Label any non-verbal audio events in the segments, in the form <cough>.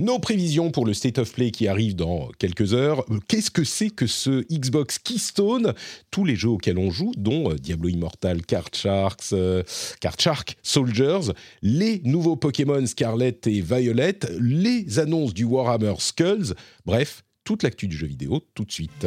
Nos prévisions pour le State of Play qui arrive dans quelques heures. Euh, Qu'est-ce que c'est que ce Xbox Keystone? Tous les jeux auxquels on joue, dont euh, Diablo Immortal, Card Sharks, euh, Card Shark Soldiers, les nouveaux Pokémon Scarlet et Violet, les annonces du Warhammer Skulls, bref, toute l'actu du jeu vidéo tout de suite.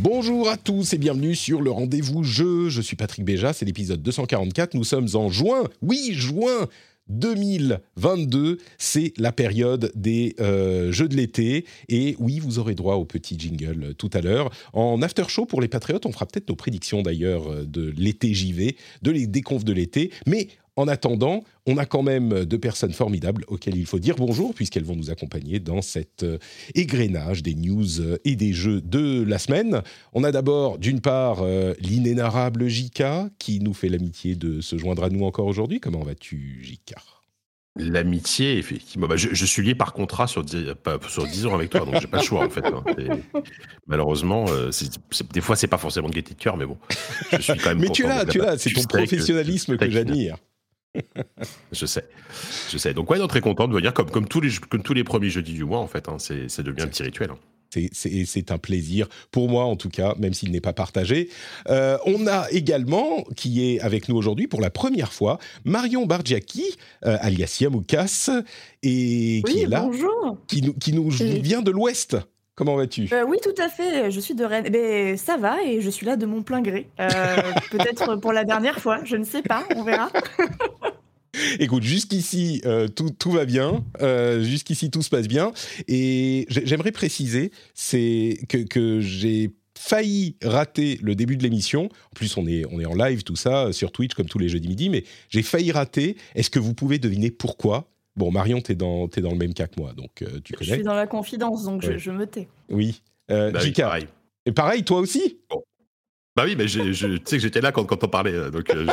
Bonjour à tous et bienvenue sur le rendez-vous jeu. Je suis Patrick Béja, c'est l'épisode 244. Nous sommes en juin. Oui, juin 2022, c'est la période des euh, jeux de l'été. Et oui, vous aurez droit au petit jingle euh, tout à l'heure. En after show pour les patriotes, on fera peut-être nos prédictions d'ailleurs euh, de l'été JV, de les déconfs de l'été. Mais en attendant, on a quand même deux personnes formidables auxquelles il faut dire bonjour, puisqu'elles vont nous accompagner dans cet euh, égrenage des news euh, et des jeux de la semaine. On a d'abord, d'une part, euh, l'inénarrable Jika, qui nous fait l'amitié de se joindre à nous encore aujourd'hui. Comment vas-tu, Jika L'amitié, effectivement. Bah, je, je, suis lié par contrat sur 10, pas, sur 10 ans avec toi, donc j'ai pas le choix, en fait. Hein. Malheureusement, des fois, c'est pas forcément de gaieté de cœur, mais bon, je suis quand même Mais tu l'as, tu l'as, c'est ton professionnalisme que, que j'admire. Je sais, je sais. Donc ouais, non, très content de venir comme comme tous les comme tous les premiers jeudis du mois en fait. Hein, c'est c'est devenu un petit rituel. Hein. C'est un plaisir pour moi en tout cas, même s'il n'est pas partagé. Euh, on a également, qui est avec nous aujourd'hui pour la première fois, Marion Bargiaki, euh, alias Yamoukas, et oui, qui est là, bonjour. qui nous, qui nous vient de l'Ouest. Comment vas-tu? Euh, Oui, tout à fait. Je suis de Rennes. Mais ça va et je suis là de mon plein gré. Euh, <laughs> Peut-être pour la dernière fois. Je ne sais pas. On verra. <laughs> Écoute, jusqu'ici, euh, tout, tout, va bien. Euh, jusqu'ici, tout se passe bien. Et j'aimerais préciser c'est que, que j'ai failli rater le début de l'émission. En plus, on est, on est en live, tout ça, sur Twitch, comme tous les jeudis midi. Mais j'ai failli rater. Est-ce que vous pouvez deviner pourquoi? Bon, Marion, tu es, dans, es dans le même cas que moi, donc euh, tu connais. Je suis dans la confidence, donc je, je, me tais. Oui. Euh, bah oui pareil. Et pareil, toi aussi? Bon. Bah oui, mais je, je tu sais que j'étais là quand, quand on parlait. Donc euh,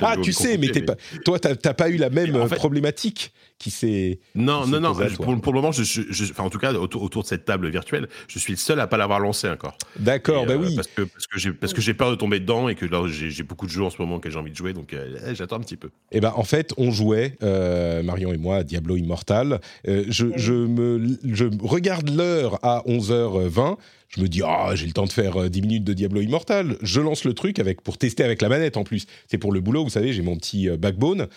ah, tu sais, mais, mais... Pas, toi, tu n'as pas eu la même en fait, problématique qui s'est. Non, non, non. Pour, pour, le moment, je, je, enfin, en tout cas, autour, autour, de cette table virtuelle, je suis le seul à pas l'avoir lancé encore. D'accord, bah euh, oui. Parce que, parce que, j'ai, parce que j'ai peur de tomber dedans et que là, j'ai, beaucoup de jeux en ce moment que j'ai envie de jouer, donc euh, j'attends un petit peu. Et ben, en fait, on jouait, euh, Marion et moi, à Diablo Immortal. Euh, je, je, me, je regarde l'heure à 11h20 je me dis ah oh, j'ai le temps de faire 10 minutes de Diablo Immortal je lance le truc avec pour tester avec la manette en plus c'est pour le boulot vous savez j'ai mon petit backbone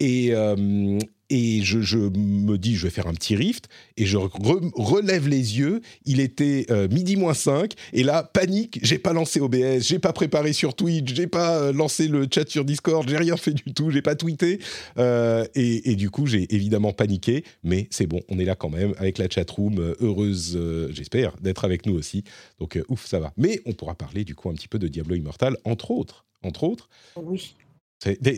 et euh, et je, me dis, je vais faire un petit rift, et je re relève les yeux, il était euh, midi moins 5, et là, panique, j'ai pas lancé OBS, j'ai pas préparé sur Twitch, j'ai pas euh, lancé le chat sur Discord, j'ai rien fait du tout, j'ai pas tweeté, euh, et, et, du coup, j'ai évidemment paniqué, mais c'est bon, on est là quand même, avec la chatroom, heureuse, j'espère, d'être avec nous aussi, donc ouf, ça va. Mais on pourra parler du coup un petit peu de Diablo Immortal, entre autres, entre autres. Oui.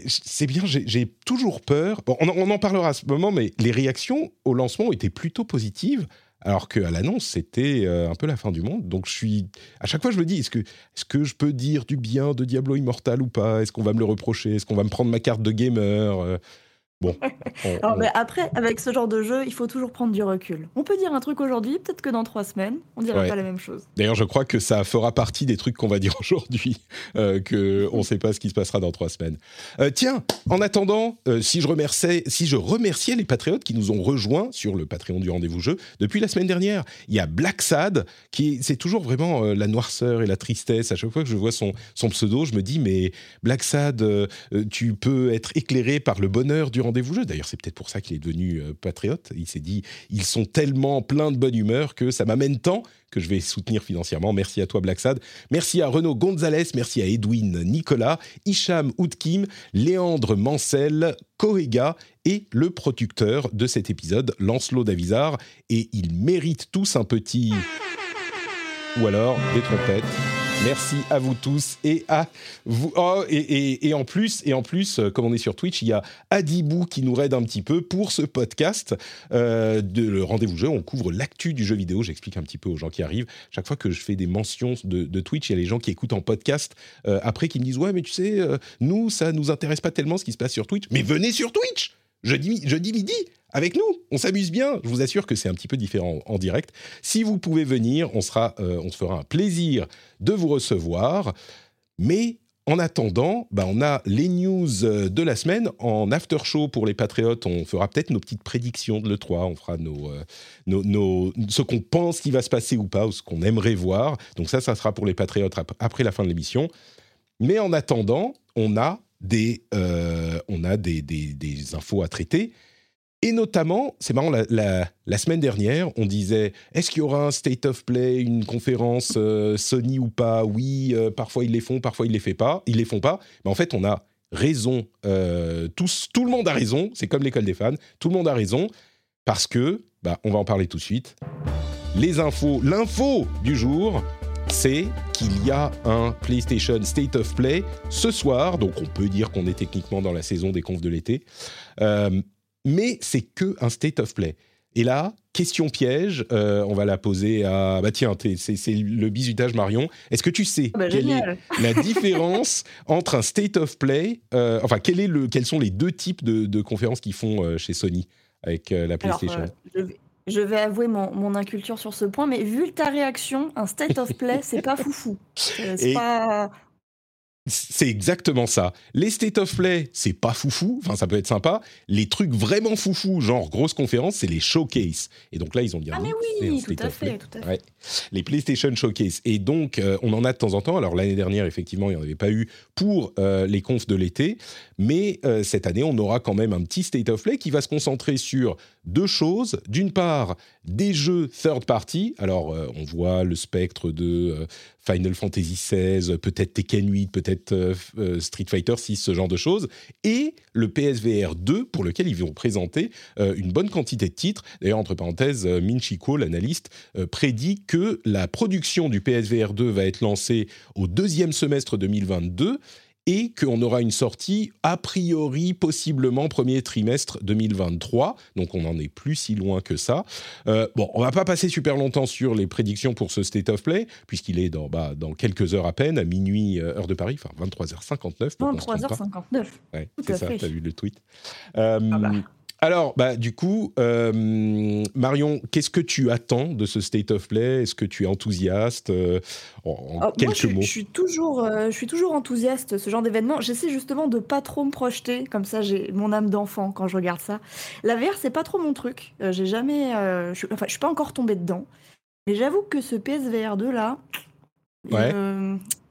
C'est bien, j'ai toujours peur. On, en parlera à ce moment, mais les réactions au lancement étaient plutôt positives, alors qu'à l'annonce, c'était euh, un peu la fin du monde. Donc, je suis. À chaque fois, je me dis est-ce que, est que je peux dire du bien de Diablo Immortal ou pas? Est-ce qu'on va me le reprocher? Est-ce qu'on va me prendre ma carte de gamer? Euh, Bon. On, Alors, on... Mais après, avec ce genre de jeu, il faut toujours prendre du recul. On peut dire un truc aujourd'hui, peut-être que dans trois semaines, on dira ouais. pas la même chose. D'ailleurs, je crois que ça fera partie des trucs qu'on va dire <laughs> aujourd'hui, euh, que on ne sait pas ce qui se passera dans trois semaines. Euh, tiens, en attendant, euh, si je remerciais, si je remerciais les patriotes qui nous ont rejoints sur le Patreon du rendez-vous jeu depuis la semaine dernière, il y a Black Sad qui c'est toujours vraiment euh, la noirceur et la tristesse. À chaque fois que je vois son son pseudo, je me dis mais Black Sad, tu peux être éclairé par le bonheur du rendez-vous jeu. D'ailleurs, c'est peut-être pour ça qu'il est devenu euh, patriote. Il s'est dit, ils sont tellement pleins de bonne humeur que ça m'amène tant que je vais soutenir financièrement. Merci à toi, Blacksad. Merci à Renaud Gonzalez. Merci à Edwin Nicolas, Hicham Oudkim, Léandre Mancel, Koega et le producteur de cet épisode, Lancelot Davizard. Et ils méritent tous un petit... ou alors des trompettes. Merci à vous tous et à vous. Oh, et, en plus, et en plus, euh, comme on est sur Twitch, il y a Adibou qui nous aide un petit peu pour ce podcast euh, de le rendez-vous jeu. On couvre l'actu du jeu vidéo. J'explique un petit peu aux gens qui arrivent. Chaque fois que je fais des mentions de, Twitch, il y a les gens qui écoutent en podcast euh, après qui me disent ouais, mais tu sais, nous ça nous intéresse pas tellement ce qui se passe sur Twitch. Mais venez sur Twitch. Jeudi, midi, avec nous. On s'amuse bien. Je vous assure que c'est un petit peu différent en direct. Si vous pouvez venir, on, sera, euh, on se fera un plaisir de vous recevoir. Mais en attendant, bah, on a les news euh, de la semaine. En after show pour les patriotes, on fera peut-être nos petites prédictions de l'E3. On fera nos, euh, nos, nos ce qu'on pense qui va se passer ou pas, ou ce qu'on aimerait voir. Donc ça, ça sera pour les patriotes après la fin de l'émission. Mais en attendant, on a des, on a des, infos à traiter. Et notamment, c'est marrant, la, semaine dernière, on disait est-ce qu'il y aura un State of Play, une conférence euh, Sony ou pas? Oui, euh, parfois ils les font, parfois ils les, font pas, ils les font pas. Mais en fait, on a raison. Euh, tous, tout le monde a raison. C'est comme l'école des fans. Tout le monde a raison parce que, bah, on va en parler tout de suite. Les infos, l'info du jour, c'est qu'il y a un PlayStation State of Play ce soir. Donc, on peut dire qu'on est techniquement dans la saison des confs de l'été mais c'est que un state of play. Et là, question piège, euh, on va la poser à. Bah tiens, c'est le bisutage Marion. Est-ce que tu sais ah bah, quelle est la différence <laughs> entre un state of play, euh, enfin quel est le, quels sont les deux types de, conférences qu'ils font euh, chez Sony avec la PlayStation? je, vais, avouer mon, mon, inculture sur ce point, mais vu ta réaction, un state of play, c'est pas foufou. <laughs> C'est pas. C'est exactement ça. Les state of play, c'est pas foufou, enfin ça peut être sympa. Les trucs vraiment foufou, genre grosse conférence, c'est les showcase. Et donc là, ils ont bien ah mais oui, tout à fait, tout à fait. Les PlayStation Showcase. Et donc, euh, on en a de temps en temps. Alors l'année dernière, effectivement, il n'y en avait pas eu pour euh, les confs de l'été. Mais euh, cette année, on aura quand même un petit state of play qui va se concentrer sur deux choses. D'une part, des jeux third party. Alors, euh, on voit le spectre de euh, Final Fantasy XVI, peut-être Tekken 8, peut-être euh, Street Fighter 6, ce genre de choses. Et le PSVR 2, pour lequel ils vont présenter une bonne quantité de titres. D'ailleurs, entre parenthèses, Minchiko, l'analyste, prédit que la production du PSVR 2 va être lancée au deuxième semestre 2022 et qu'on aura une sortie a priori possiblement premier trimestre 2023. Donc on n'en est plus si loin que ça. Euh, bon, on va pas passer super longtemps sur les prédictions pour ce State of Play, puisqu'il est dans, bah, dans quelques heures à peine, à minuit, euh, heure de Paris, enfin 23h59. 23h59. Ouais, c'est ça, tu as vu le tweet. Euh, ah bah. Alors, bah, du coup, euh, Marion, qu'est-ce que tu attends de ce State of Play? Est-ce que tu es enthousiaste euh, En, ah, quelques je, mots? Je suis, toujours, euh, je suis toujours enthousiaste, ce genre d'événement. J'essaie justement de pas trop me projeter, comme ça j'ai mon âme d'enfant quand je regarde ça. La VR, c'est pas trop mon truc. j'ai jamais. je, enfin, je suis pas encore tombée dedans. Mais j'avoue que ce PSVR 2 là, Ouais.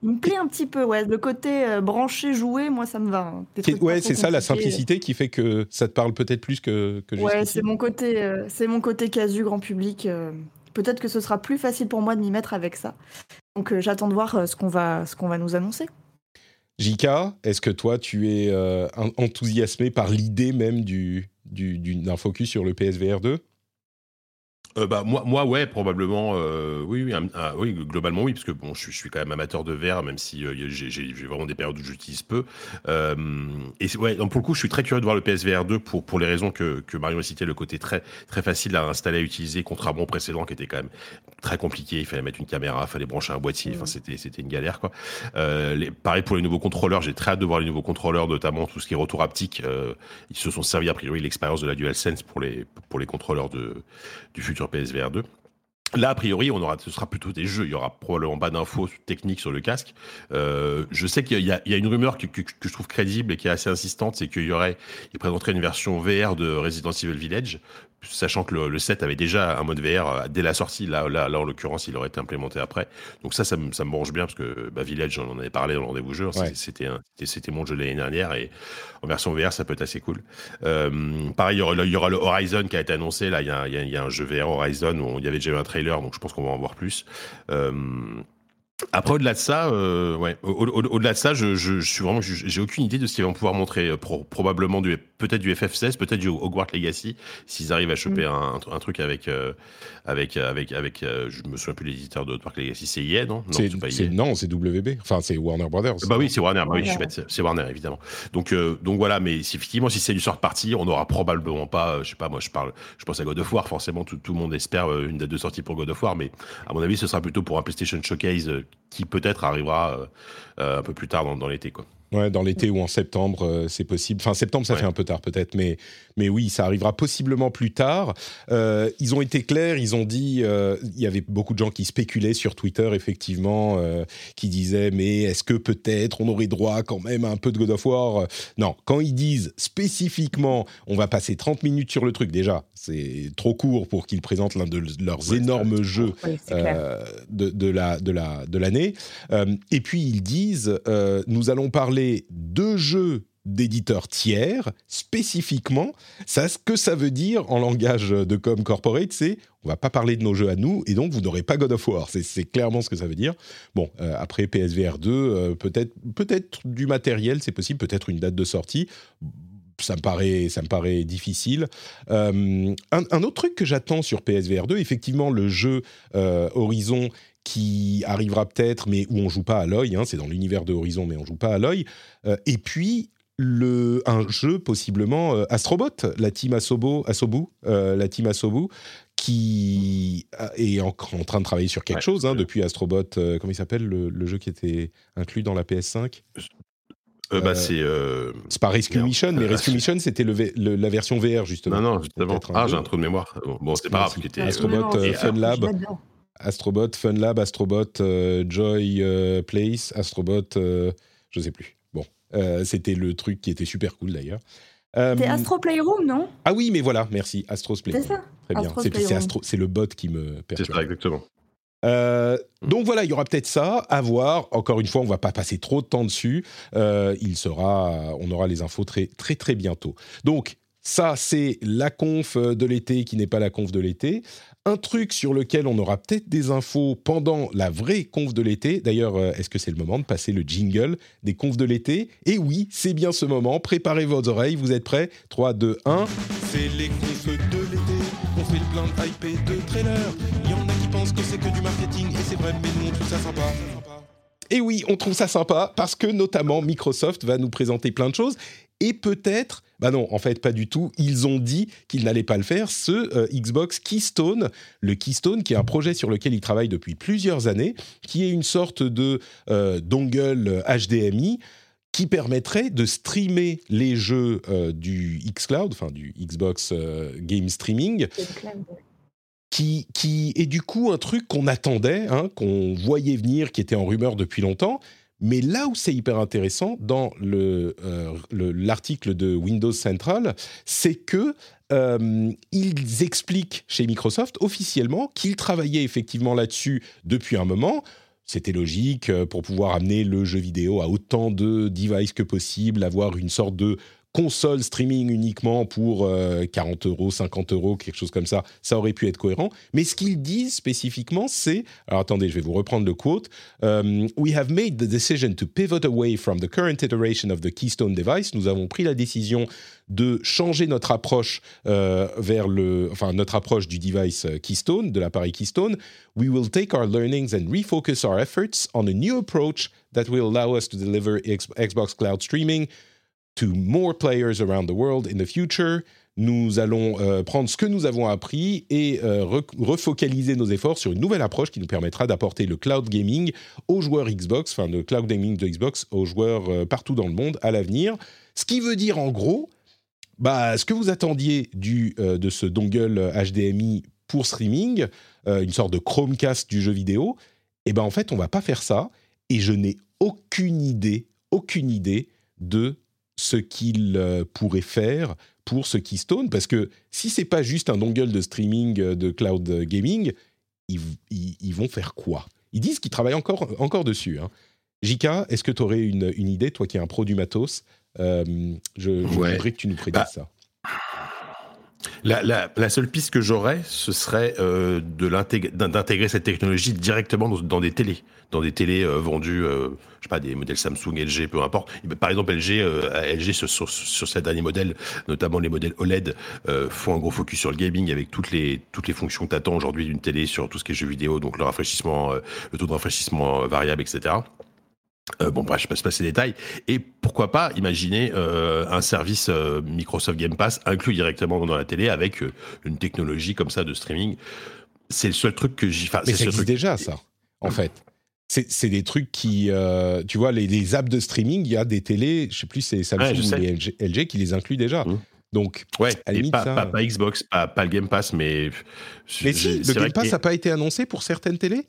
Il, me plaît un petit peu, ouais. Le côté euh, branché, joué, moi, ça me va. Hein. Ouais, c'est ça, la simplicité qui fait que ça te parle peut-être plus que, que Ouais, c'est mon côté, euh, c'est mon côté casu grand public. Euh. peut-être que ce sera plus facile pour moi de m'y mettre avec ça. Donc, j'attends de voir ce qu'on va, ce qu'on va nous annoncer. Jika, est-ce que toi, tu es enthousiasmé par l'idée même du, du, d'un focus sur le PSVR 2 euh, bah, moi, moi, ouais, probablement, euh, oui, oui, oui, globalement, oui, parce que bon, je, suis quand même amateur de verre, même si euh, j'ai vraiment des périodes où j'utilise peu. et ouais, donc pour le coup, je suis très curieux de voir le PSVR 2 pour, pour les raisons que, que Marion a cité, le côté très, très facile à installer, à utiliser, contrairement au précédent qui était quand même très compliqué. Il fallait mettre une caméra, il fallait brancher un boîtier, enfin, c'était, c'était une galère, quoi. Les, pareil pour les nouveaux contrôleurs, j'ai très hâte de voir les nouveaux contrôleurs, notamment tout ce qui est retour haptique. ils se sont servis, a priori, l'expérience de la DualSense pour les, pour les contrôleurs de, du futur PSVR 2. Là, a priori, on aura, ce sera plutôt des jeux. Il y aura probablement pas d'infos techniques sur le casque. Euh, je sais qu'il y, a une rumeur que, je trouve crédible et qui est assez insistante, c'est qu'il y aurait, il présenterait une version VR de Resident Evil Village sachant que le, le, set avait déjà un mode VR euh, dès la sortie. Là, là, là en l'occurrence, il aurait été implémenté après. Donc ça, ça, me, ça me branche bien parce que bah, Village, j'en en avais parlé dans le rendez-vous jeu. C'était c'était mon jeu l'année dernière et en version VR, ça peut être assez cool. Euh, pareil, il y, aura, il y, aura, le Horizon qui a été annoncé. Là, il y a, il y a, un jeu VR Horizon où il y avait déjà eu un trailer, donc je pense qu'on va en voir plus. Euh, Après, au-delà de ça, euh, ouais, au-delà de ça, je, je, je, suis vraiment, j'ai aucune idée de ce qu'ils vont pouvoir montrer. Euh, probablement du, peut-être du FF16, peut-être du Hogwarts Legacy, s'ils arrivent à choper mm. un, un, truc avec, euh, avec, avec, avec, euh, je me souviens plus l'éditeur de Hogwarts Legacy, c'est EA, non? Non, c'est pas EA. Non, c'est WB. Enfin, c'est Warner Brothers. Bah oui, c'est Warner. Bah oui, je suis bête, c'est Warner évidemment. Donc, donc voilà, mais si, effectivement, si c'est du sort partie, on n'aura probablement pas, je sais pas, moi, je parle, je pense à God of War. Forcément, tout, tout le monde espère une date de sortie pour God of War, mais à mon avis, ce sera plutôt pour un PlayStation Showcase qui peut-être arrivera euh, euh, un peu plus tard dans, dans l'été, quoi. Ouais, dans l'été ou en septembre, euh, c'est possible. Enfin, septembre, ça fait un peu tard peut-être, mais, mais oui, ça arrivera possiblement plus tard. Euh, ils ont été clairs, ils ont dit, euh, il y avait beaucoup de gens qui spéculaient sur Twitter, effectivement, qui disaient, mais est-ce que peut-être on aurait droit quand même à un peu de God of War? Non, quand ils disent spécifiquement, on va passer 30 minutes sur le truc, déjà, c'est trop court pour qu'ils présentent l'un de leurs énormes jeux de, de, la, de, la, de l'année. et puis, ils disent, nous allons parler deux jeux d'éditeurs tiers spécifiquement. Ça, ce que ça veut dire en langage de com corporate, c'est on va pas parler de nos jeux à nous et donc vous n'aurez pas God of War. C'est clairement ce que ça veut dire. Bon, euh, après PSVR 2, euh, peut-être peut-être du matériel, c'est possible, peut-être une date de sortie. Ça me paraît, ça me paraît difficile. Euh, un, un, autre truc que j'attends sur PSVR 2, effectivement, le jeu Horizon qui arrivera peut-être, mais où on joue pas à l'œil. Hein, c'est dans l'univers de Horizon, mais on joue pas à l'œil. Euh, et puis le, un jeu possiblement euh, Astrobot, la team Asobo, Asobu, euh, la team Asobu, qui est en, train de travailler sur quelque chose hein, depuis Astrobot. comment il s'appelle le, jeu qui était inclus dans la PS5 bah c'est c'est pas Rescue Mission, mais Rescue Mission c'était le, la version VR justement. Non non justement. Ah j'ai un trou de mémoire. Bon, c'est pas grave. Astrobot Fun Lab. Astrobot, Funlab, Astrobot, euh, Joy euh, Place, Astrobot, euh, je sais plus. Bon, c'était le truc qui était super cool d'ailleurs. C'était Astro Playroom, non? Ah oui, mais voilà, merci, Astro Playroom. C'est ça. Très bien. C'est le bot qui me perturbe. C'est ça, exactement. Donc voilà, il y aura peut-être ça à voir. Encore une fois, on va pas passer trop de temps dessus. il sera, on aura les infos très très très bientôt. Donc ça, c'est la conf de l'été qui n'est pas la conf de l'été un truc sur lequel on aura peut-être des infos pendant la vraie conf de l'été. D'ailleurs, euh, est-ce que c'est le moment de passer le jingle des confs de l'été? Et oui, c'est bien ce moment. Préparez vos oreilles. Vous êtes prêts? 3, 2, 1. C'est les confs de l'été. On fait le plein de hype et de trailers. C'est que du marketing et c'est vrai, mais nous on trouve ça sympa. Et oui, on trouve ça sympa parce que notamment Microsoft va nous présenter plein de choses et peut-être, bah non, en fait pas du tout, ils ont dit qu'ils n'allaient pas le faire, ce euh, Xbox Keystone, le Keystone qui est un projet sur lequel ils travaillent depuis plusieurs années, qui est une sorte de euh, dongle HDMI qui permettrait de streamer les jeux euh, du xCloud, enfin du Xbox Game Streaming. Qui, est du coup un truc qu'on attendait, hein, qu'on voyait venir, qui était en rumeur depuis longtemps, mais là où c'est hyper intéressant dans euh, l'article de Windows Central, c'est que euh, ils expliquent chez Microsoft officiellement qu'ils travaillaient effectivement là-dessus depuis un moment. C'était logique euh, pour pouvoir amener le jeu vidéo à autant de devices que possible, avoir une sorte de console streaming uniquement pour 40 euh, euros, 50 euros, quelque chose comme ça, ça aurait pu être cohérent. Mais ce qu'ils disent spécifiquement, c'est, alors attendez, je vais vous reprendre le quote, um, We have made the decision to pivot away from the current iteration of the Keystone device. Nous avons pris la décision de changer notre approche euh, vers le, enfin notre approche du device euh, Keystone, de l'appareil Keystone. We will take our learnings and refocus our efforts on a new approach that will allow us to deliver Xbox Cloud streaming to more players around the world in the future. Nous allons euh, prendre ce que nous avons appris et euh, refocaliser nos efforts sur une nouvelle approche qui nous permettra d'apporter le cloud gaming aux joueurs Xbox, enfin le cloud gaming de Xbox aux joueurs euh, partout dans le monde à l'avenir. Ce qui veut dire en gros, bah, ce que vous attendiez du, de ce dongle HDMI pour streaming, une sorte de Chromecast du jeu vidéo, eh ben en fait on va pas faire ça et je n'ai aucune idée, aucune idée de ce qu'il euh, pourrait faire pour ce Keystone, parce que si c'est pas juste un dongle de streaming euh, de cloud gaming, ils, vont faire quoi? Ils disent qu'ils travaillent encore, encore dessus. Hein. Jika, est-ce que tu aurais une, idée, toi qui es un pro du matos euh, Je, voudrais que tu nous prédises bah, ça. La, seule piste que j'aurais, ce serait euh, d'intégrer cette technologie directement dans, des télés, dans des télés euh, vendues, euh, je sais pas, des modèles Samsung, LG, peu importe. Par exemple, LG, LG sur, sur, sur ces derniers modèles, notamment les modèles OLED, font un gros focus sur le gaming avec toutes les toutes les fonctions que tu attends aujourd'hui d'une télé sur tout ce qui est jeux vidéo, donc le rafraîchissement, le taux de rafraîchissement variable, etc. Euh, bon, bref, je passe pas ces détails. Et pourquoi pas imaginer euh, un service euh, Microsoft Game Pass inclus directement dans la télé avec une technologie comme ça de streaming. C'est le seul truc que j'y. Mais ça existe déjà, ça, en fait. C'est des trucs qui, tu vois, les, apps de streaming, il y a des télés, je sais plus, c'est Samsung ou LG, qui les incluent déjà. Mmh. Donc, ouais, à limite, pas, ça... pas, Xbox, pas, le Game Pass, mais. Mais si, le Game Pass n'a pas été annoncé pour certaines télés?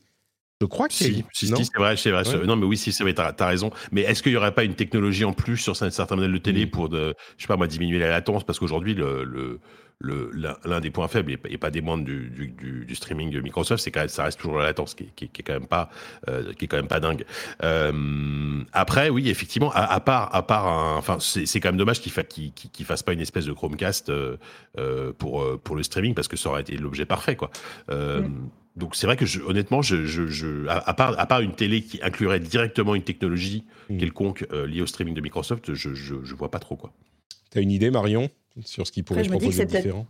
Je crois que si, si, c'est vrai, c'est vrai. Non, mais oui, si, c'est vrai, t'as as raison. Mais est-ce qu'il n'y aurait pas une technologie en plus sur certains modèles de télé mm. pour, de, je sais pas moi, diminuer la latence? Parce qu'aujourd'hui, le, le l'un des points faibles et, pas des moindres du, du, du, streaming de Microsoft, c'est quand ça reste toujours la latence qui, qui, qui est quand même pas euh, qui est quand même pas dingue. Euh, après, oui, effectivement, à, part à part, enfin, c'est quand même dommage qu'il fa, qu fasse pas une espèce de Chromecast euh, pour pour le streaming parce que ça aurait été l'objet parfait, quoi. Euh, donc c'est vrai que je, honnêtement, je, je, à, part, à part une télé qui inclurait directement une technologie hmm. quelconque euh, liée au streaming de Microsoft, je, je, vois pas trop quoi. T'as une idée, Marion, sur ce qui pourrait Après, proposer de différent?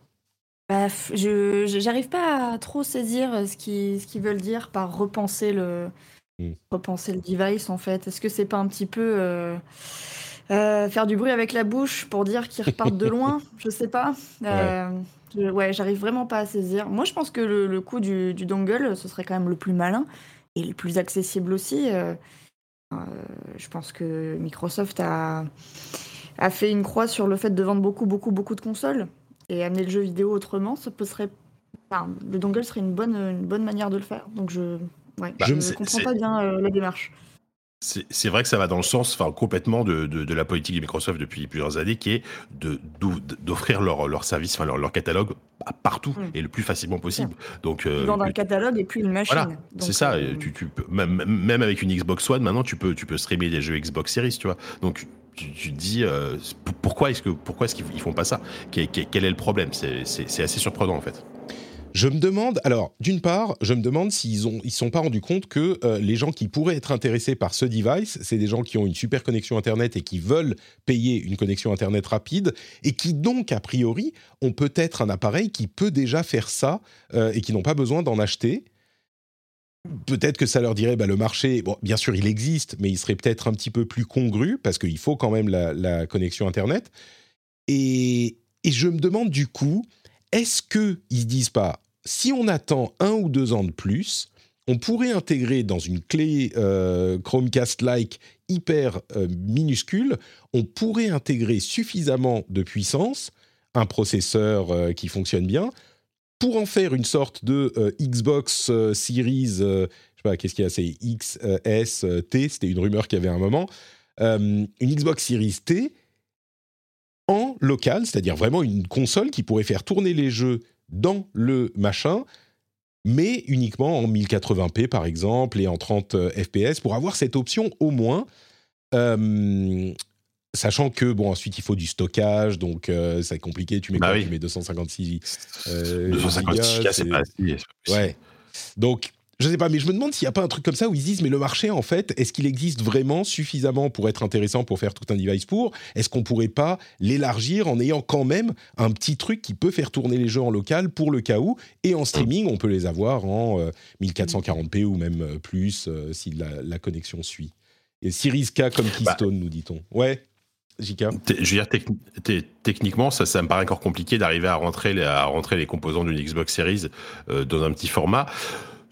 Bah, Je j'arrive pas à trop saisir euh, ce qu'ils ce qu'ils veulent dire par repenser le hmm. repenser le device en fait. Est-ce que c'est pas un petit peu euh, faire du bruit avec la bouche pour dire qu'ils repartent de <laughs> loin? Je sais pas. Ouais, j'arrive vraiment pas à saisir. Moi, je pense que le, le coup du, du, dongle, ce serait quand même le plus malin et le plus accessible aussi. Euh, euh, je pense que Microsoft a, a fait une croix sur le fait de vendre beaucoup, beaucoup, beaucoup de consoles et amener le jeu vidéo autrement. Ça serait, enfin, le dongle serait une bonne, une bonne manière de le faire. Donc, je, ouais, bah, je ne comprends pas bien euh, la démarche. C'est vrai que ça va dans le sens enfin, complètement de, de, de, la politique de Microsoft depuis plusieurs années, qui est d'offrir leur, leur service, enfin, leur, leur catalogue partout et le plus facilement possible. Donc, euh, dans un catalogue et puis une machine. Voilà, c'est ça. Euh, tu, tu peux, même, même, avec une Xbox One, maintenant, tu peux, tu peux streamer des jeux Xbox Series, tu vois. Donc, tu, tu te dis euh, pourquoi est-ce que pourquoi est-ce qu'ils font pas ça? Quel, quel, est le problème? C'est assez surprenant en fait. Je me demande, alors d'une part, je me demande s'ils ont, ils sont pas rendus compte que euh, les gens qui pourraient être intéressés par ce device, c'est des gens qui ont une super connexion internet et qui veulent payer une connexion internet rapide et qui donc a priori ont peut-être un appareil qui peut déjà faire ça euh, et qui n'ont pas besoin d'en acheter. Peut-être que ça leur dirait, bah, le marché, bon, bien sûr, il existe, mais il serait peut-être un petit peu plus congru parce qu'il faut quand même la, connexion internet. Et, et je me demande du coup, est-ce qu'ils se disent pas, si on attend un ou deux ans de plus, on pourrait intégrer dans une clé euh, Chromecast-like hyper euh, minuscule, on pourrait intégrer suffisamment de puissance, un processeur euh, qui fonctionne bien, pour en faire une sorte de Xbox Series, je sais pas, qu'est-ce qu'il y a, c'est X, S, T, c'était une rumeur qu'il y avait un moment, une Xbox Series T en local, c'est-à-dire vraiment une console qui pourrait faire tourner les jeux dans le machin, mais uniquement en 1080p par exemple et en 30 euh, fps pour avoir cette option au moins. Euh, sachant que bon ensuite il faut du stockage donc euh, c'est compliqué. Tu mets bah tu mets 256 256 c'est pas assez, ouais. Donc je sais pas, mais je me demande s'il n'y a pas un truc comme ça où ils disent, mais le marché, en fait, est-ce qu'il existe vraiment suffisamment pour être intéressant pour faire tout un device pour? Est-ce qu'on pourrait pas l'élargir en ayant quand même un petit truc qui peut faire tourner les jeux en local pour le cas où? Et en streaming, on peut les avoir en 1440p euh, ou même euh, plus euh, si la, connexion suit. Et Series K comme bah. Keystone, nous dit-on. Ouais JK Je veux dire, techniquement, ça, ça me paraît encore compliqué d'arriver à rentrer, les, à rentrer les composants d'une Xbox Series dans un petit format.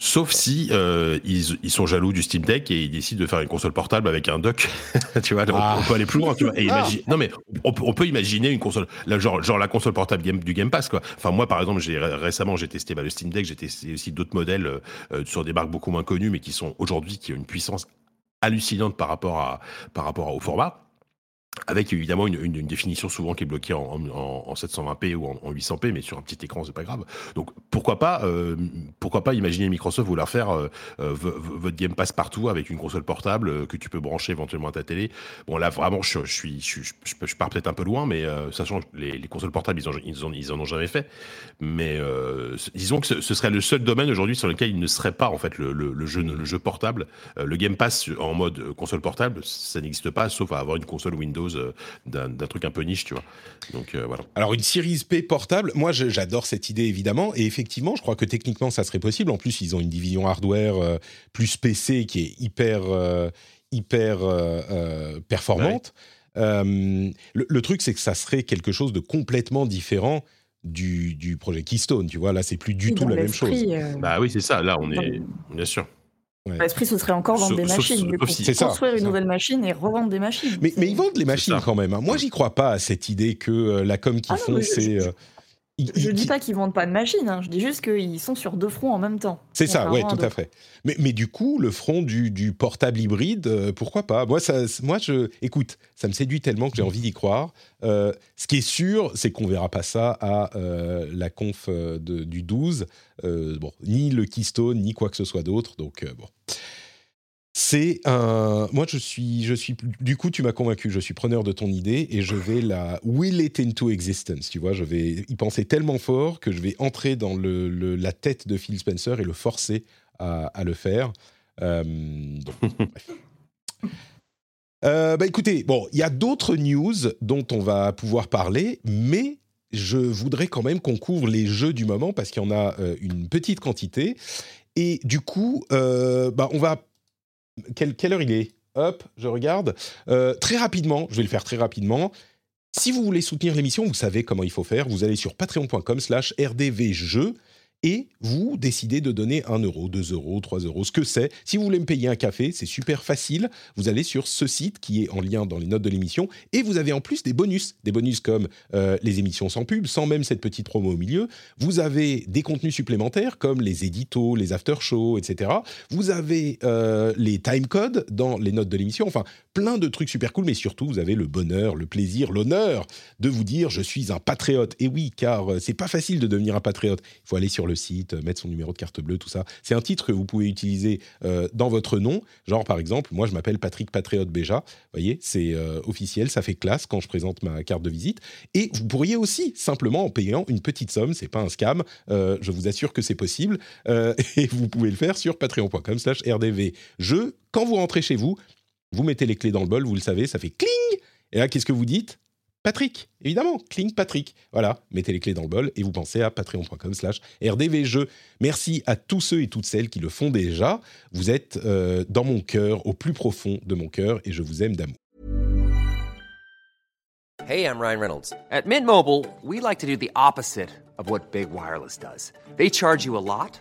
Sauf si euh, ils, ils, sont jaloux du Steam Deck et ils décident de faire une console portable avec un dock. <laughs> tu vois, on, ah. peut aller plus loin. Tu vois, et ah. Non mais on, peut imaginer une console, là, genre, genre la console portable game, du Game Pass quoi. Enfin moi par exemple, j'ai récemment j'ai testé bah, le Steam Deck, j'ai testé aussi d'autres modèles euh, sur des marques beaucoup moins connues, mais qui sont aujourd'hui qui ont une puissance hallucinante par rapport à par rapport au format. Avec évidemment une, définition souvent qui est bloquée en, en, 720p ou en, 800p, mais sur un petit écran, c'est pas grave. Donc pourquoi pas, euh, pourquoi pas imaginer Microsoft vouloir faire euh, euh votre Game Pass partout avec une console portable que tu peux brancher éventuellement à ta télé. Bon là vraiment, je, suis, je, pars peut-être un peu loin, mais sachant que les, les, consoles portables, ils, ont, ils, ont, en ont jamais fait. Mais disons que ce, serait le seul domaine aujourd'hui sur lequel il ne serait pas en fait le, le jeu, le jeu portable, le Game Pass en mode console portable, ça n'existe pas, sauf à avoir une console Windows euh, d'un truc un peu niche, tu vois. Donc euh, voilà. Alors une Series P portable, moi j'adore cette idée évidemment, et effectivement, je crois que techniquement ça serait possible. En plus, ils ont une division hardware euh, plus PC qui est hyper hyper performante. Le, truc, c'est que ça serait quelque chose de complètement différent du, du projet Keystone. Tu vois, là, c'est plus du tout la même chose. Bah oui, c'est ça. Là, on est bien sûr. L'esprit, ce serait encore vendre des machines. C'est construire une nouvelle machine et revendre des machines. Mais, mais ils vendent les machines quand même. Hein. Moi, j'y crois pas à cette idée que euh, la com qu'ils ah font, c'est. Euh, je ne dis pas qu'ils vendent pas de machines, hein. je dis juste qu'ils sont sur deux fronts en même temps. C'est ça, oui, tout à fait. Mais, mais, du coup, le front du, du portable hybride, euh, pourquoi pas? Moi, ça, moi je, écoute, ça me séduit tellement que j'ai envie d'y croire. Euh, ce qui est sûr, c'est qu'on verra pas ça à euh, la conf de, du 12. bon, ni le Keystone, ni quoi que ce soit d'autre. Donc, bon. C'est un. Moi, je suis, je suis. Du coup, tu m'as convaincu. Je suis preneur de ton idée et je vais la will it into existence. Tu vois, je vais y penser tellement fort que je vais entrer dans le, la tête de Phil Spencer et le forcer à, à le faire. Euh, <laughs> euh, bah écoutez, bon, il y a d'autres news dont on va pouvoir parler, mais je voudrais quand même qu'on couvre les jeux du moment parce qu'il y en a euh, une petite quantité. Et du coup, bah, on va quelle, heure il est? Hop, je regarde. Euh, très rapidement, je vais le faire très rapidement. Si vous voulez soutenir l'émission, vous savez comment il faut faire. Vous allez sur patreon.com slash rdvjeux et vous décidez de donner 1 euro, 2 euros, 3 euros, ce que c'est. Si vous voulez me payer un café, c'est super facile. Vous allez sur ce site qui est en lien dans les notes de l'émission et vous avez en plus des bonus. Des bonus comme euh, les émissions sans pub, sans même cette petite promo au milieu. Vous avez des contenus supplémentaires comme les éditos, les after-shows, etc. Vous avez euh, les timecodes dans les notes de l'émission. Enfin, plein de trucs super cool, mais surtout, vous avez le bonheur, le plaisir, l'honneur de vous dire je suis un patriote. Et oui, car euh, c'est pas facile de devenir un patriote. Il faut aller sur le site, mettre son numéro de carte bleue, tout ça. C'est un titre que vous pouvez utiliser euh, dans votre nom. Genre, par exemple, moi, je m'appelle Patrick Patriote Béja. Vous voyez, c'est euh, officiel, ça fait classe quand je présente ma carte de visite. Et vous pourriez aussi, simplement en payant une petite somme, c'est pas un scam, je vous assure que c'est possible. <laughs> et vous pouvez le faire sur patreon.com slash rdv. Je, quand vous rentrez chez vous, vous mettez les clés dans le bol, vous le savez, ça fait cling. Et là, qu'est-ce que vous dites? Patrick, évidemment, cling Patrick. Voilà, mettez les clés dans le bol et vous pensez à patreon.com slash rdvjeux. Merci à tous ceux et toutes celles qui le font déjà. Vous êtes euh, dans mon cœur, au plus profond de mon cœur, et je vous aime d'amour. Hey, I'm Ryan Reynolds. At Mint Mobile, we like to do the opposite of what Big Wireless does. They charge you a lot.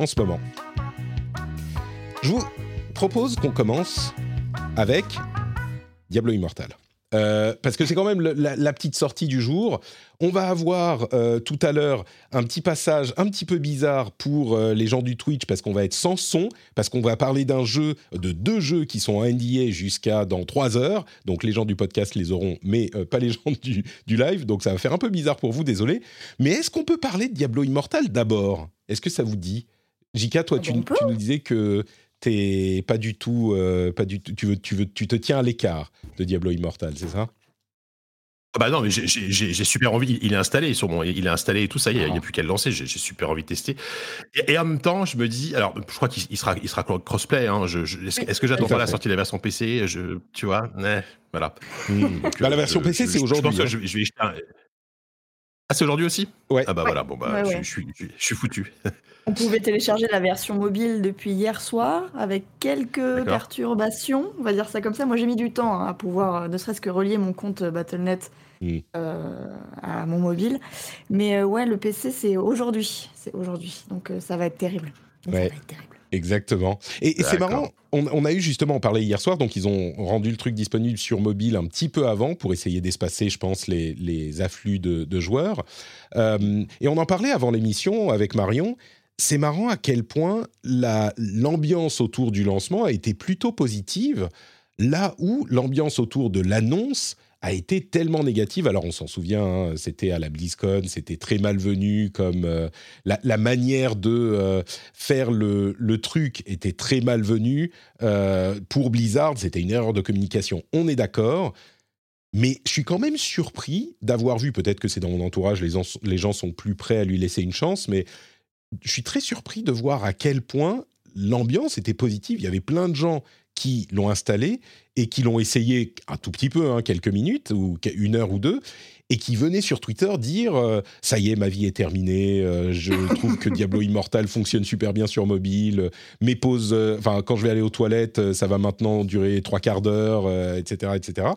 en ce moment. Je vous propose qu'on commence avec Diablo Immortal. Euh, parce que c'est quand même la, petite sortie du jour. On va avoir euh, tout à l'heure un petit passage un petit peu bizarre pour euh, les gens du Twitch parce qu'on va être sans son, parce qu'on va parler d'un jeu, de deux jeux qui sont en NDA jusqu'à dans trois heures. Donc les gens du podcast les auront, mais pas les <laughs> gens du, du, live. Donc ça va faire un peu bizarre pour vous, désolé. Mais est-ce qu'on peut parler de Diablo Immortal d'abord? Est-ce que ça vous dit? Jika, toi, ah tu, tu, nous disais que t'es pas du tout, euh, pas du tout, tu veux, tu veux, tu te tiens à l'écart de Diablo Immortal, c'est ça? Ah bah non, mais j'ai super envie. Il est installé sur mon, il est installé et tout ça. Il n'y a, plus qu'à le lancer. J'ai super envie de tester. Et, en même temps, je me dis, alors, je crois qu'il sera, il sera crossplay. Hein, Est-ce que j'attends pas la sortie de la version PC je, Tu vois, voilà. Hmm. Bah, la version PC, c'est aujourd'hui. Je, hein. je, vais Ah, c'est aujourd'hui aussi? Ouais. Ah bah voilà, bon bah, Je, suis, je suis foutu. <laughs> On pouvait télécharger la version mobile depuis hier soir avec quelques perturbations, on va dire ça comme ça. Moi j'ai mis du temps hein, à pouvoir euh, ne serait-ce que relier mon compte euh, Battle.net mm. euh, à mon mobile. Mais ouais, le PC c'est aujourd'hui, c'est aujourd'hui. Donc ça va être terrible. Ça va être terrible. Exactement. Et, c'est marrant, on, a eu justement, on parlait hier soir, donc ils ont rendu le truc disponible sur mobile un petit peu avant pour essayer d'espacer, je pense, les, afflux de, joueurs. et on en parlait avant l'émission avec Marion c'est marrant à quel point l'ambiance autour du lancement a été plutôt positive, là où l'ambiance autour de l'annonce a été tellement négative. Alors on s'en souvient, hein, c'était à la BlizzCon, c'était très malvenu, comme euh, la, manière de euh, faire le, truc était très malvenue. Euh, pour Blizzard, c'était une erreur de communication, on est d'accord. Mais je suis quand même surpris d'avoir vu, peut-être que c'est dans mon entourage, les, les gens sont plus prêts à lui laisser une chance, mais je suis très surpris de voir à quel point l'ambiance était positive. Il y avait plein de gens qui l'ont installé et qui l'ont essayé un tout petit peu, hein, quelques minutes ou une heure ou deux, et qui venaient sur Twitter dire euh, ça y est, ma vie est terminée, euh, je <laughs> trouve que Diablo Immortal fonctionne super bien sur mobile, mes pauses, euh, enfin quand je vais aller aux toilettes, ça va maintenant durer trois quarts d'heure, etc., etc.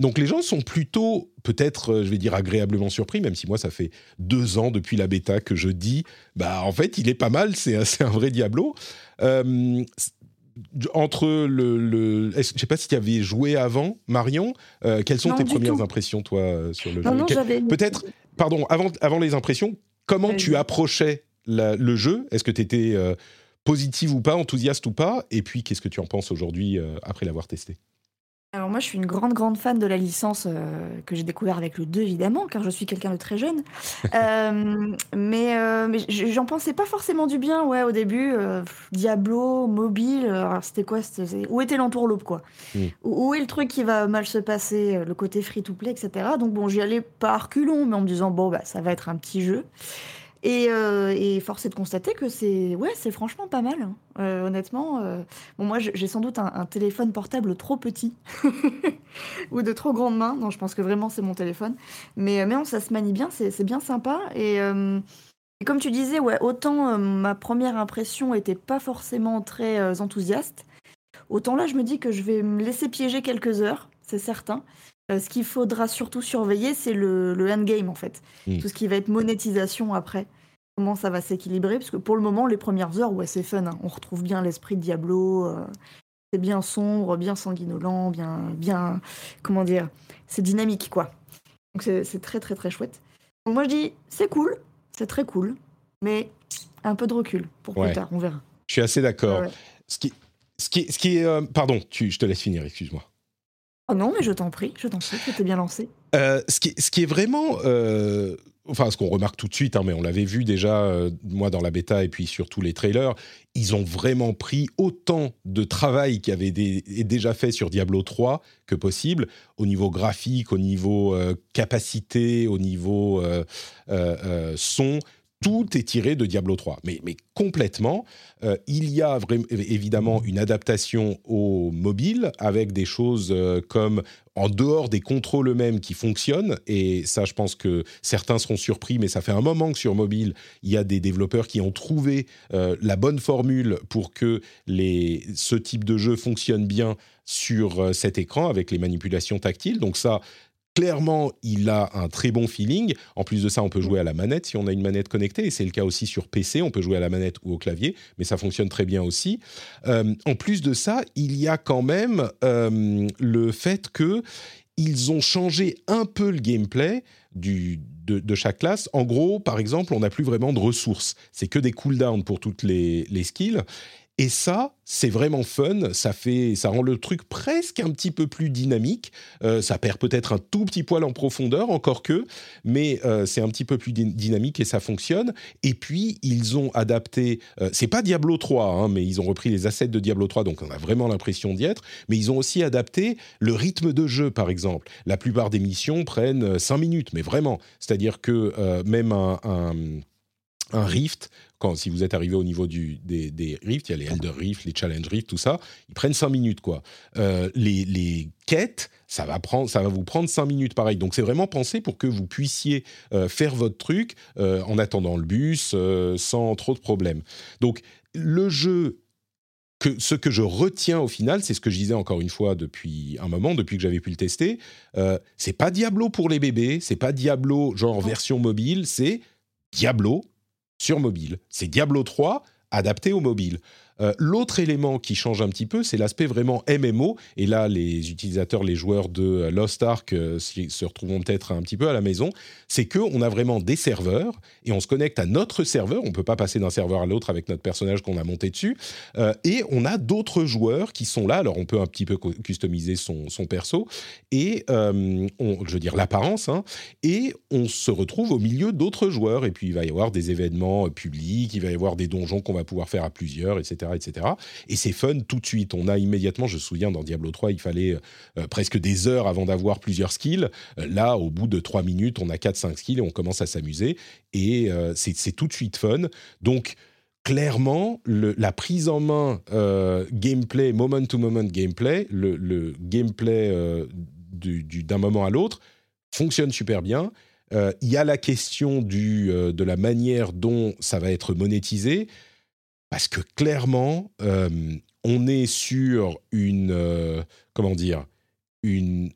Donc les gens sont plutôt, peut-être, euh, je vais dire agréablement surpris, même si moi ça fait deux ans depuis la bêta que je dis, bah en fait il est pas mal, c'est un vrai Diablo. Euh, entre le, le je sais pas si tu avais joué avant, Marion. Euh, quelles sont tes premières impressions, toi, sur le non, jeu Peut-être, pardon, avant, avant les impressions, comment tu approchais le jeu? Est-ce que tu étais positive ou pas, enthousiaste ou pas? Et puis, qu'est-ce que tu en penses aujourd'hui après l'avoir testé? Alors moi, je suis une grande, grande fan de la licence euh, que j'ai découvert avec le 2, évidemment, car je suis quelqu'un de très jeune. <laughs> Euh, mais, euh, mais j'en pensais pas forcément du bien, ouais, au début. Diablo, mobile, c'était quoi Où était l'entourloupe, quoi hmm. où, est le truc qui va mal se passer, le côté free-to-play, etc. Donc bon, j'y allais pas reculons, mais en me disant, bon, bah, ça va être un petit jeu. Et, euh, force est de constater que c'est ouais, c'est franchement pas mal. Hein. Euh, honnêtement, euh, bon moi j'ai sans doute un, téléphone portable trop petit <laughs> ou de trop grandes mains. Non, je pense que vraiment c'est mon téléphone. Mais mais ça se manie bien, c'est bien sympa. Et, et, comme tu disais, ouais, autant ma première impression était pas forcément très enthousiaste, autant là je me dis que je vais me laisser piéger quelques heures, c'est certain. Euh, ce qu'il faudra surtout surveiller, c'est le, endgame en fait. Hmm. Tout ce qui va être monétisation après. Comment ça va s'équilibrer? Parce que pour le moment, les premières heures, ouais, c'est fun. Hein. On retrouve bien l'esprit de Diablo. Euh, c'est bien sombre, bien sanguinolent, bien, bien. Comment dire C'est dynamique, quoi. Donc c'est très, très, très chouette. Donc moi, je dis, c'est cool, c'est très cool, mais un peu de recul pour plus tard, on verra. Je suis assez d'accord. Ce qui, ce qui, ce qui est. Euh, pardon, tu, je te laisse finir, excuse-moi. Oh non, mais je t'en prie, je t'en prie, tu bien lancé. Euh, ce, qui, ce, qui, est vraiment. Euh, enfin, ce qu'on remarque tout de suite, hein, mais on l'avait vu déjà, euh, moi, dans la bêta et puis sur tous les trailers, ils ont vraiment pris autant de travail qui avait déjà fait sur Diablo 3 que possible, au niveau graphique, au niveau capacité, au niveau son tout est tiré de Diablo 3, mais, mais complètement. Euh, il y a évidemment une adaptation au mobile avec des choses euh, comme en dehors des contrôles eux-mêmes qui fonctionnent, et ça je pense que certains seront surpris, mais ça fait un moment que sur mobile, il y a des développeurs qui ont trouvé euh, la bonne formule pour que les, ce type de jeu fonctionne bien sur cet écran avec les manipulations tactiles. Donc ça, clairement, il a un très bon feeling. En plus de ça, on peut jouer à la manette si on a une manette connectée, et c'est le cas aussi sur PC. On peut jouer à la manette ou au clavier, mais ça fonctionne très bien aussi. Euh, en plus de ça, il y a quand même euh, le fait que ils ont changé un peu le gameplay de, chaque classe. En gros, par exemple, on n'a plus vraiment de ressources. C'est que des cooldowns pour toutes les skills. Et ça, c'est vraiment fun. Ça fait, ça rend le truc presque un petit peu plus dynamique. Euh, ça perd peut-être un tout petit poil en profondeur, encore que, mais euh, c'est un petit peu plus dynamique et ça fonctionne. Et puis ils ont adapté. Euh, c'est pas Diablo 3, hein, mais ils ont repris les assets de Diablo 3, donc on a vraiment l'impression d'y être. Mais ils ont aussi adapté le rythme de jeu, par exemple. La plupart des missions prennent 5 minutes, mais vraiment. C'est-à-dire que même un rift, quand, si vous êtes arrivé au niveau du, des, des rifts, il y a les Elder Rift, les Challenge Rift, tout ça, ils prennent 5 minutes, quoi. Euh, les, les, quêtes, ça va, prendre, ça va vous prendre 5 minutes, pareil. Donc, c'est vraiment pensé pour que vous puissiez euh, faire votre truc euh, en attendant le bus, sans trop de problèmes. Donc, le jeu que ce que je retiens au final, c'est ce que je disais encore une fois depuis un moment, depuis que j'avais pu le tester. Euh, c'est pas Diablo pour les bébés, c'est pas Diablo genre version mobile, c'est Diablo sur mobile. C'est Diablo 3 adapté au mobile. Euh, l'autre élément qui change un petit peu, c'est l'aspect vraiment MMO. Et là, les utilisateurs, les joueurs de Lost Ark euh, se retrouveront peut-être un petit peu à la maison. C'est qu'on a vraiment des serveurs et on se connecte à notre serveur. On ne peut pas passer d'un serveur à l'autre avec notre personnage qu'on a monté dessus. Euh, et on a d'autres joueurs qui sont là. Alors, on peut un petit peu customiser son, perso et, je veux dire, l'apparence. Hein. et on se retrouve au milieu d'autres joueurs. Et puis, il va y avoir des événements publics, il va y avoir des donjons qu'on va pouvoir faire à plusieurs, etc etc. Et c'est fun tout de suite. On a immédiatement, je me souviens, dans Diablo 3, il fallait euh, presque des heures avant d'avoir plusieurs skills. Euh, là, au bout de 3 minutes, on a 4-5 skills et on commence à s'amuser. Et euh, c'est tout de suite fun. Donc, clairement, la prise en main gameplay, moment-to-moment gameplay, le, gameplay d'un moment à l'autre fonctionne super bien. Il y a la question de la manière dont ça va être monétisé. Parce que clairement, euh, on est sur une, euh, comment dire, une,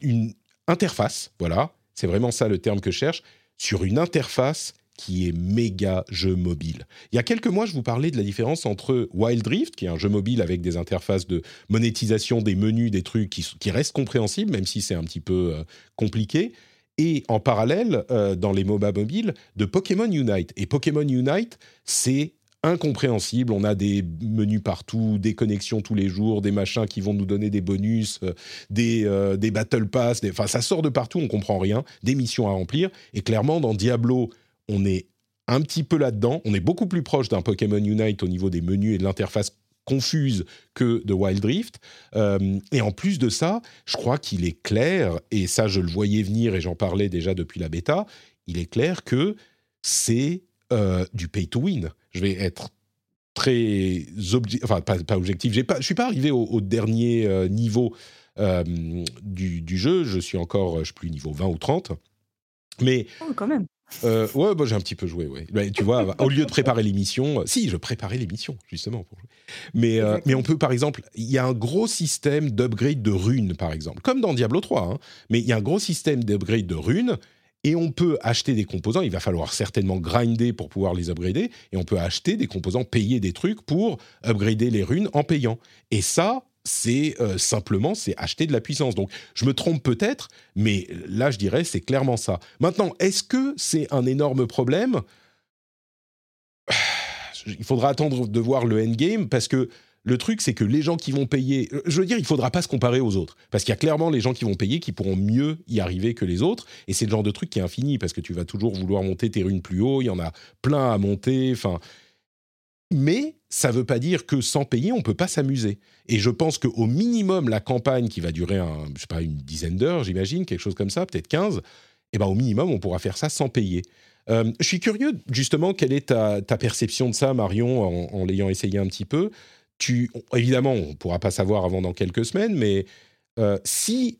une interface, voilà, c'est vraiment ça le terme que je cherche, sur une interface qui est méga jeu mobile. Il y a quelques mois, je vous parlais de la différence entre Wild Rift, qui est un jeu mobile avec des interfaces de monétisation des menus, des trucs qui, qui restent compréhensibles, même si c'est un petit peu euh, compliqué, et en parallèle, dans les MOBA mobiles, de Pokémon Unite. Et Pokémon Unite, c'est incompréhensible. On a des menus partout, des connexions tous les jours, des machins qui vont nous donner des bonus, euh, des, euh, des battle pass, enfin ça sort de partout, on comprend rien, des missions à remplir. Et clairement, dans Diablo, on est un petit peu là-dedans. On est beaucoup plus proche d'un Pokémon Unite au niveau des menus et de l'interface confuse que de Wild Rift. Euh, et en plus de ça, je crois qu'il est clair, et ça je le voyais venir et j'en parlais déjà depuis la bêta, il est clair que c'est du pay to win je vais être très objectif, enfin pas, objectif. Pas, je suis pas arrivé au, dernier euh, niveau euh, du, jeu. Je suis encore, je sais plus niveau 20 ou 30. Mais oh, quand même. Euh, ouais, bah, j'ai un petit peu joué, ouais. Tu vois, <laughs> au lieu de préparer l'émission, si, je préparais l'émission, justement. Pour jouer. Mais, mais on peut, par exemple, il y a un gros système d'upgrade de runes, par exemple, comme dans Diablo 3, hein. mais il y a un gros système d'upgrade de runes et on peut acheter des composants. Il va falloir certainement grinder pour pouvoir les upgrader. Et on peut acheter des composants, payer des trucs pour upgrader les runes en payant. Et ça, c'est euh, simplement c'est acheter de la puissance. Donc je me trompe peut-être, mais là je dirais c'est clairement ça. Maintenant, est-ce que c'est un énorme problème? <sighs> Il faudra attendre de voir le endgame parce que le truc, c'est que les gens qui vont payer, je veux dire, il faudra pas se comparer aux autres, parce qu'il y a clairement les gens qui vont payer qui pourront mieux y arriver que les autres, et c'est le genre de truc qui est infini, parce que tu vas toujours vouloir monter tes runes plus haut, il y en a plein à monter, enfin. Mais ça ne veut pas dire que sans payer, on peut pas s'amuser. Et je pense qu'au minimum, la campagne qui va durer, un, je sais pas, une dizaine d'heures, j'imagine, quelque chose comme ça, peut-être 15, eh ben, au minimum, on pourra faire ça sans payer. Euh, je suis curieux, justement, quelle est ta, perception de ça, Marion, en l'ayant essayé un petit peu? Évidemment, on ne pourra pas savoir avant dans quelques semaines, mais euh, si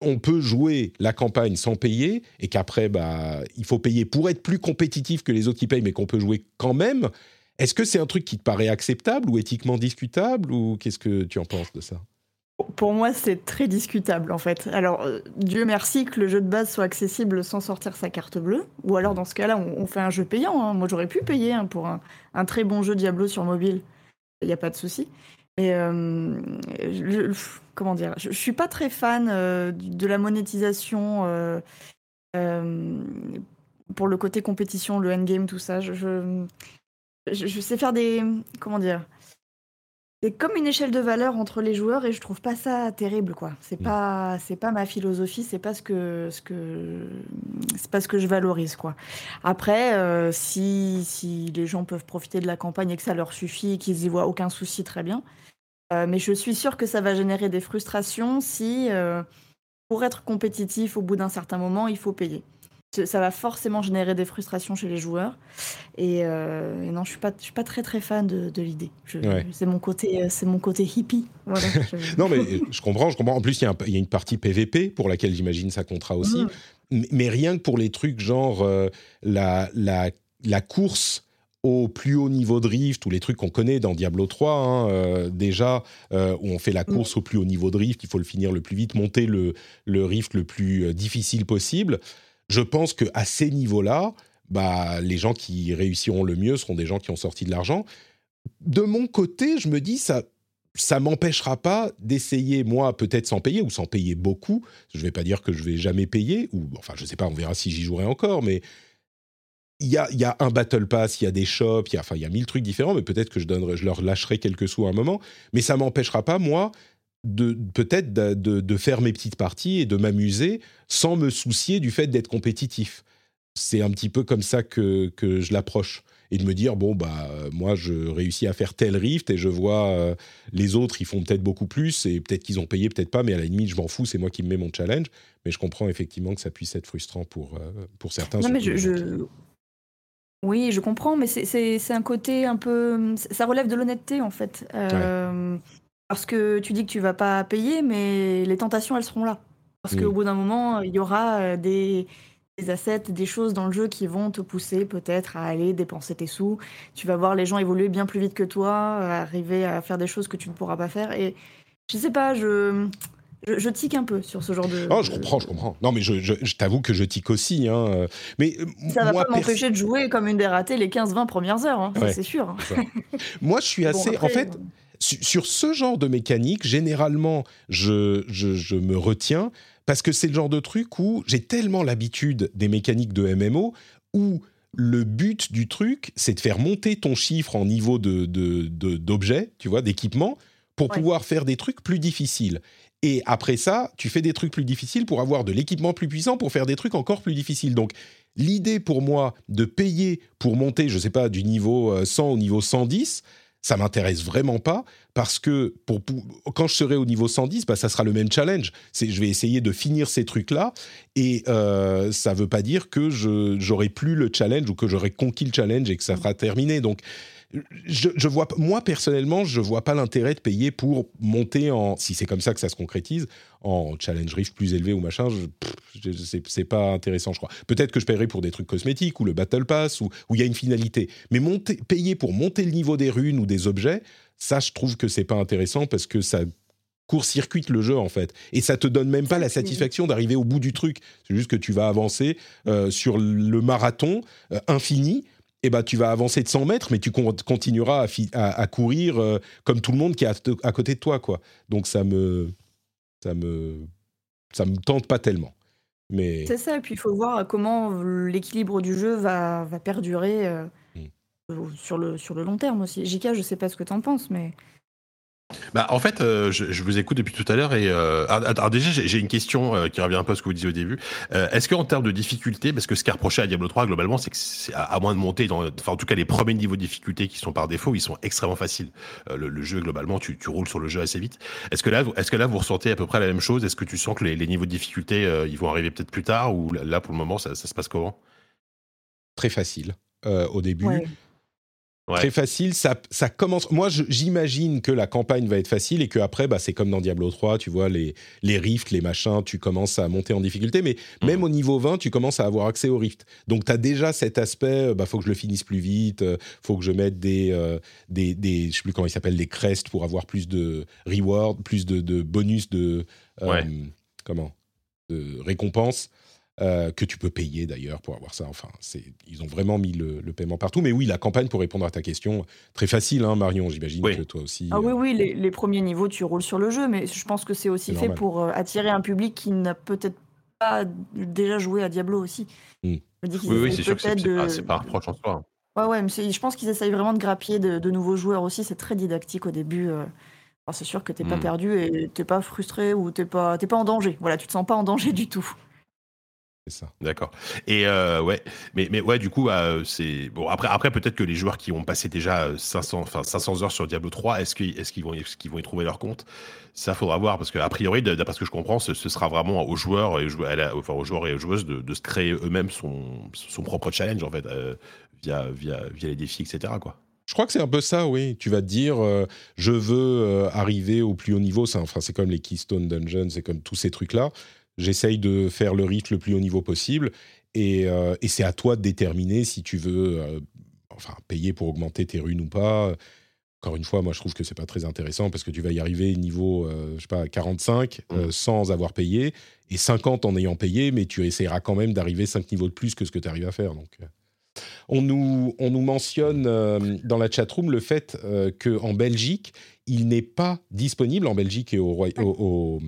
on peut jouer la campagne sans payer et qu'après, bah, il faut payer pour être plus compétitif que les autres qui payent, mais qu'on peut jouer quand même, est-ce que c'est un truc qui te paraît acceptable ou éthiquement discutable ou qu'est-ce que tu en penses de ça? Pour moi, c'est très discutable en fait. Alors, euh, Dieu merci que le jeu de base soit accessible sans sortir sa carte bleue. Ou alors, dans ce cas-là, on, fait un jeu payant. Hein. Moi, j'aurais pu payer hein, pour un, très bon jeu Diablo sur mobile il n'y a pas de souci. Mais euh, comment dire, je, ne suis pas très fan euh, de la monétisation euh, pour le côté compétition, le endgame, tout ça. Je, je, je sais faire des. Comment dire C'est comme une échelle de valeur entre les joueurs et je trouve pas ça terrible, quoi. C'est Mm. pas, c'est pas ma philosophie, c'est pas ce que, ce que, c'est pas ce que je valorise, quoi. Après, euh, si, si les gens peuvent profiter de la campagne et que ça leur suffit et qu'ils y voient aucun souci, très bien. Euh, mais je suis sûre que ça va générer des frustrations si, euh, pour être compétitif au bout d'un certain moment, il faut payer. Ça- Ça va forcément générer des frustrations chez les joueurs. Et, euh, et non, je suis pas, je suis pas très très fan de, de l'idée. Je- Ouais. C'est mon côté, euh, c'est mon côté hippie. Voilà. Je- <laughs> Non, mais euh, je comprends, je comprends. En plus, il y, a un- il y a une partie PVP pour laquelle j'imagine ça comptera aussi. Mm. Mais- Mais rien que pour les trucs genre euh, la, la, la course au plus haut niveau de rift ou les trucs qu'on connaît dans Diablo 3 hein, euh, déjà euh, où on fait la course au plus haut niveau de rift il faut le finir le plus vite monter le, le rift le plus euh, difficile possible je pense que à ces niveaux là bah, les gens qui réussiront le mieux seront des gens qui ont sorti de l'argent de mon côté je me dis ça ça m'empêchera pas d'essayer moi peut-être sans payer ou sans payer beaucoup je vais pas dire que je vais jamais payer ou enfin je sais pas on verra si j'y jouerai encore mais il y a, y a un battle pass, il y a des shops, il y a, enfin, il y a mille trucs différents, mais peut-être que je, donnerai, je leur lâcherai quelques sous à un moment. Mais ça m'empêchera pas, moi, de peut-être de, de- de faire mes petites parties et de m'amuser sans me soucier du fait d'être compétitif. C'est un petit peu comme ça que, que je l'approche. Et de me dire, bon, bah, euh, moi, je réussis à faire tel rift et je vois euh, les autres, ils font peut-être beaucoup plus et peut-être qu'ils ont payé, peut-être pas, mais à la limite, je m'en fous, c'est moi qui me mets mon challenge. Mais je comprends effectivement que ça puisse être frustrant pour, euh, pour certains. Non, mais je, Oui, je comprends, mais c'est- un côté un peu. Ça relève de l'honnêteté, en fait. Euh, Parce que tu dis que tu vas pas payer, mais les tentations, elles seront là. Parce qu'au bout d'un moment, il y aura euh, des, des assets, des choses dans le jeu qui vont te pousser peut-être à aller dépenser tes sous. Tu vas voir les gens évoluer bien plus vite que toi, euh, arriver à faire des choses que tu ne pourras pas faire. Et je sais pas, je, je, je tique un peu sur ce genre de. Oh, je comprends, je comprends. Non, mais je, je- je t'avoue que je tique aussi. Hein. euh, Mais euh, Ça va moi, pas m'empêcher de jouer comme une des ratées les 15-20 premières heures, hein, Ouais. c'est sûr. moi, je suis Bon, assez. en fait, su- sur ce genre de mécanique, généralement, je, je, je me retiens parce que c'est le genre de truc où j'ai tellement l'habitude des mécaniques de MMO où le but du truc, c'est de faire monter ton chiffre en niveau de, d'objet, tu vois, d'équipement, pour Ouais. pouvoir faire des trucs plus difficiles. Et après ça, tu fais des trucs plus difficiles pour avoir de l'équipement plus puissant pour faire des trucs encore plus difficiles. Donc, l'idée pour moi de payer pour monter, je sais pas, du niveau euh, 100 au niveau 110, ça m'intéresse vraiment pas parce que pour, quand je serai au niveau 110, bah, ça sera le même challenge. C'est, je vais essayer de finir ces trucs-là et euh, ça veut pas dire que je, j'aurai plus le challenge ou que j'aurai conquis le challenge et que ça sera terminé. Donc, je, je vois, moi personnellement, je vois pas l'intérêt de payer pour monter en, si c'est comme ça que ça se concrétise, en challenge rift plus élevé ou machin. je- je- c'est, c'est pas intéressant, je crois. Peut-être que je paierai pour des trucs cosmétiques ou le battle pass ou où il y a une finalité. Mais monter, payer pour monter le niveau des runes ou des objets, ça, je trouve que c'est pas intéressant parce que ça court-circuite le jeu en fait et ça te donne même pas la satisfaction d'arriver au bout du truc c'est juste que tu vas avancer euh, sur le marathon euh, infini et ben tu vas avancer de 100 mètres mais tu con- continueras à, fi- à- à courir euh, comme tout le monde qui est à, côté de toi quoi donc ça me ça me ça me tente pas tellement mais C'est ça, et puis il faut voir comment l'équilibre du jeu va, va perdurer euh, Mm. sur, le, sur le long terme aussi. Jika, je sais pas ce que t'en penses, mais. Bah, en fait, euh, je, je vous écoute depuis tout à l'heure et euh, alors, alors déjà j'ai une question euh, qui revient un peu à ce que vous disiez au début. Euh, Est-ce qu'en termes de difficulté, parce que ce qui est reproché à Diablo 3 globalement, c'est que c'est à, à moins de monter, dans, enfin en tout cas les premiers niveaux de difficulté qui sont par défaut, ils sont extrêmement faciles. Euh, le, le jeu globalement, tu, tu roules sur le jeu assez vite. Est-ce que là, vous- est-ce que là vous ressentez à peu près la même chose? Est-ce que tu sens que les, les niveaux de difficulté, euh, ils vont arriver peut-être plus tard ou là, là, pour le moment ça, ça se passe comment? Très facile euh, au début Ouais. Ouais. très facile. Ça, ça commence. Moi, j'imagine que la campagne va être facile et qu'après, bah, c'est comme dans Diablo 3, tu vois, les, les rifts, les machins, tu commences à monter en difficulté. Mais même au niveau 20, tu commences à avoir accès aux rifts. Donc, tu as déjà cet aspect, euh, bah, faut que je le finisse plus vite, euh, faut que je mette des, euh, des, des, je sais plus comment ils s'appellent, des crests pour avoir plus de reward, plus de, de bonus de, euh, Ouais. comment, de récompenses. Euh, que tu peux payer d'ailleurs pour avoir ça. Enfin, ils ont vraiment mis le, le paiement partout. Mais oui, la campagne, pour répondre à ta question, très facile, hein, Marion. J'imagine Oui. que toi aussi. Ah oui, euh, oui, les, les premiers niveaux, tu roules sur le jeu, mais je pense que c'est aussi fait normal. pour euh, attirer un public qui n'a peut-être pas déjà joué à Diablo aussi. Mm. Je me dis qu'ils Oui, oui, c'est sûr que c'est de- pas un reproche en soi. hein. Ouais, ouais, mais je pense qu'ils essayent vraiment de grappiller de, nouveaux joueurs aussi. C'est très didactique au début. Euh. c'est sûr que t'es pas hmm. perdu et t'es pas frustré ou t'es pas, pas en danger. Voilà, tu te sens pas en danger du tout. C'est ça. D'accord. Et euh, ouais, mais, mais ouais, du coup, bah, c'est bon. Après, après peut-être que les joueurs qui ont passé déjà 500, enfin 500 heures sur Diablo 3, est-ce qu'ils est qu'ils vont, est qu'ils vont y trouver leur compte? Ça, faudra voir parce qu'a priori, d'après ce que je comprends, ce, sera vraiment aux joueurs et enfin aux joueurs et aux joueuses de, se créer eux-mêmes son, son propre challenge en fait via, via, via les défis, etc. Quoi. Je crois que c'est un peu ça, oui. Tu vas te dire, euh, je veux euh, arriver au plus haut niveau. C'est enfin, comme les Keystone Dungeons, c'est comme tous ces trucs-là. J'essaye de faire le rythme le plus haut niveau possible. Et, euh, et c'est à toi de déterminer si tu veux enfin, payer pour augmenter tes runes ou pas. Encore une fois, moi, je trouve que c'est pas très intéressant parce que tu vas y arriver niveau, je sais pas, 45 mmh. sans avoir payé et 50 en ayant payé, mais tu essaieras quand même d'arriver 5 niveaux de plus que ce que tu arrives à faire. Donc, on nous, on nous mentionne euh, dans la chatroom le fait euh, qu'en Belgique, il n'est pas disponible en Belgique et aux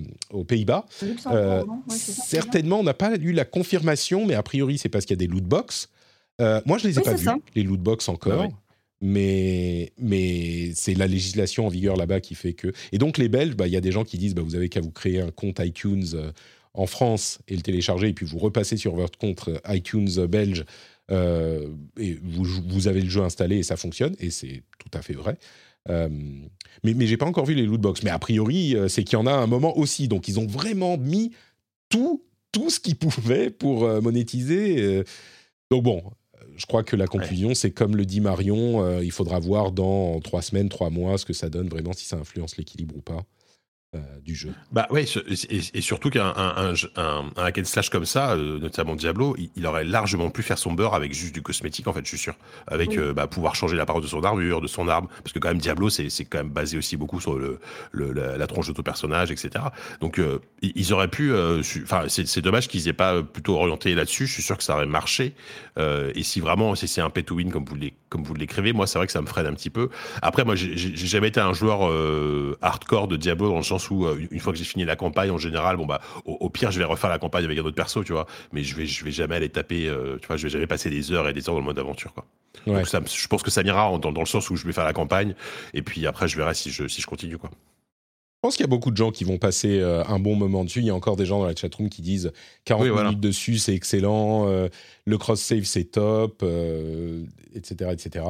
Pays-Bas. Euh, certainement, on n'a pas eu la confirmation, mais a priori, c'est parce qu'il y a des loot box. moi, je ne les ai pas vus, les loot box encore. Ah mais, mais c'est la législation en vigueur là-bas qui fait que. Et donc, les Belges, bah, il y a des gens qui disent bah, vous avez qu'à vous créer un compte iTunes en France et le télécharger, et puis vous repassez sur votre compte iTunes belge euh, et vous, vous, avez le jeu installé et ça fonctionne, et c'est tout à fait vrai. Euh, mais mais j'ai pas encore vu les loot box. Mais a priori, euh, c'est qu'il y en a un moment aussi. Donc ils ont vraiment mis tout, tout ce qu'ils pouvaient pour monétiser. Donc bon, je crois que la conclusion, c'est comme le dit Marion, il faudra voir dans trois semaines, trois mois ce que ça donne vraiment, si ça influence l'équilibre ou pas. Euh, du jeu. Bah ouais, et, surtout qu'un un, un, hack and slash comme ça, euh, notamment Diablo, il, aurait largement pu faire son beurre avec juste du cosmétique, en fait, je suis sûr. Avec euh, bah, pouvoir changer la parole de son armure, de son arme, parce que quand même Diablo, c'est quand même basé aussi beaucoup sur le, la, tronche de ton personnage, etc. Donc ils auraient pu, enfin c'est dommage qu'ils aient pas plutôt orienté là-dessus. Je suis sûr que ça aurait marché. et si vraiment si c'est un pay to win comme vous comme vous l'écrivez, moi c'est vrai que ça me freine un petit peu. Après moi j'ai jamais été un joueur hardcore de Diablo dans le sens où euh, une fois que j'ai fini la campagne en général bon bah au, pire je vais refaire la campagne avec un autre perso tu vois. Mais je vais je vais jamais aller taper euh, tu vois je vais jamais passer des heures et des heures dans le mode aventure quoi. Donc ça, je pense que ça m'ira dans, le sens où je vais faire la campagne et puis après je verrai si je si je continue quoi je pense qu'il y a beaucoup de gens qui vont passer euh, un bon moment dessus. Il y a encore des gens dans la chatroom qui disent 40 minutes dessus, c'est excellent, le cross-save, c'est top, etc., etc.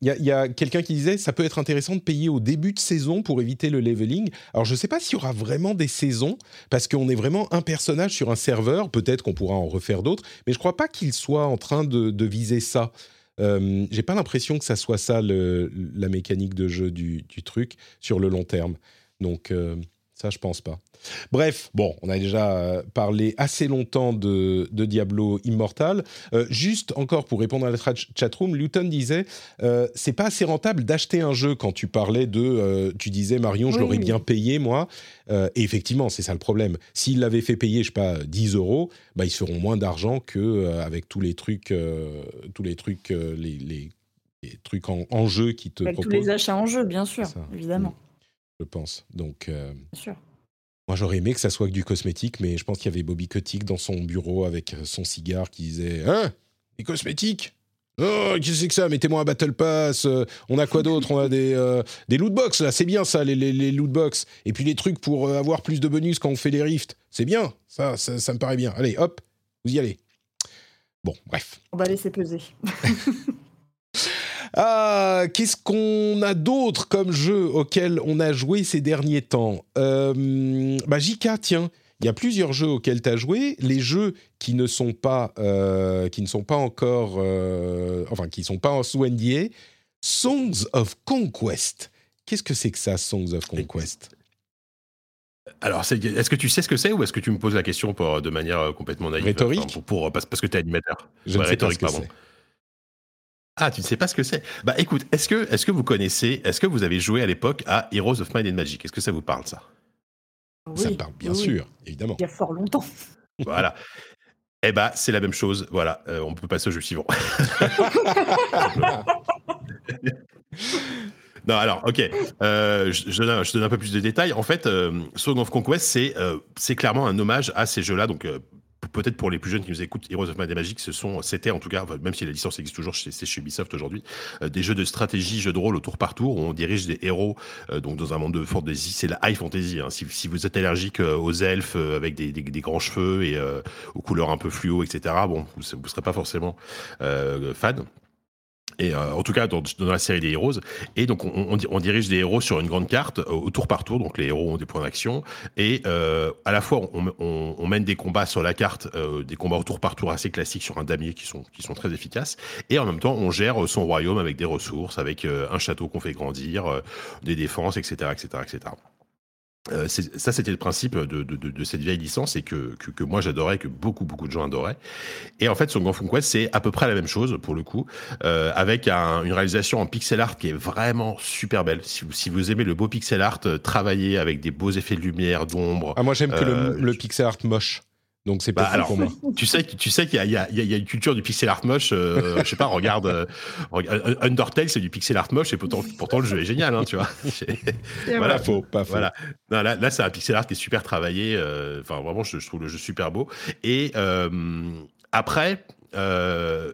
Il y a, quelqu'un qui disait ça peut être intéressant de payer au début de saison pour éviter le leveling. Alors je ne sais pas s'il y aura vraiment des saisons parce qu'on est vraiment un personnage sur un serveur. Peut-être qu'on pourra en refaire d'autres, mais je ne crois pas qu'il soit en train de, viser ça. Euh, J'ai pas l'impression que ça soit ça la mécanique de jeu du, truc sur le long terme. Donc euh, ça, je pense pas. Bref, bon, on a déjà euh, parlé assez longtemps de, Diablo Immortal. Euh, juste encore pour répondre à la chatroom, Luton disait euh, c'est pas assez rentable d'acheter un jeu quand tu parlais de. tu disais, Marion, je l'aurais bien payé, moi. et effectivement, c'est ça le problème. S'ils l'avaient fait payer, je sais pas, 10 euros, bah, ils feront moins d'argent qu'avec avec tous les trucs, tous les trucs, les, trucs en, jeu qui te avec Tous les achats en jeu, bien sûr, évidemment. Mm je pense. Donc, euh, moi j'aurais aimé que ça soit que du cosmétique, mais je pense qu'il y avait Bobby Kotick dans son bureau avec euh, son cigare qui disait Hein Des cosmétiques? Oh, qu'est-ce que c'est que ça? Mettez-moi un Battle Pass. Euh, on a quoi d'autre? On a des, des loot box, là. C'est bien, ça, les, les, loot box. Et puis les trucs pour avoir plus de bonus quand on fait les rifts. C'est bien. Ça, ça, ça, me paraît bien. Allez, hop, vous y allez. Bon, bref. On va laisser peser. <laughs> Ah, qu'est-ce qu'on a d'autre comme jeu auquel on a joué ces derniers temps euh, bah, JK, tiens, il y a plusieurs jeux auxquels tu as joué. Les jeux qui ne sont pas, euh, qui ne sont pas encore, euh, enfin, qui ne sont pas en sous NDA, Songs of Conquest. Qu'est-ce que c'est que ça, Songs of Conquest? Alors, est-ce que tu sais ce que c'est ou est-ce que tu me poses la question pour, de manière complètement naïve Rhétorique pour, parce, que tu es animateur? Je ne sais pas ce que pardon. Ah, tu ne sais pas ce que c'est Bah écoute, est-ce que, est que vous connaissez, est-ce que vous avez joué à l'époque à Heroes of Might and Magic? Est-ce que ça vous parle ça? Oui, Ça me parle bien sûr, évidemment. Il y a fort longtemps. <laughs> Voilà. Eh bah c'est la même chose. Voilà, euh, on peut passer au jeu suivant. <laughs> non, alors, ok. Euh, je, je, donne, un peu plus de détails. En fait, euh, Song of Conquest, c'est euh, c'est clairement un hommage à ces jeux-là. Donc, peut-être pour les plus jeunes qui nous écoutent, Heroes of Magic, ce sont, c'était en tout cas, même si la licence existe toujours, c'est chez Ubisoft aujourd'hui, des jeux de stratégie, jeux de rôle au tour par tour où on dirige des héros donc dans un monde de fantasy. C'est la high fantasy. Hein. Si, vous êtes allergique aux elfes avec des, des, des grands cheveux et aux couleurs un peu fluo, etc. Bon, vous ne serez pas forcément fan et euh, en tout cas dans, dans, la série des Heroes. Et donc on, on, dirige des héros sur une grande carte euh, au tour par tour. Donc les héros ont des points d'action et euh, à la fois on, on, mène des combats sur la carte, euh, des combats au tour par tour assez classiques sur un damier qui sont qui sont très efficaces. Et en même temps on gère son royaume avec des ressources, avec un château qu'on fait grandir, des défenses, etc., etc., etc. Euh, ça, c'était le principe de, de, de, cette vieille licence et que, que, que moi j'adorais, que beaucoup beaucoup de gens adoraient. Et en fait, Song of Conquest, c'est à peu près la même chose pour le coup, euh, avec un, une réalisation en pixel art qui est vraiment super belle. Si vous, si vous aimez le beau pixel art, euh, travailler avec des beaux effets de lumière, d'ombre. Ah, moi j'aime que le, euh, le pixel art moche. Donc c'est pas bah, pour moi. Tu sais, tu sais qu'il y, y, y, a une culture du pixel art moche. Euh, je sais pas, regarde, euh, Undertale, c'est du pixel art moche et pourtant, pourtant le jeu est génial, hein, tu vois. <laughs> voilà, faux, pas faux. Voilà. Non, là, là c'est un pixel art qui est super travaillé. Euh, enfin, vraiment, je, je, trouve le jeu super beau. Et euh, après, euh,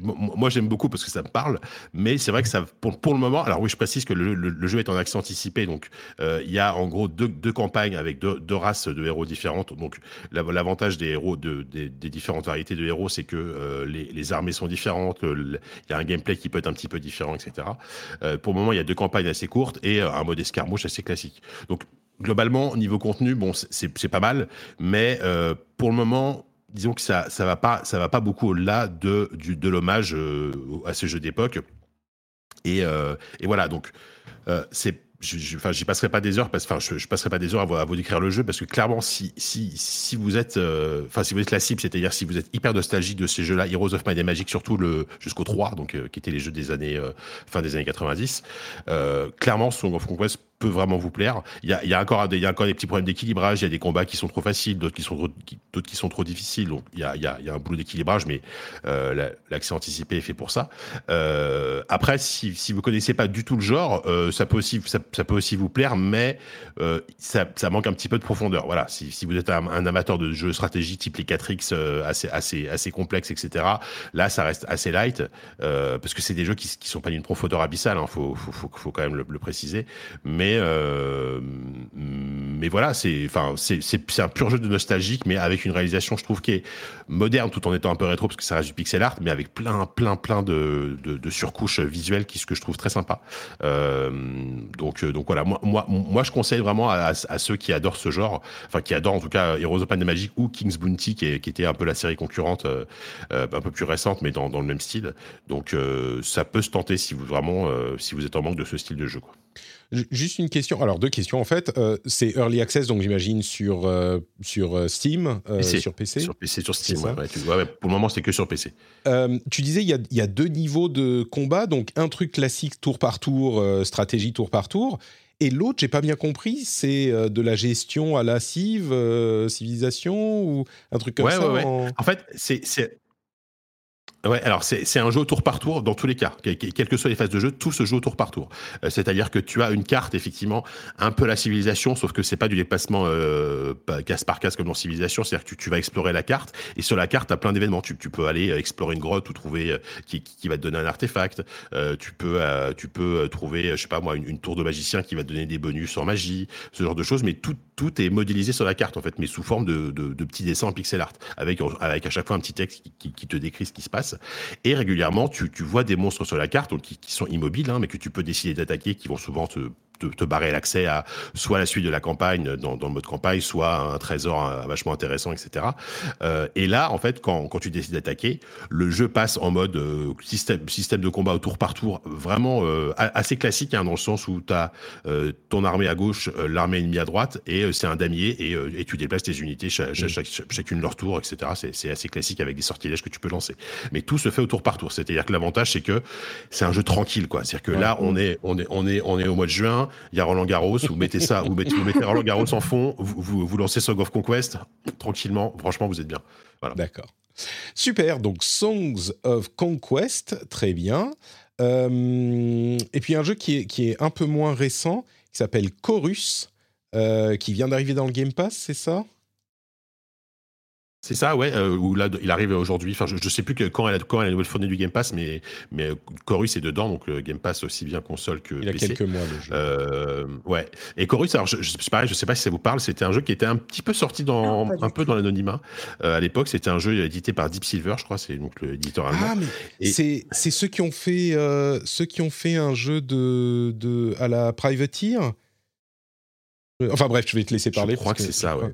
moi, j'aime beaucoup parce que ça me parle, mais c'est vrai que ça, pour, le moment, alors oui, je précise que le, jeu est en accès anticipé, donc euh, il y a en gros deux, campagnes avec deux, races de héros différentes. Donc l'avantage des héros, de, des, différentes variétés de héros, c'est que euh, les, les, armées sont différentes, il y a un gameplay qui peut être un petit peu différent, etc. Pour le moment, il y a deux campagnes assez courtes et un mode escarmouche assez classique. Donc globalement, niveau contenu, bon, c'est pas mal, mais pour le moment, disons que ça ça va pas ça va pas beaucoup au-delà de du de l'hommage euh, à ce jeu d'époque. Et, euh, et voilà donc euh, c'est enfin, j'y passerai pas des heures parce, enfin, je, passerai pas des heures à vous, à décrire le jeu parce que clairement, si, si, si vous êtes, si vous êtes la cible, c'est-à-dire si vous êtes hyper nostalgique de ces jeux-là, Heroes of Might and Magic, surtout le jusqu'au 3, donc qui étaient les jeux des années, fin des années 90, clairement, Song of Conquest peut vraiment vous plaire. Il y a, il encore des, il y a encore des petits problèmes d'équilibrage. Il y a des combats qui sont trop faciles, d'autres qui sont trop, d'autres qui sont trop difficiles. Donc il y a, il il un boulot d'équilibrage, mais euh, l'accès anticipé est fait pour ça. Euh, après, si, si vous connaissez pas du tout le genre, euh, ça peut aussi, ça, peut aussi vous plaire, mais euh, ça, manque un petit peu de profondeur. Voilà. Si, vous êtes un, amateur de jeux stratégie type les 4X euh, assez, assez, assez complexes, etc. Là, ça reste assez light parce que c'est des jeux qui, qui sont pas d'une profondeur abyssale. Hein, faut, faut, quand même le préciser, mais mais euh, mais voilà, c'est un pur jeu de nostalgique, mais avec une réalisation, je trouve, qui est moderne tout en étant un peu rétro parce que ça reste du pixel art, mais avec plein plein plein de, de, de surcouches visuelles ce que je trouve très sympa. Euh, donc donc voilà, moi moi moi je conseille vraiment à, ceux qui adorent ce genre, enfin qui adorent en tout cas Heroes of Might Magic ou King's Bounty qui, était un peu la série concurrente, euh, un peu plus récente, mais dans, le même style. Donc euh, ça peut se tenter si vous vraiment euh, si vous êtes en manque de ce style de jeu. Juste une question. Alors deux questions en fait. Euh, c'est early access donc j'imagine sur euh, sur euh, Steam, PC. sur PC. Sur PC, sur Steam. Ouais, ouais, tu, ouais, pour le moment c'est que sur PC. tu disais il y a, y a, deux niveaux de combat, donc un truc classique tour par tour, stratégie tour par tour. Et l'autre, j'ai pas bien compris, c'est de la gestion à la cive, civilisation ou un truc comme ça. En... en... fait, c'est Ouais, alors c'est un jeu tour par tour dans tous les cas, quelles que soient les phases de jeu, tout se joue tour par tour. Euh, C'est-à-dire que tu as une carte effectivement un peu la civilisation, sauf que c'est pas du déplacement euh, case par case comme dans civilisation, c'est-à-dire que tu, vas explorer la carte et sur la carte tu as plein d'événements. Tu, peux aller euh, explorer une grotte ou trouver euh, qui, qui, va te donner un artefact. Tu peux tu peux trouver je sais pas moi une, une, tour de magicien qui va te donner des bonus en magie, ce genre de choses. Mais tout tout est modélisé sur la carte en fait, mais sous forme de, de, petits dessins en pixel art, avec avec à chaque fois un petit texte qui, qui, te décrit ce qui se passe. Et régulièrement, tu, tu vois des monstres sur la carte qui, qui sont immobiles, hein, mais que tu peux décider d'attaquer, qui vont souvent te te, te barrer l'accès à soit la suite de la campagne dans, dans, le mode campagne, soit un trésor euh, vachement intéressant, etc. Euh, et là, en fait, quand, quand tu décides d'attaquer, le jeu passe en mode euh, système, système de combat au tour par tour, vraiment euh, assez classique, hein, dans le sens où tu as euh, ton armée à gauche, euh, l'armée ennemie à droite, et c'est un damier, et, et, tu déplaces tes unités, chaque, chaque, chaque, chacune leur tour, etc. C'est assez classique avec des sortilèges que tu peux lancer. Mais tout se fait au tour par tour. C'est-à-dire que l'avantage, c'est que c'est un jeu tranquille, quoi. C'est-à-dire que là, on est, on est, on est, on est au mois de juin, il y a Roland Garros, vous mettez ça, vous mettez, Roland Garros en fond, vous, vous, vous, lancez Song of Conquest, tranquillement, franchement, vous êtes bien. Voilà. D'accord. Super, donc Songs of Conquest, très bien. Euh, et puis un jeu qui est, qui est un peu moins récent, qui s'appelle Chorus, euh, qui vient d'arriver dans le Game Pass, c'est ça? C'est ça, ouais. Euh, où là, il arrive aujourd'hui. Enfin, je, ne sais plus que, quand, elle a, quand elle a la nouvelle fournée du Game Pass, mais, mais euh, Chorus est dedans, donc le Game Pass aussi bien console que il a quelques mois le jeu. Euh, ouais. Et Chorus, alors je, je, pareil, je sais pas si ça vous parle. C'était un jeu qui était un petit peu sorti dans un peu dans l'anonymat à l'époque. C'était un jeu édité par Deep Silver, je crois. C'est donc l'éditeur allemand. Ah, mais c'est c'est ceux qui ont fait ceux qui ont fait un jeu de de à la Privateer? Enfin bref, je vais te laisser parler. Je crois que, c'est ça, ouais.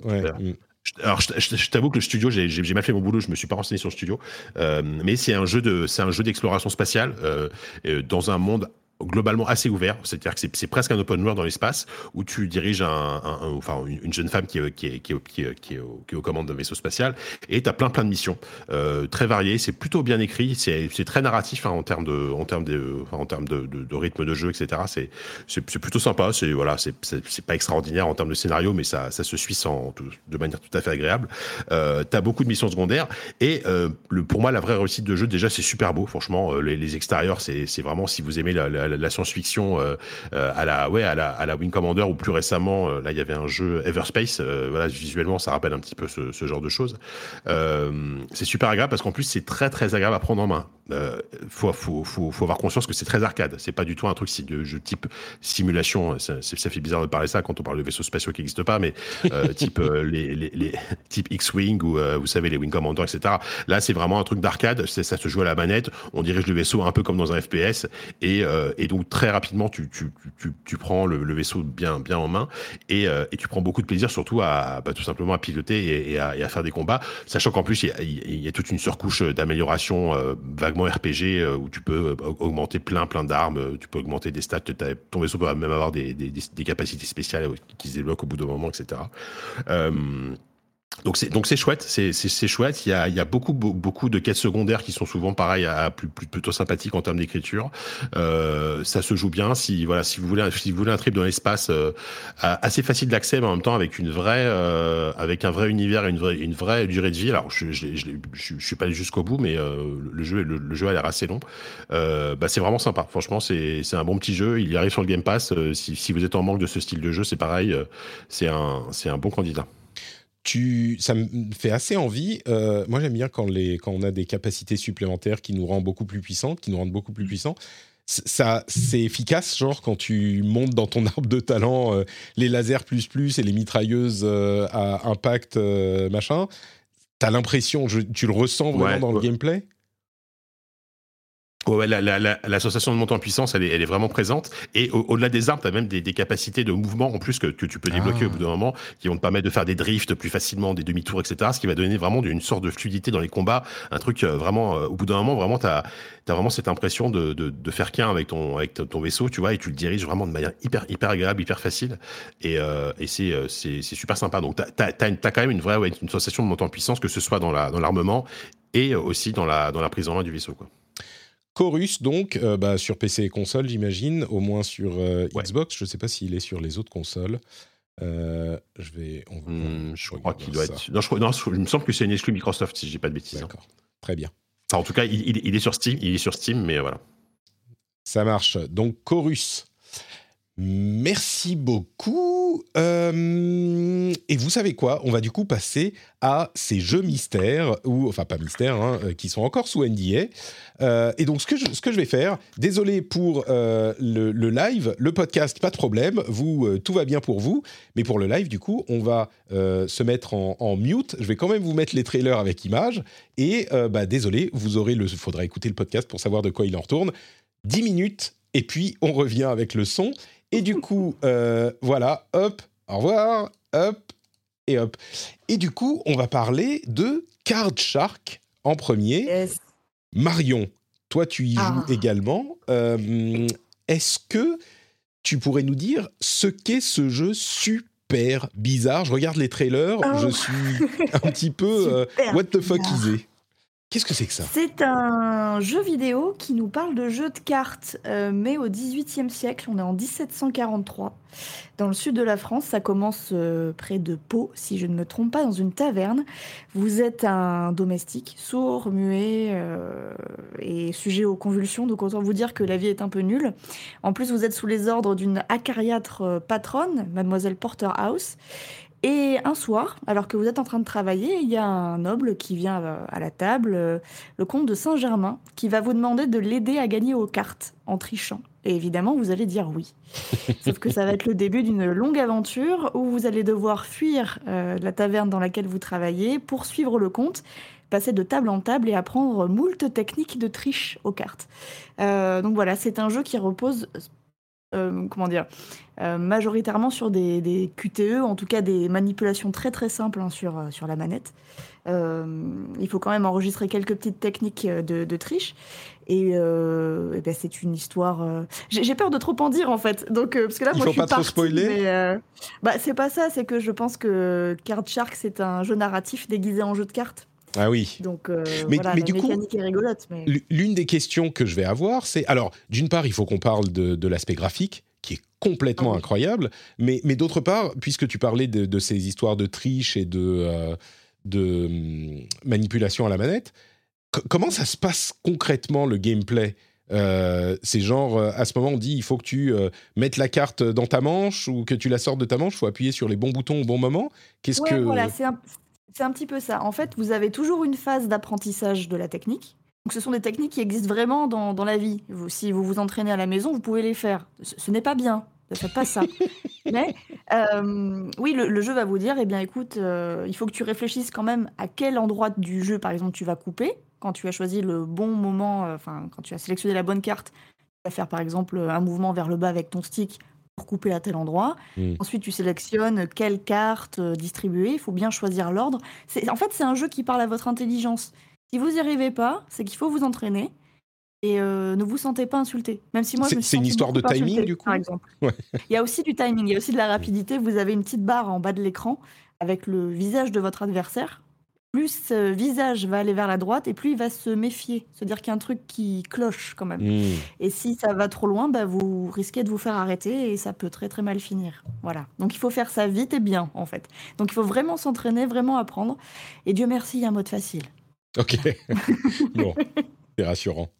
Alors, je, t'avoue que le studio, j'ai mal fait mon boulot, je me suis pas renseigné sur le studio, euh, mais c'est un jeu de, c'est un jeu d'exploration spatiale euh, euh, dans un monde globalement assez ouvert, c'est-à-dire que c'est presque un open world dans l'espace où tu diriges un, enfin une jeune femme qui est, qui qui qui est, aux commandes d'un vaisseau spatial et tu as plein plein de missions euh, très variées, c'est plutôt bien écrit, c'est très narratif hein, en termes de en termes de en termes de, rythme de jeu etc. C'est plutôt sympa, c'est voilà c'est pas extraordinaire en termes de scénario mais ça ça se suit sans de manière tout à fait agréable. Euh, tu as beaucoup de missions secondaires et euh, le pour moi la vraie réussite de jeu déjà c'est super beau franchement euh, les, extérieurs c'est vraiment si vous aimez la la, science-fiction euh, euh, à la ouais à la à la Wing Commander ou plus récemment euh, là il y avait un jeu Everspace voilà visuellement ça rappelle un petit peu ce, ce genre de choses c'est super agréable parce qu'en plus c'est très très agréable à prendre en main faut, faut, faut, faut, avoir conscience que c'est très arcade. C'est pas du tout un truc de jeu type simulation. Ça, ça, fait bizarre de parler ça quand on parle de vaisseaux spatiaux qui n'existent pas, mais euh, <laughs> type les, les, les, type X-wing ou vous savez les Wing Commander, etc. Là, c'est vraiment un truc d'arcade. Ça se joue à la manette. On dirige le vaisseau un peu comme dans un FPS et, et donc très rapidement, tu, tu, tu, tu prends le, vaisseau bien, bien en main et, euh, et, tu prends beaucoup de plaisir, surtout à bah, tout simplement à piloter et, à, faire des combats, sachant qu'en plus il y, a toute une surcouche d'amélioration euh, vaguement RPG euh, où tu peux augmenter plein, plein d'armes, tu peux augmenter des stats, ton vaisseau peut même avoir des, des capacités spéciales qui se débloquent au bout d'un moment, etc. Donc c'est donc c'est chouette, c'est c'est chouette. Il y a il y a beaucoup beaucoup de quêtes secondaires qui sont souvent pareil à, plus, plutôt sympathiques en termes d'écriture. Euh, ça se joue bien. Si voilà si vous voulez si vous voulez un trip dans l'espace euh, assez facile d'accès mais en même temps avec une vraie euh, avec un vrai univers et une vraie une vraie durée de vie. Alors je je je, je, suis pas allé jusqu'au bout mais euh, le jeu le, jeu a l'air assez long. Euh, bah c'est vraiment sympa. Franchement c'est c'est un bon petit jeu. Il y arrive sur le Game Pass. si si vous êtes en manque de ce style de jeu c'est pareil. c'est un c'est un bon candidat ça me fait assez envie. Euh, moi, j'aime bien quand, les, quand on a des capacités supplémentaires qui nous rendent beaucoup plus puissants, qui nous rendent beaucoup plus puissants. Ça, c'est efficace, genre quand tu montes dans ton <laughs> arbre de talent euh, les lasers plus plus et les mitrailleuses euh, à impact machin. T'as l'impression, tu le ressens vraiment dans le gameplay? Ouais, l'association la, de montant en puissance, elle est, elle est vraiment présente. Et au-delà des armes, tu as même des, des, capacités de mouvement en plus que, que tu peux débloquer au bout d'un ah. moment, qui vont te permettre de faire des drifts plus facilement, des demi-tours, etc. Ce qui va donner vraiment une sorte de fluidité dans les combats. Un truc euh, vraiment, euh, au bout d'un moment, vraiment, tu as, as, vraiment cette impression de, de, de faire qu'un avec ton, avec ton vaisseau, tu vois, et tu le diriges vraiment de manière hyper, hyper agréable, hyper facile. Et, euh, et c'est super sympa. Donc, tu as, as, as, quand même une vraie ouais, une sensation de montant en puissance, que ce soit dans l'armement dans et aussi dans la, dans la prise en main du vaisseau. Quoi. Chorus, donc, euh, bah, sur PC et console, j'imagine, au moins sur euh, Xbox. Je ne sais pas s'il est sur les autres consoles. Euh, je vais. Hmm, je crois qu'il doit être. Non, je, non, il me semble que c'est une exclu Microsoft, si je dis pas de bêtises. Hein. D'accord. Très bien. en tout cas, il, il, est sur Steam, il est sur Steam, mais voilà. Ça marche. Donc, Chorus. Merci beaucoup. Euh, et vous savez quoi? On va du coup passer à ces jeux mystères, ou enfin pas mystères, hein, qui sont encore sous NDA. Euh, et donc ce que, je, vais faire, désolé pour le, live, le podcast, pas de problème, vous tout va bien pour vous, mais pour le live du coup, on va se mettre en, mute. Je vais quand même vous mettre les trailers avec images. Et bah, désolé, vous aurez le, faudra écouter le podcast pour savoir de quoi il en retourne. 10 minutes et puis on revient avec le son. Et du coup, euh, voilà, hop, au revoir, hop, et hop. Et du coup, on va parler de Card Shark en premier. Marion, toi, tu y joues ah. également. Euh, est-ce que tu pourrais nous dire ce qu'est ce jeu super bizarre? Je regarde les trailers, oh. je suis un petit peu euh, <laughs> what the fuck is Qu'est-ce que c'est que ça? C'est un jeu vidéo qui nous parle de jeux de cartes, euh, mais au XVIIIe siècle. On est en 1743. Dans le sud de la France, ça commence euh, près de Pau, si je ne me trompe pas, dans une taverne. Vous êtes un domestique, sourd, muet euh, et sujet aux convulsions. Donc autant vous dire que la vie est un peu nulle. En plus, vous êtes sous les ordres d'une acariâtre patronne, Mademoiselle Porterhouse. Et un soir, alors que vous êtes en train de travailler, il y a un noble qui vient euh, à la table, euh, le comte de Saint-Germain, qui va vous demander de l'aider à gagner aux cartes en trichant. Et évidemment, vous allez dire oui. <laughs> Sauf que ça va être le début d'une longue aventure où vous allez devoir fuir euh, la taverne dans laquelle vous travaillez, poursuivre le comte, passer de table en table et apprendre moult techniques de triche aux cartes. Euh, donc voilà, c'est un jeu qui repose euh, comment dire, euh, majoritairement sur des, des, QTE, en tout cas des manipulations très très simples hein, sur, sur la manette. Euh, il faut quand même enregistrer quelques petites techniques de, de triche. Et, euh, et ben c'est une histoire. Euh... J'ai peur de trop en dire en fait. Donc euh, parce que là, il moi, faut je suis pas trop spoiler. bah, c'est pas ça. C'est que je pense que Card Shark c'est un jeu narratif déguisé en jeu de cartes. Ah oui. Donc euh, Mais- voilà, mais la du coup, mécanique est rigolote. Mais... L'une des questions que je vais avoir, c'est alors d'une part, il faut qu'on parle de, de l'aspect graphique qui est complètement Ah oui. incroyable, mais, mais d'autre part, puisque tu parlais de, de ces histoires de triche et de, euh, de hum, manipulation à la manette, co- comment ça se passe concrètement le gameplay? Euh, c'est genre, euh, à ce moment, on dit il faut que tu euh, mettes la carte dans ta manche ou que tu la sortes de ta manche, il faut appuyer sur les bons boutons au bon moment. Qu'est-ce Ouais, que. voilà, c'est un, c'est un petit peu ça. En fait, vous avez toujours une phase d'apprentissage de la technique. Donc, ce sont des techniques qui existent vraiment dans, dans la vie. Vous- si vous vous entraînez à la maison, vous pouvez les faire. Ce, ce n'est pas bien. Ne faites pas ça. <laughs> Mais euh, oui, le, le jeu va vous dire, eh bien, écoute, euh, il faut que tu réfléchisses quand même à quel endroit du jeu, par exemple, tu vas couper. Quand tu as choisi le bon moment, euh, enfin, quand tu as sélectionné la bonne carte, tu vas faire, par exemple, un mouvement vers le bas avec ton stick couper à tel endroit. Mm. Ensuite, tu sélectionnes quelle carte euh, distribuer. Il faut bien choisir l'ordre. En fait, c'est un jeu qui parle à votre intelligence. Si vous n'y arrivez pas, c'est qu'il faut vous entraîner et euh, ne vous sentez pas insulté. Même si moi, C'est- une histoire de timing, du coup Par exemple. Ouais. Il y a aussi du timing, il y a aussi de la rapidité. Vous avez une petite barre en bas de l'écran avec le visage de votre adversaire. Plus ce visage va aller vers la droite et plus il va se méfier, se dire qu'il y a un truc qui cloche quand même. Hmm. Et si ça va trop loin, bah, vous risquez de vous faire arrêter et ça peut très très mal finir. Voilà. Donc il faut faire ça vite et bien en fait. Donc il faut vraiment s'entraîner, vraiment apprendre. Et Dieu merci, il y a un mode facile. Ok. <laughs> bon, c'est rassurant.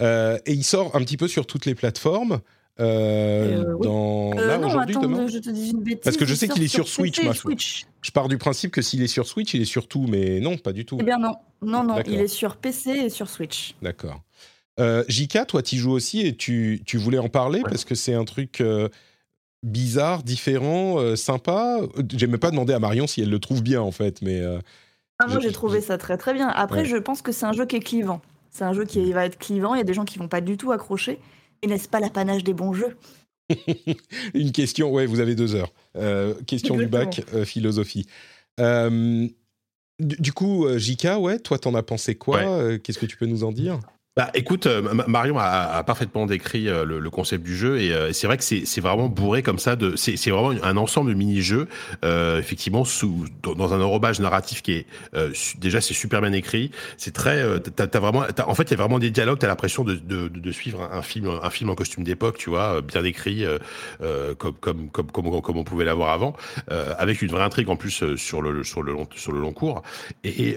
Euh, et il sort un petit peu sur toutes les plateformes. Euh, Euh, oui. dans... Euh, Là, non, aujourd'hui, attends, demain je te dis une bêtise. Parce que je sais qu'il est sur Switch, PC moi. Switch. Je pars du principe que s'il est sur Switch, il est sur tout, mais non, pas du tout. Eh bien non, non, non, D'accord. il est sur PC et sur Switch. D'accord. Euh, Jika, toi, tu joues aussi et tu, tu voulais en parler parce que c'est un truc euh, bizarre, différent, euh, sympa. J'ai même pas demandé à Marion si elle le trouve bien, en fait, mais... Ah, moi j'ai trouvé ça très très bien. Après, Ouais. je pense que c'est un jeu qui est clivant. C'est un jeu qui va être clivant. Il y a des gens qui vont pas du tout accrocher. Et n'est-ce pas l'apanage des bons jeux? <laughs> Une question, ouais, vous avez deux heures. Euh, question du bac, euh, philosophie. Euh, du, du coup, Jika, ouais, toi, t'en as pensé quoi? Ouais. Qu'est-ce que tu peux nous en dire? Bah, écoute, euh, Ma- Marion a, parfaitement décrit euh, le, concept du jeu et euh, c'est vrai que c'est vraiment bourré comme ça. C'est vraiment un ensemble de mini-jeux, effectivement, sous, dans, un enrobage narratif qui est déjà c'est super bien écrit. C'est très, t'as vraiment, en fait, il y a vraiment des dialogues. T'as l'impression de, de, suivre un, film, un film en costume d'époque, tu vois, bien écrit, comme, comme, comme, comme, on- pouvait l'avoir avant, avec une vraie intrigue en plus sur le sur le long sur le long cours. Et, et,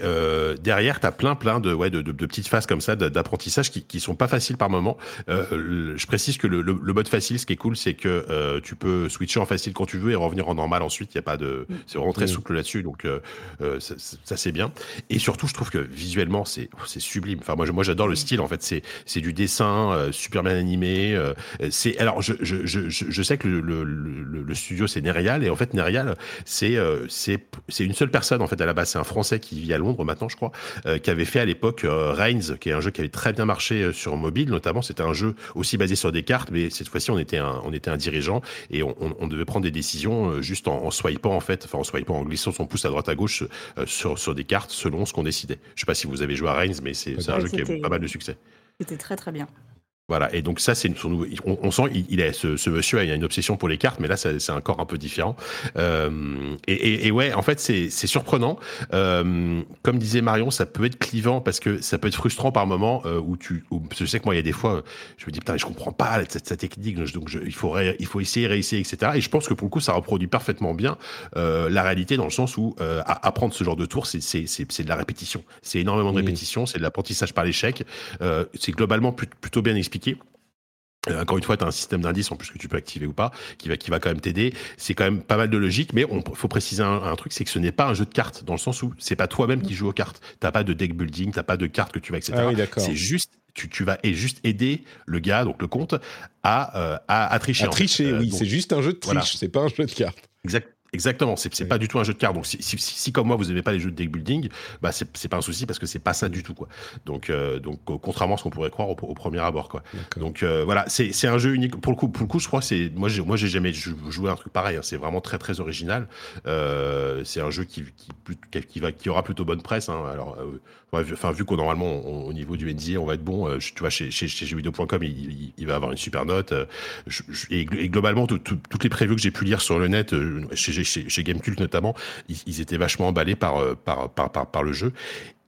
derrière, t'as plein, plein de, ouais, de, petites phases comme ça d- d'apprentissage qui, qui sont pas faciles par moment. Euh, je précise que le, le, le mode facile, ce qui est cool, c'est que euh, tu peux switcher en facile quand tu veux et revenir en normal ensuite. Il y a pas de, c'est vraiment très souple là-dessus, donc euh, euh, ça, c'est bien. Et surtout, je trouve que visuellement, c'est c'est sublime. Enfin, moi, je- moi, j'adore le style. En fait, c'est c'est du dessin euh, super bien animé. euh, c'est alors, je, je, je, je je sais que le, le, le, le studio c'est Nerial et en fait Nerial c'est euh, c'est c'est une seule personne en fait à la base. C'est un Français qui vit à Londres maintenant, je crois, euh, qui avait fait à l'époque euh, Reigns, qui est un jeu qui avait très bien marché euh, sur mobile, notamment. C'était un jeu aussi basé sur des cartes, mais cette fois-ci on était un on était un dirigeant et on, on, on devait prendre des décisions euh, juste en, en swipant en fait, enfin en swipant, en glissant son pouce à droite à gauche euh, sur sur des cartes selon ce qu'on décidait. Je sais pas si vous avez joué à Reigns, mais c'est un jeu qui a eu pas mal de succès. C'était très très bien. Voilà, et donc ça, c'est son. On, on sent, il, il est ce, ce monsieur, il a une obsession pour les cartes, mais là, c'est encore un peu différent. Euh, et, et, et ouais, en fait, c'est surprenant. Euh, comme disait Marion, ça peut être clivant parce que ça peut être frustrant par moment euh, où tu. Où, parce que je sais que moi, il y a des fois, je me dis putain, je comprends pas cette, cette technique, donc je- il faut ré- il faut essayer, réessayer, etc. Et je pense que pour le coup, ça reproduit parfaitement bien la réalité dans le sens où à- apprendre ce genre de tour, c'est c'est c'est c'est de la répétition. C'est énormément de Mhm. répétition, c'est de l'apprentissage par l'échec. C'est globalement plut- plutôt bien expliqué. Euh, encore une fois, tu as un système d'indices en plus que tu peux activer ou pas, qui va, qui va quand même t'aider. C'est quand même pas mal de logique, mais il faut préciser un, truc, c'est que ce n'est pas un jeu de cartes, dans le sens où c'est pas toi-même qui joues aux cartes. T'as pas de deck building, t'as pas de cartes que tu vas, etc. Ah c'est juste, tu, tu vas et juste aider le gars, donc le compte, à, euh, à, à, tricher. À tricher, oui. c'est juste un jeu de triche, c'est pas un jeu de cartes. Exact. Exactement, c'est n'est pas du tout un jeu de cartes. Donc si, si, si comme moi vous n'aimez pas les jeux de deck building, bah c'est pas un souci parce que c'est pas ça du tout quoi. Donc euh, donc contrairement à ce qu'on pourrait croire au, premier abord quoi. Donc euh, voilà, c'est un jeu unique pour le coup. Pour le coup, je crois c'est moi j'ai moi j'ai jamais joué un truc pareil. Hein. C'est vraiment très très original. Euh, c'est un jeu qui qui, qui, va qui aura plutôt bonne presse. Hein. Alors enfin vu qu'on normalement au niveau du NDA on va être bon. tu vois chez chez, chez jeuxvideo.com il, va avoir une super note. et, globalement toutes les prévues que j'ai pu lire sur le net chez chez, chez Gamecult notamment, ils, étaient vachement emballés par, euh, par, par, par, le jeu.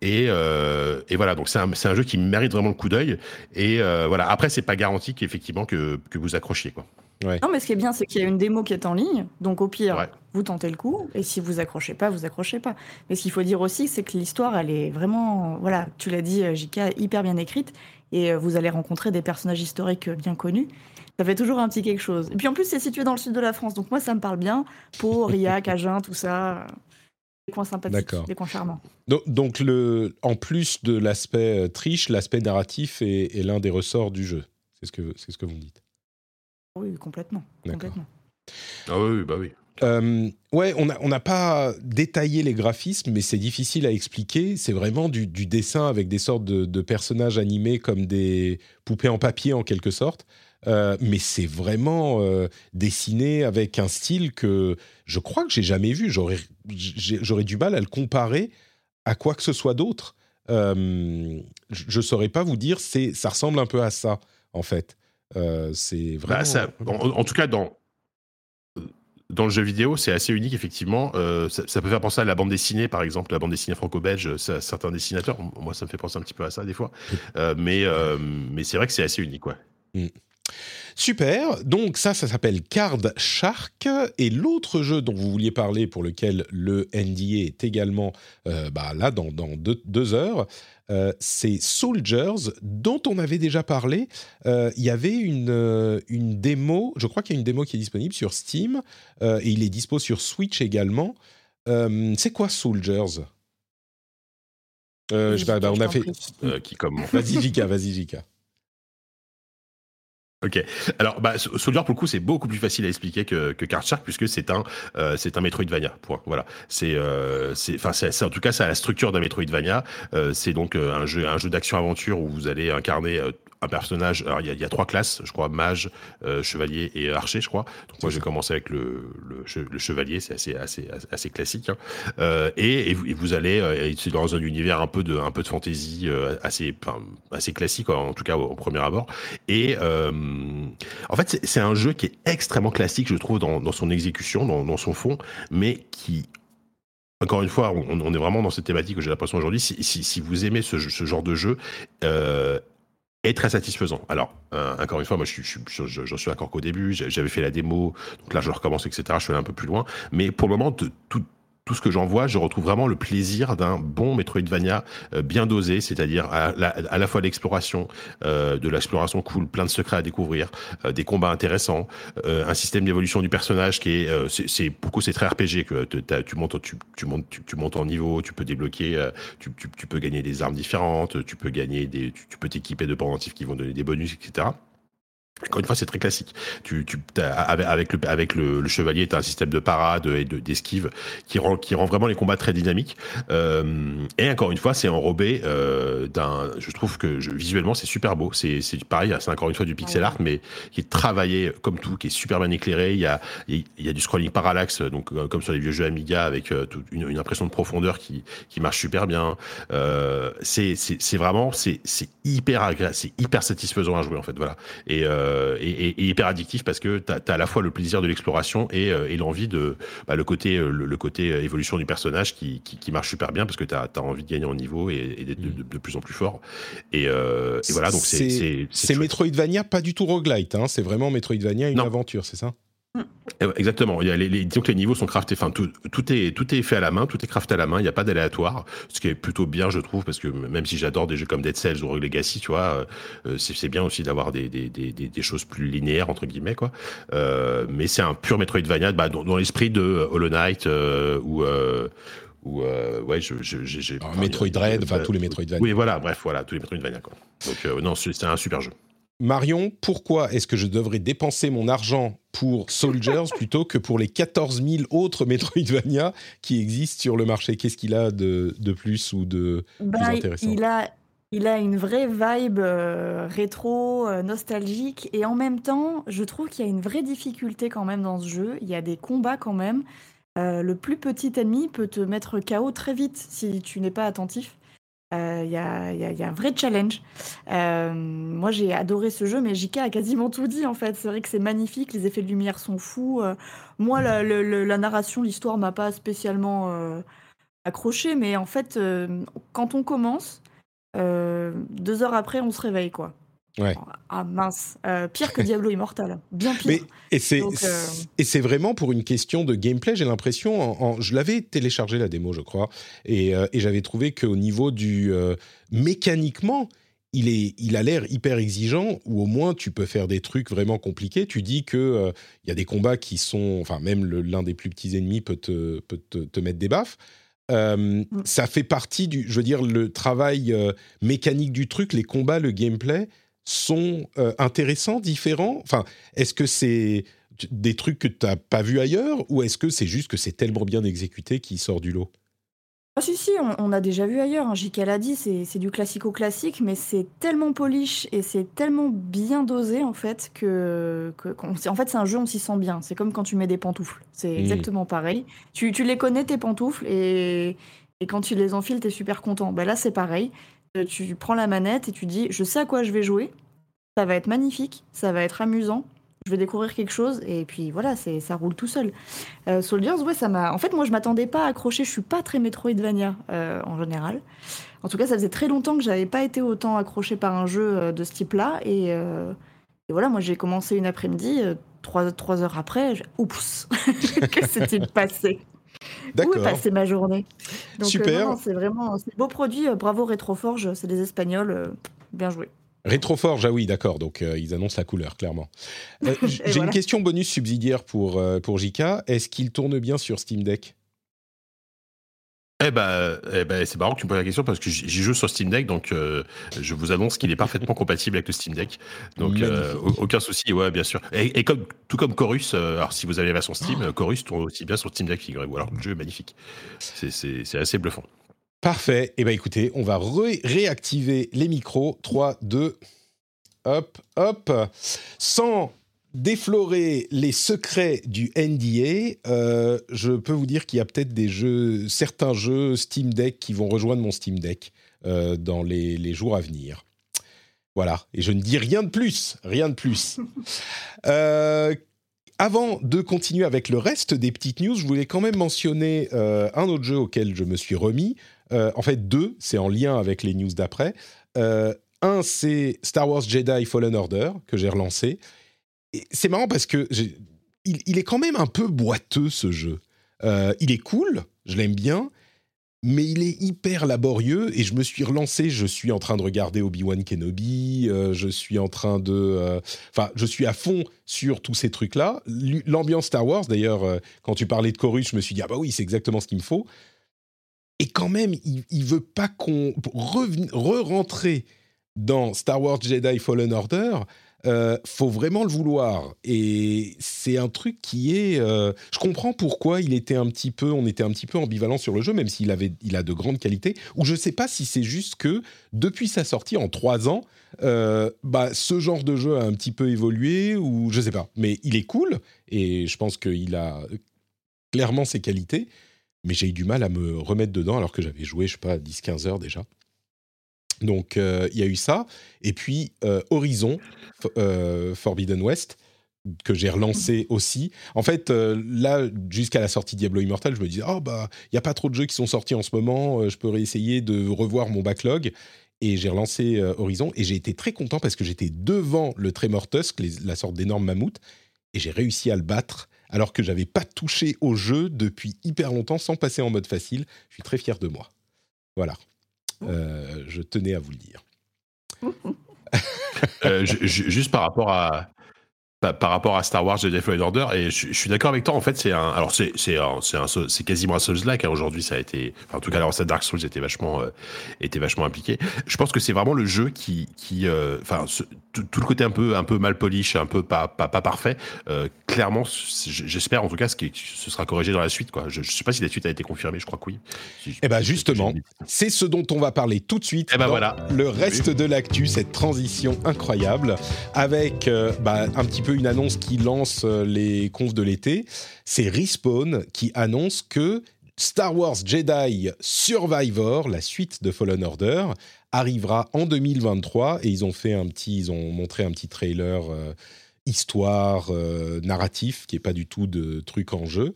Et, euh, et, voilà, donc c'est un, un, jeu qui mérite vraiment le coup d'œil. Et euh, voilà, après, c'est pas garanti qu'effectivement que, que vous accrochiez. Quoi. Non, mais ce qui est bien, c'est qu'il y a une démo qui est en ligne. Donc au pire, vous tentez le coup. Et si vous accrochez pas, vous accrochez pas. Mais ce qu'il faut dire aussi, c'est que l'histoire, elle est vraiment, voilà, tu l'as dit, Jika, hyper bien écrite. Et vous allez rencontrer des personnages historiques bien connus. Ça fait toujours un petit quelque chose. Et puis en plus, c'est situé dans le sud de la France, donc moi, ça me parle bien. Pau, Riac, <laughs> Agen, tout ça. Des coins sympathiques, des coins charmants. Donc, donc le, en plus de l'aspect euh, triche, l'aspect narratif est, l'un des ressorts du jeu. C'est ce, que, c'est ce que vous me dites. Oui, complètement. complètement. Ah oui, bah oui. Euh, ouais, on n'a on pas détaillé les graphismes, mais c'est difficile à expliquer. C'est vraiment du, dessin avec des sortes de, de, personnages animés comme des poupées en papier en quelque sorte. Euh, mais c'est vraiment euh, dessiné avec un style que je crois que j'ai jamais vu. J'aurais, j'aurais du mal à le comparer à quoi que ce soit d'autre. Euh, je ne saurais pas vous dire, c'est, ça ressemble un peu à ça, en fait. C'est bah, vraiment. en, tout cas, dans, dans le jeu vidéo, c'est assez unique, effectivement. ça, peut faire penser à la bande dessinée, par exemple, la bande dessinée franco-belge, certains dessinateurs. Moi, ça me fait penser un petit peu à ça, des fois. mais, mais c'est vrai que c'est assez unique, ouais. Mm. Super, donc ça, ça s'appelle Card Shark. Et l'autre jeu dont vous vouliez parler, pour lequel le NDA est également euh, bah, là dans, deux, heures, euh, c'est Soldiers, dont on avait déjà parlé. Euh, il y avait une, une démo, je crois qu'il y a une démo qui est disponible sur Steam, et il est dispo sur Switch également. c'est quoi Soldiers? Je sais pas, bah, on a fait. qui comme <laughs> Vas-y, Jika, vas-y, Jika. Ok. Alors, bah, Soldier pour le coup, c'est beaucoup plus facile à expliquer que, que Card Shark puisque c'est un, euh, c'est un Metroidvania. Voilà. C'est, euh, enfin, en tout cas, ça a la structure d'un Metroidvania. Euh, c'est donc euh, un jeu, un jeu d'action-aventure où vous allez incarner euh, un personnage. Alors, il y a, trois classes, je crois, mage, euh, chevalier et archer, je crois. Donc, moi, j'ai commencé avec le, le, chevalier, c'est assez, assez, assez classique. Hein. Euh, et, et, vous, allez euh, c'est dans un univers un peu de, un peu de fantasy euh, assez, assez classique, en tout cas au, premier abord. Et euh, en fait, c'est un jeu qui est extrêmement classique, je trouve, dans, dans son exécution, dans, son fond, mais qui encore une fois, on, est vraiment dans cette thématique que j'ai l'impression aujourd'hui. Si, si, si, vous aimez ce, genre de jeu, euh, très satisfaisant. Alors, euh, encore une fois, moi, je, je suis encore qu'au début, j'avais fait la démo, donc là, je recommence, etc. Je suis allé un peu plus loin, mais pour le moment, tout, tout ce que j'en vois, je retrouve vraiment le plaisir d'un bon Metroidvania euh, bien dosé, c'est-à-dire à, la, fois l'exploration, euh, de l'exploration cool, plein de secrets à découvrir, euh, des combats intéressants, un système d'évolution du personnage qui est, c'est beaucoup c'est très RPG que tu montes, tu, tu montes, tu, montes en niveau, tu peux débloquer, tu, tu, tu, peux gagner des armes différentes, tu peux gagner des, tu, peux t'équiper de pendentifs qui vont donner des bonus, etc. Encore une fois, c'est très classique. Tu, tu avec le avec le, le chevalier, tu as un système de parade et de d'esquive qui rend qui rend vraiment les combats très dynamiques. Euh, et encore une fois, c'est enrobé euh, d'un. Je trouve que je, visuellement, c'est super beau. C'est pareil, c'est encore une fois du pixel art, mais qui est travaillé comme tout, qui est super bien éclairé. Il y a il y a du scrolling parallaxe, donc euh, comme sur les vieux jeux Amiga, avec euh, une, une, impression de profondeur qui qui marche super bien. C'est vraiment c'est c'est hyper agréable, c'est hyper satisfaisant à jouer en fait. Voilà. Et euh, et, hyper addictif parce que tu as, à la fois le plaisir de l'exploration et, euh, l'envie de bah, le côté euh, le, côté évolution du personnage qui, qui, marche super bien parce que tu as, envie de gagner en niveau et, d'être de, plus en plus fort. Et, voilà, donc c'est. C'est Metroidvania, pas du tout roguelite, hein, c'est vraiment Metroidvania, une aventure, c'est ça? Exactement. Il y a les, les, disons que les niveaux sont craftés. Enfin, tout, tout, est tout est fait à la main, tout est crafté à la main. Il n'y a pas d'aléatoire, ce qui est plutôt bien, je trouve, parce que même si j'adore des jeux comme Dead Cells ou Rogue Legacy, tu vois, euh, c'est bien aussi d'avoir des, des, des, des, choses plus linéaires entre guillemets, quoi. Euh, mais c'est un pur Metroidvania, bah, dans, dans l'esprit de Hollow Knight euh, ou ou ouais, je, j'ai Metroid Dread, enfin tous les Metroidvania. Oui, voilà, bref, voilà, tous les Metroidvania, quoi. Donc non, c'est un super jeu. Marion, pourquoi est-ce que je devrais dépenser mon argent pour Soldiers <laughs> plutôt que pour les 14 000 autres Metroidvania qui existent sur le marché? Qu'est-ce qu'il a de, de, plus ou de bah, plus intéressant? il a, il a une vraie vibe euh, rétro, euh, nostalgique, et en même temps, je trouve qu'il y a une vraie difficulté quand même dans ce jeu. Il y a des combats quand même. Euh, le plus petit ennemi peut te mettre KO très vite si tu n'es pas attentif. Il euh, y, a, un vrai challenge. Euh, moi, j'ai adoré ce jeu, mais JK a quasiment tout dit en fait. C'est vrai que c'est magnifique, les effets de lumière sont fous. Euh, moi, la, la, narration, l'histoire m'a pas spécialement accroché, mais en fait, quand on commence, deux heures après, on se réveille quoi. Ouais. Ah mince, euh, pire que Diablo Immortal, bien pire. Mais, et c'est euh... et c'est vraiment pour une question de gameplay. J'ai l'impression, en, en, je l'avais téléchargé la démo, je crois, et, euh, et j'avais trouvé qu'au niveau du mécaniquement, il est, il a l'air hyper exigeant. Ou au moins, tu peux faire des trucs vraiment compliqués. Tu dis que il y a des combats qui sont, enfin même l'un des plus petits ennemis peut te peut te, te mettre des baffes. Euh, mm. Ça fait partie du, je veux dire, le travail euh, mécanique du truc, les combats, le gameplay sont euh, intéressants, différents? Enfin, est-ce que c'est des trucs que tu n'as pas vu ailleurs ou est-ce que c'est juste que c'est tellement bien exécuté qu'il sort du lot? Ah si, si, on, on, a déjà vu ailleurs, hein. JK l'a dit, c'est du classico-classique, mais c'est tellement polish et c'est tellement bien dosé en fait que, que en fait c'est un jeu, on s'y sent bien. C'est comme quand tu mets des pantoufles, c'est mmh. exactement pareil. Tu, tu, les connais tes pantoufles et, et quand tu les enfiles, tu es super content. Ben là c'est pareil, tu prends la manette et tu dis je sais à quoi je vais jouer, ça va être magnifique, ça va être amusant, je vais découvrir quelque chose et puis voilà, c'est ça roule tout seul. Euh, Soldiers, ouais, ça m'a. En fait, moi, je m'attendais pas à accrocher. Je suis pas très Metroidvania euh, en général. En tout cas, ça faisait très longtemps que j'avais pas été autant accroché par un jeu euh, de ce type-là et, euh, et, voilà, moi, j'ai commencé une après-midi, trois, trois heures après, oups, <laughs> qu'est-ce qui s'est passé? Où est passée ma journée? Donc, Super. c'est vraiment c'est beau produit. bravo Retroforge, c'est des Espagnols, bien joué. Rétroforge, ah oui, d'accord. Donc, euh, ils annoncent la couleur, clairement. Euh, <laughs> J'ai voilà. une question bonus subsidiaire pour, euh, pour JK. Est-ce qu'il tourne bien sur Steam Deck? Eh ben, eh ben c'est marrant que tu me poses la question parce que j'y joue sur Steam Deck, donc euh, je vous annonce qu'il est parfaitement <laughs> compatible avec le Steam Deck. Donc euh, aucun souci, ouais, bien sûr. Et, et comme, tout comme Chorus, euh, alors si vous avez la version Steam, oh. Chorus tourne aussi bien sur Steam Deck, figurez-vous. Alors le jeu est magnifique. C'est assez bluffant. Parfait. Eh bien, écoutez, on va ré réactiver les micros. 3, 2, hop, hop. Sans déflorer les secrets du NDA, euh, je peux vous dire qu'il y a peut-être des jeux, certains jeux Steam Deck qui vont rejoindre mon Steam Deck euh, dans les, les, jours à venir. Voilà. Et je ne dis rien de plus. Rien de plus. <laughs> euh, avant de continuer avec le reste des petites news, je voulais quand même mentionner un autre jeu auquel je me suis remis. En fait, deux, c'est en lien avec les news d'après. Un, c'est Star Wars Jedi Fallen Order, que j'ai relancé. C'est marrant parce que il, est quand même un peu boiteux, ce jeu. Euh, il est cool, je l'aime bien, mais il est hyper laborieux et je me suis relancé. Je suis en train de regarder Obi-Wan Kenobi, euh, je suis en train de. Enfin, euh, je suis à fond sur tous ces trucs-là. L'ambiance Star Wars, d'ailleurs, quand tu parlais de Chorus, je me suis dit, ah bah oui, c'est exactement ce qu'il me faut. Et quand même, il, il veut pas qu'on re-rentrer dans Star Wars Jedi Fallen Order. Euh, faut vraiment le vouloir. Et c'est un truc qui est euh, je comprends pourquoi il était un petit peu on était un petit peu ambivalent sur le jeu même s'il avait il a de grandes qualités ou je sais pas si c'est juste que depuis sa sortie en trois ans euh, bah ce genre de jeu a un petit peu évolué ou je sais pas. Mais il est cool et je pense qu'il a clairement ses qualités mais j'ai eu du mal à me remettre dedans alors que j'avais joué je sais pas 10 15 heures déjà donc euh, il y a eu ça. Et puis euh, Horizon, euh, Forbidden West, que j'ai relancé aussi. En fait, là, jusqu'à la sortie Diablo Immortal, je me disais, oh bah, il n'y a pas trop de jeux qui sont sortis en ce moment, je peux réessayer de revoir mon backlog. Et j'ai relancé Horizon et j'ai été très content parce que j'étais devant le Tremor Tusk, la sorte d'énorme mammouth, et j'ai réussi à le battre alors que j'avais pas touché au jeu depuis hyper longtemps sans passer en mode facile. Je suis très fier de moi. Voilà. Euh, je tenais à vous le dire. Euh, juste par rapport à, par rapport à Star Wars Jedi Fallen Order et je, suis d'accord avec toi en fait c'est un alors c'est c'est c'est quasiment un Souls like hein, aujourd'hui ça a été en tout cas alors ça Dark Souls était vachement euh, était vachement impliqué. Je pense que c'est vraiment le jeu qui qui euh, enfin tout, le côté un peu un peu mal polish un peu pas pas, pas parfait euh, clairement j'espère en tout cas ce qui ce sera corrigé dans la suite quoi. Je, je, sais pas si la suite a été confirmée je crois que oui. Et eh ben justement c'est ce dont on va parler tout de suite et eh ben voilà. le reste de l'actu cette transition incroyable avec bah, un petit peu une annonce qui lance euh, les confs de l'été. C'est Respawn qui annonce que Star Wars Jedi Survivor, la suite de Fallen Order, arrivera en 2023 et ils ont fait un petit, ils ont montré un petit trailer euh, histoire euh, narratif qui est pas du tout de truc en jeu.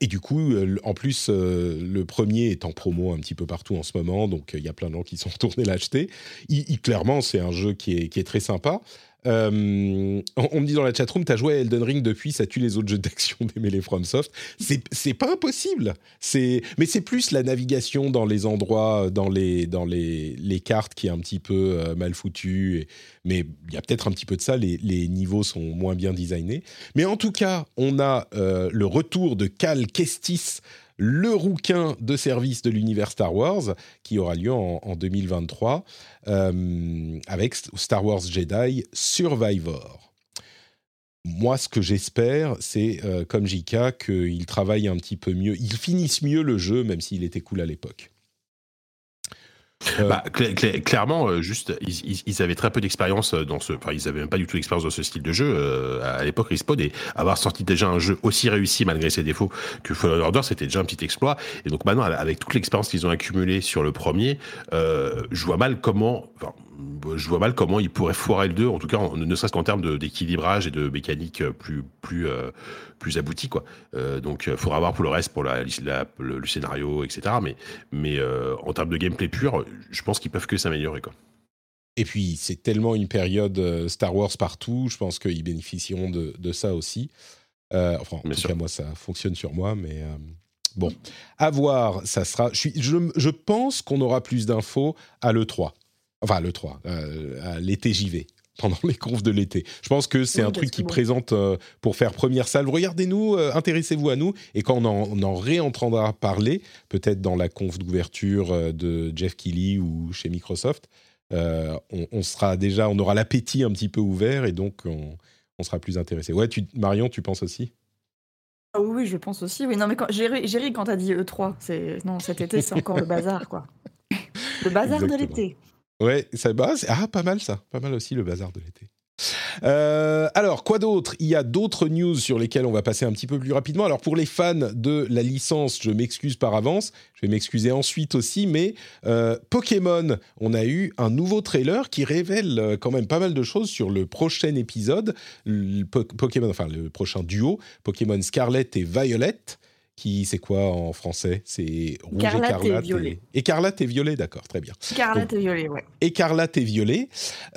et du coup, en plus, le premier est en promo un petit peu partout en ce moment, donc il y a plein de gens qui sont <laughs> retournés l'acheter. clairement, c'est un jeu qui est, qui est très sympa. Euh, on, me dit dans la chatroom, t'as joué à Elden Ring depuis, ça tue les autres jeux d'action démêlés FromSoft. C'est pas impossible. mais c'est plus la navigation dans les endroits, dans les dans les, cartes qui est un petit peu euh, mal foutue. mais il y a peut-être un petit peu de ça. Les, niveaux sont moins bien designés. Mais en tout cas, on a euh, le retour de Cal Kestis le rouquin de service de l'univers Star Wars, qui aura lieu en, 2023, euh, avec Star Wars Jedi Survivor. Moi, ce que j'espère, c'est, euh, comme JK, qu'il travaille un petit peu mieux, il finisse mieux le jeu, même s'il était cool à l'époque. Euh, bah, clairement, euh, juste, ils, avaient très peu d'expérience euh, dans ce. Enfin, ils avaient même pas du tout d'expérience dans ce style de jeu à l'époque Respawn et avoir sorti déjà un jeu aussi réussi malgré ses défauts que Fallen Order, c'était déjà un petit exploit. Et donc maintenant, avec toute l'expérience qu'ils ont accumulée sur le premier, je vois mal comment. Enfin, je vois mal comment ils pourraient foirer le 2, en tout cas, ne serait-ce qu'en termes d'équilibrage et de mécanique plus plus plus abouti quoi. donc, il faudra voir pour le reste, pour la, le, scénario, etc. Mais mais en termes de gameplay pur, je pense qu'ils peuvent que s'améliorer quoi. Et puis, c'est tellement une période Star Wars partout, je pense qu'ils bénéficieront de, de, ça aussi. enfin, en tout cas, moi, ça fonctionne sur moi, mais bon, à voir, ça sera. Je, je, je pense qu'on aura plus d'infos à l'E3 enfin le 3, euh, l'été vais pendant les confs de l'été. Je pense que c'est un truc qui présente euh, pour faire première salle. Regardez-nous, euh, intéressez-vous à nous. Et quand on en, réentendra parler, peut-être dans la conf d'ouverture de Jeff Keighley ou chez Microsoft, on, sera déjà, on aura l'appétit un petit peu ouvert et donc on, sera plus intéressé. Ouais, tu, Marion, tu penses aussi? Ah oui, je pense aussi. Oui, non, mais j'ai ri quand t'as dit E3. C'est non, cet été, c'est encore le bazar, quoi. <laughs> Le bazar de l'été. Ouais, ça base. Ah, pas mal ça. Pas mal aussi le bazar de l'été. Euh, alors, quoi d'autre? Il y a d'autres news sur lesquelles on va passer un petit peu plus rapidement. Alors, pour les fans de la licence, je m'excuse par avance. Je vais m'excuser ensuite aussi, mais euh, Pokémon, on a eu un nouveau trailer qui révèle euh, quand même pas mal de choses sur le prochain épisode, Pokémon, enfin le prochain duo, Pokémon Scarlet et Violet qui c'est quoi en français? C'est rouge écarlate, et violet. écarlate et violet, d'accord, très bien. Écarlate et violet, ouais. Écarlate et violet,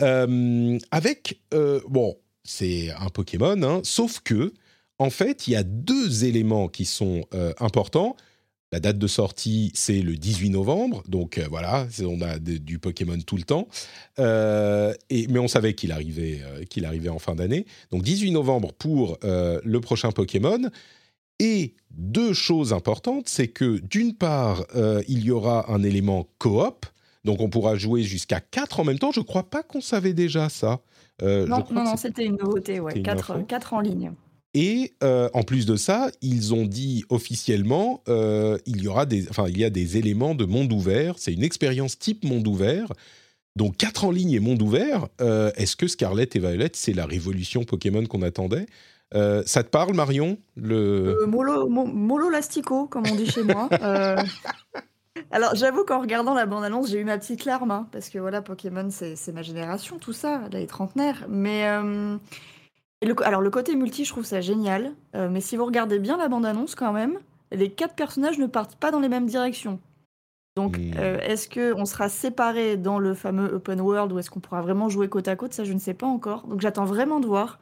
euh, avec euh, bon, c'est un Pokémon, hein, sauf que en fait, il y a deux éléments qui sont euh, importants. La date de sortie, c'est le 18 novembre, donc voilà, on a du Pokémon tout le temps. et, mais on savait qu'il arrivait, qu'il arrivait en fin d'année. Donc 18 novembre pour le prochain Pokémon. Et deux choses importantes, c'est que d'une part, euh, il y aura un élément coop, donc on pourra jouer jusqu'à quatre en même temps. Je ne crois pas qu'on savait déjà ça. Euh, non, non, c'était une nouveauté, ouais. Quatre, quatre, en ligne. Et euh, en plus de ça, ils ont dit officiellement, il y aura des, enfin, il y a des éléments de monde ouvert. C'est une expérience type monde ouvert. Donc quatre en ligne et monde ouvert. Est-ce que Scarlet et Violet, c'est la révolution Pokémon qu'on attendait? Euh, ça te parle, Marion le... Euh, molo, lastico, comme on dit chez moi. <laughs> Euh, alors, j'avoue qu'en regardant la bande-annonce, j'ai eu ma petite larme, hein, parce que voilà, Pokémon, c'est ma génération, tout ça, les trentenaires. Mais alors, le côté multi, je trouve ça génial. mais si vous regardez bien la bande-annonce, quand même, les quatre personnages ne partent pas dans les mêmes directions. Donc, hmm. est-ce qu'on sera séparés dans le fameux open world ou est-ce qu'on pourra vraiment jouer côte à côte? Ça, je ne sais pas encore. Donc, j'attends vraiment de voir.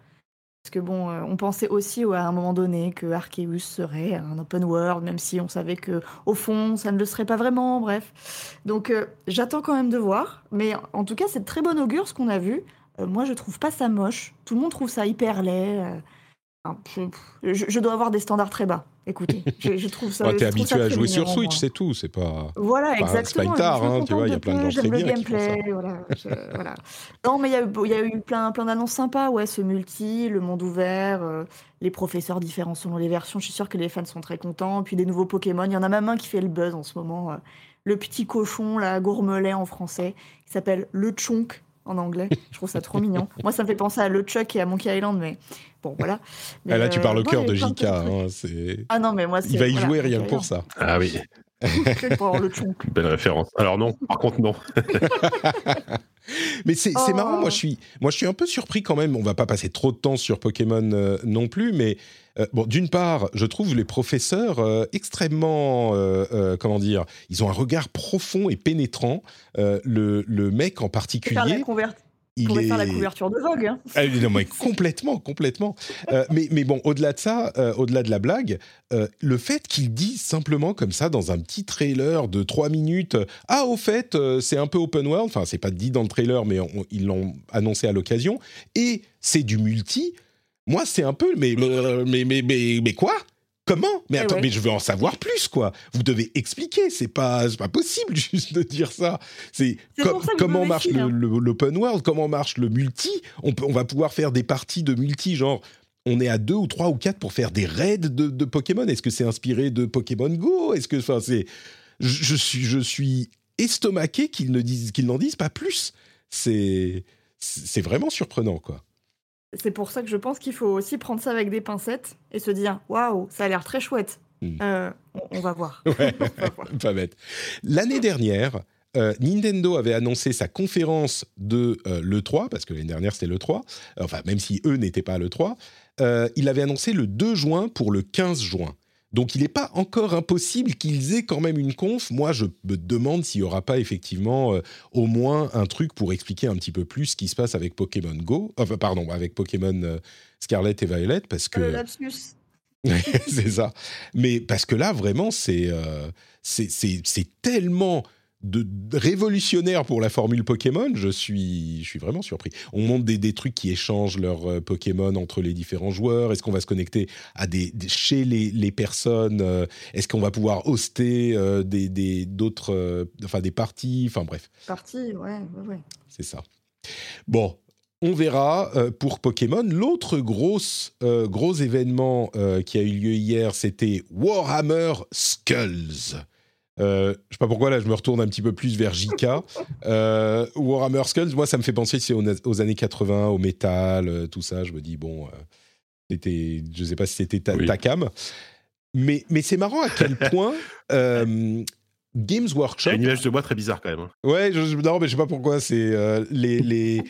Parce que bon, euh, on pensait aussi à un moment donné que Arceus serait un open world, même si on savait que au fond, ça ne le serait pas vraiment. Bref, donc euh, j'attends quand même de voir. Mais en tout cas, c'est de très bon augure ce qu'on a vu. Euh, moi, je trouve pas ça moche. Tout le monde trouve ça hyper laid. je dois avoir des standards très bas. Écoutez, je, je trouve ça. Ouais, T'es ça habitué à jouer sur Switch, c'est tout. C'est pas. Voilà, Bah, c'est pas exactement. hein, tu vois, il y a plein de gens très le bien qui font ça. gameplay, voilà, je- voilà. Non, mais il y a, eu- il y a eu plein, plein d'annonces sympas, ouais, ce multi, le monde ouvert, euh, les professeurs différents selon les versions. Je suis sûre que les fans sont très contents. Puis des nouveaux Pokémon. Il y en a même un qui fait le buzz en ce moment. euh, le petit cochon, là, gourmelet en français, qui s'appelle le Chonk en anglais. Je trouve ça trop mignon. Moi, ça me fait penser à le Chuck et à Monkey Island, mais bon, voilà. Mais, Ah, là, tu euh, parles au non, cœur de JK. hein, Ah non, mais moi, c'est. Il va y voilà, jouer rien que pour ça. Ah oui, Island. Pour avoir le <laughs> belle référence. Alors non, par contre non. <laughs> Mais c'est c'est Oh. marrant, moi je, suis, moi je suis un peu surpris quand même. On va pas passer trop de temps sur Pokémon euh, non plus, mais euh, bon, d'une part, je trouve les professeurs euh, extrêmement, euh, comment dire, ils ont un regard profond et pénétrant. Le, le mec en particulier, il est... faire la couverture de Vogue. hein. Ah, non, mais complètement, complètement. Euh, mais, mais bon, au-delà de ça, euh, au-delà de la blague, euh, le fait qu'il dise simplement comme ça dans un petit trailer de 3 minutes, ah au fait, c'est un peu open world, enfin c'est pas dit dans le trailer, mais on- ils l'ont annoncé à l'occasion, et c'est du multi. Moi, c'est un peu, mais mais mais mais, mais quoi? Comment? Mais Eh attends, ouais. mais je veux en savoir plus, quoi. Vous devez expliquer. C'est pas, pas possible <laughs> juste de dire ça. C'est com- comment me marche hein. l'open world, comment marche le multi? On, peut, on va pouvoir faire des parties de multi, genre on est à deux ou trois ou quatre pour faire des raids de, de Pokémon. Est-ce que c'est inspiré de Pokémon Go? Est-ce que, enfin, c'est, je, je suis, je suis estomaqué qu'ils ne disent, qu'ils n'en disent pas plus. C'est, c'est vraiment surprenant, quoi. C'est pour ça que je pense qu'il faut aussi prendre ça avec des pincettes et se dire waouh, ça a l'air très chouette. Hmm. Euh, on, on va voir. <laughs> Ouais, <laughs> On va voir. pas bête. L'année dernière, euh, Nintendo avait annoncé sa conférence de euh, l'E3, parce que l'année dernière c'était l'E3, enfin même si eux n'étaient pas à l'E3, euh, il avait annoncé le 2 juin pour le 15 juin. Donc il n'est pas encore impossible qu'ils aient quand même une conf. Moi, je me demande s'il n'y aura pas effectivement euh, au moins un truc pour expliquer un petit peu plus ce qui se passe avec Pokémon Go, enfin pardon, avec Pokémon euh, Scarlet et Violet, parce que... Le lapsus. <laughs> c'est ça. Mais parce que là, vraiment, c'est euh, c'est c'est- c'est tellement de, de révolutionnaire pour la formule Pokémon. Je suis, je suis vraiment surpris. On montre des, des trucs qui échangent leurs euh, Pokémon entre les différents joueurs. Est-ce qu'on va se connecter à des, des- chez les, les personnes euh, Est-ce qu'on va pouvoir hoster euh, des d'autres, euh, enfin des parties Enfin bref, Parti, ouais, ouais, ouais. c'est ça. Bon, on verra pour Pokémon. L'autre euh, gros événement euh, qui a eu lieu hier, c'était Warhammer Skulls. Euh, je sais pas pourquoi là, je me retourne un petit peu plus vers JK. Euh, Warhammer Skulls, moi, ça me fait penser aux, aux années 80, au métal, euh, tout ça. Je me dis bon, euh, c'était, je sais pas si c'était ta, Oui. ta cam, mais mais c'est marrant à quel <laughs> point euh, Games Workshop une image de moi très bizarre quand même. hein. Ouais, je, non, mais je sais pas pourquoi. C'est <laughs> les les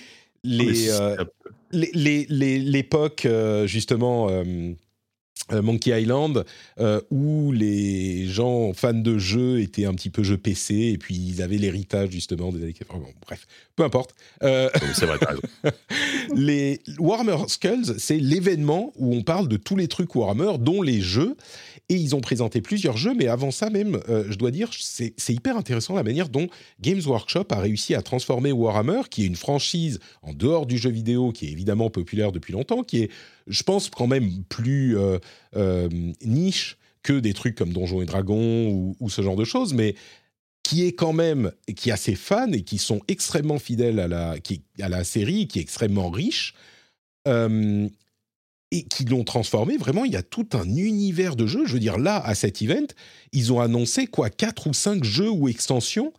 les, l'époque justement Monkey Island euh, où les gens fans de jeux étaient un petit peu jeux PC et puis ils avaient l'héritage justement des années 80. Bon, bref, peu importe. Euh, C'est vrai, <laughs> les Warhammer Skulls, c'est l'événement où on parle de tous les trucs Warhammer, dont les jeux. Et ils ont présenté plusieurs jeux, mais avant ça même, euh, je dois dire, c'est hyper intéressant la manière dont Games Workshop a réussi à transformer Warhammer, qui est une franchise en dehors du jeu vidéo, qui est évidemment populaire depuis longtemps, qui est, je pense, quand même plus euh, euh, niche que des trucs comme Donjons et Dragons ou, ce genre de choses, mais qui est quand même, qui a ses fans et qui sont extrêmement fidèles à la, série, qui est extrêmement riche, euh, et qui l'ont transformé. Vraiment, il y a tout un univers de jeux. Je veux dire, là, à cet event, ils ont annoncé quoi, quatre ou cinq jeux ou extensions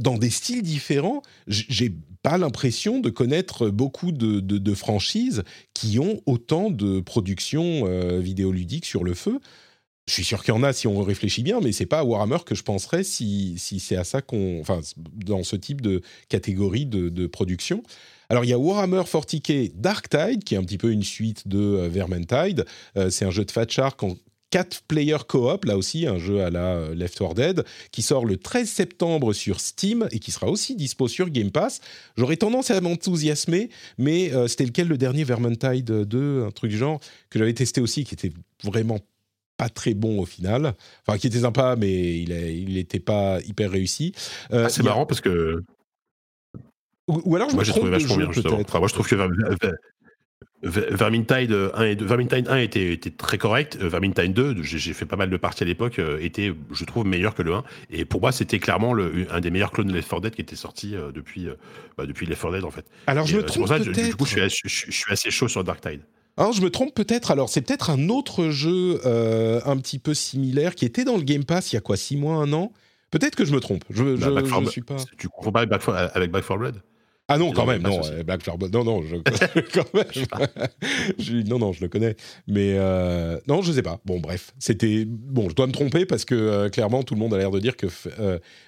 dans des styles différents. J'ai pas l'impression de connaître beaucoup de, franchises qui ont autant de productions euh, vidéoludiques sur le feu. Je suis sûr qu'il y en a si on réfléchit bien, mais c'est pas à Warhammer que je penserais si, si c'est à ça qu'on, enfin, dans ce type de catégorie de, production. Alors il y a Warhammer 40k Dark Tide, qui est un petit peu une suite de euh, Vermintide. Euh, c'est un jeu de Fat Shark 4 player co-op, là aussi un jeu à la euh, Left 4 Dead, qui sort le 13 septembre sur Steam et qui sera aussi dispo sur Game Pass. J'aurais tendance à m'enthousiasmer, mais euh, c'était lequel le dernier Vermintide 2, un truc du genre, que j'avais testé aussi, qui était vraiment pas très bon au final. Enfin, qui était sympa, mais il n'était pas hyper réussi. Euh, ah, c'est marrant parce que. Ou, alors je moi, me trompe vachement jeu, bien, enfin, moi, je trouve que Vermintide 1 et 2, Vermintide 1 était, était très correct. Euh, Vermintide 2, j'ai fait pas mal de parties à l'époque, euh, était, je trouve, meilleur que le 1. Et pour moi, c'était clairement le, un des meilleurs clones de Left 4 Dead qui était sorti euh, depuis, bah, depuis Left 4 Dead, en fait. Alors, je me trompe peut-être. Du coup, je suis, je, suis, assez chaud sur Darktide. Alors, je me trompe peut-être. Alors, c'est peut-être un autre jeu un petit peu similaire qui était dans le Game Pass il y a quoi, 6 mois, un an? Peut-être que je me trompe. Je, bah, je, je suis pas. Tu comprends pas avec Back 4, avec Back 4 Blood? Ah non, quand même, non, euh, Black Flower non, non, je, <laughs> quand même, je, <laughs> non, non, je le connais, mais euh, non, je sais pas. Bon, bref, c'était bon. Je dois me tromper parce que euh, clairement, tout le monde a l'air de dire que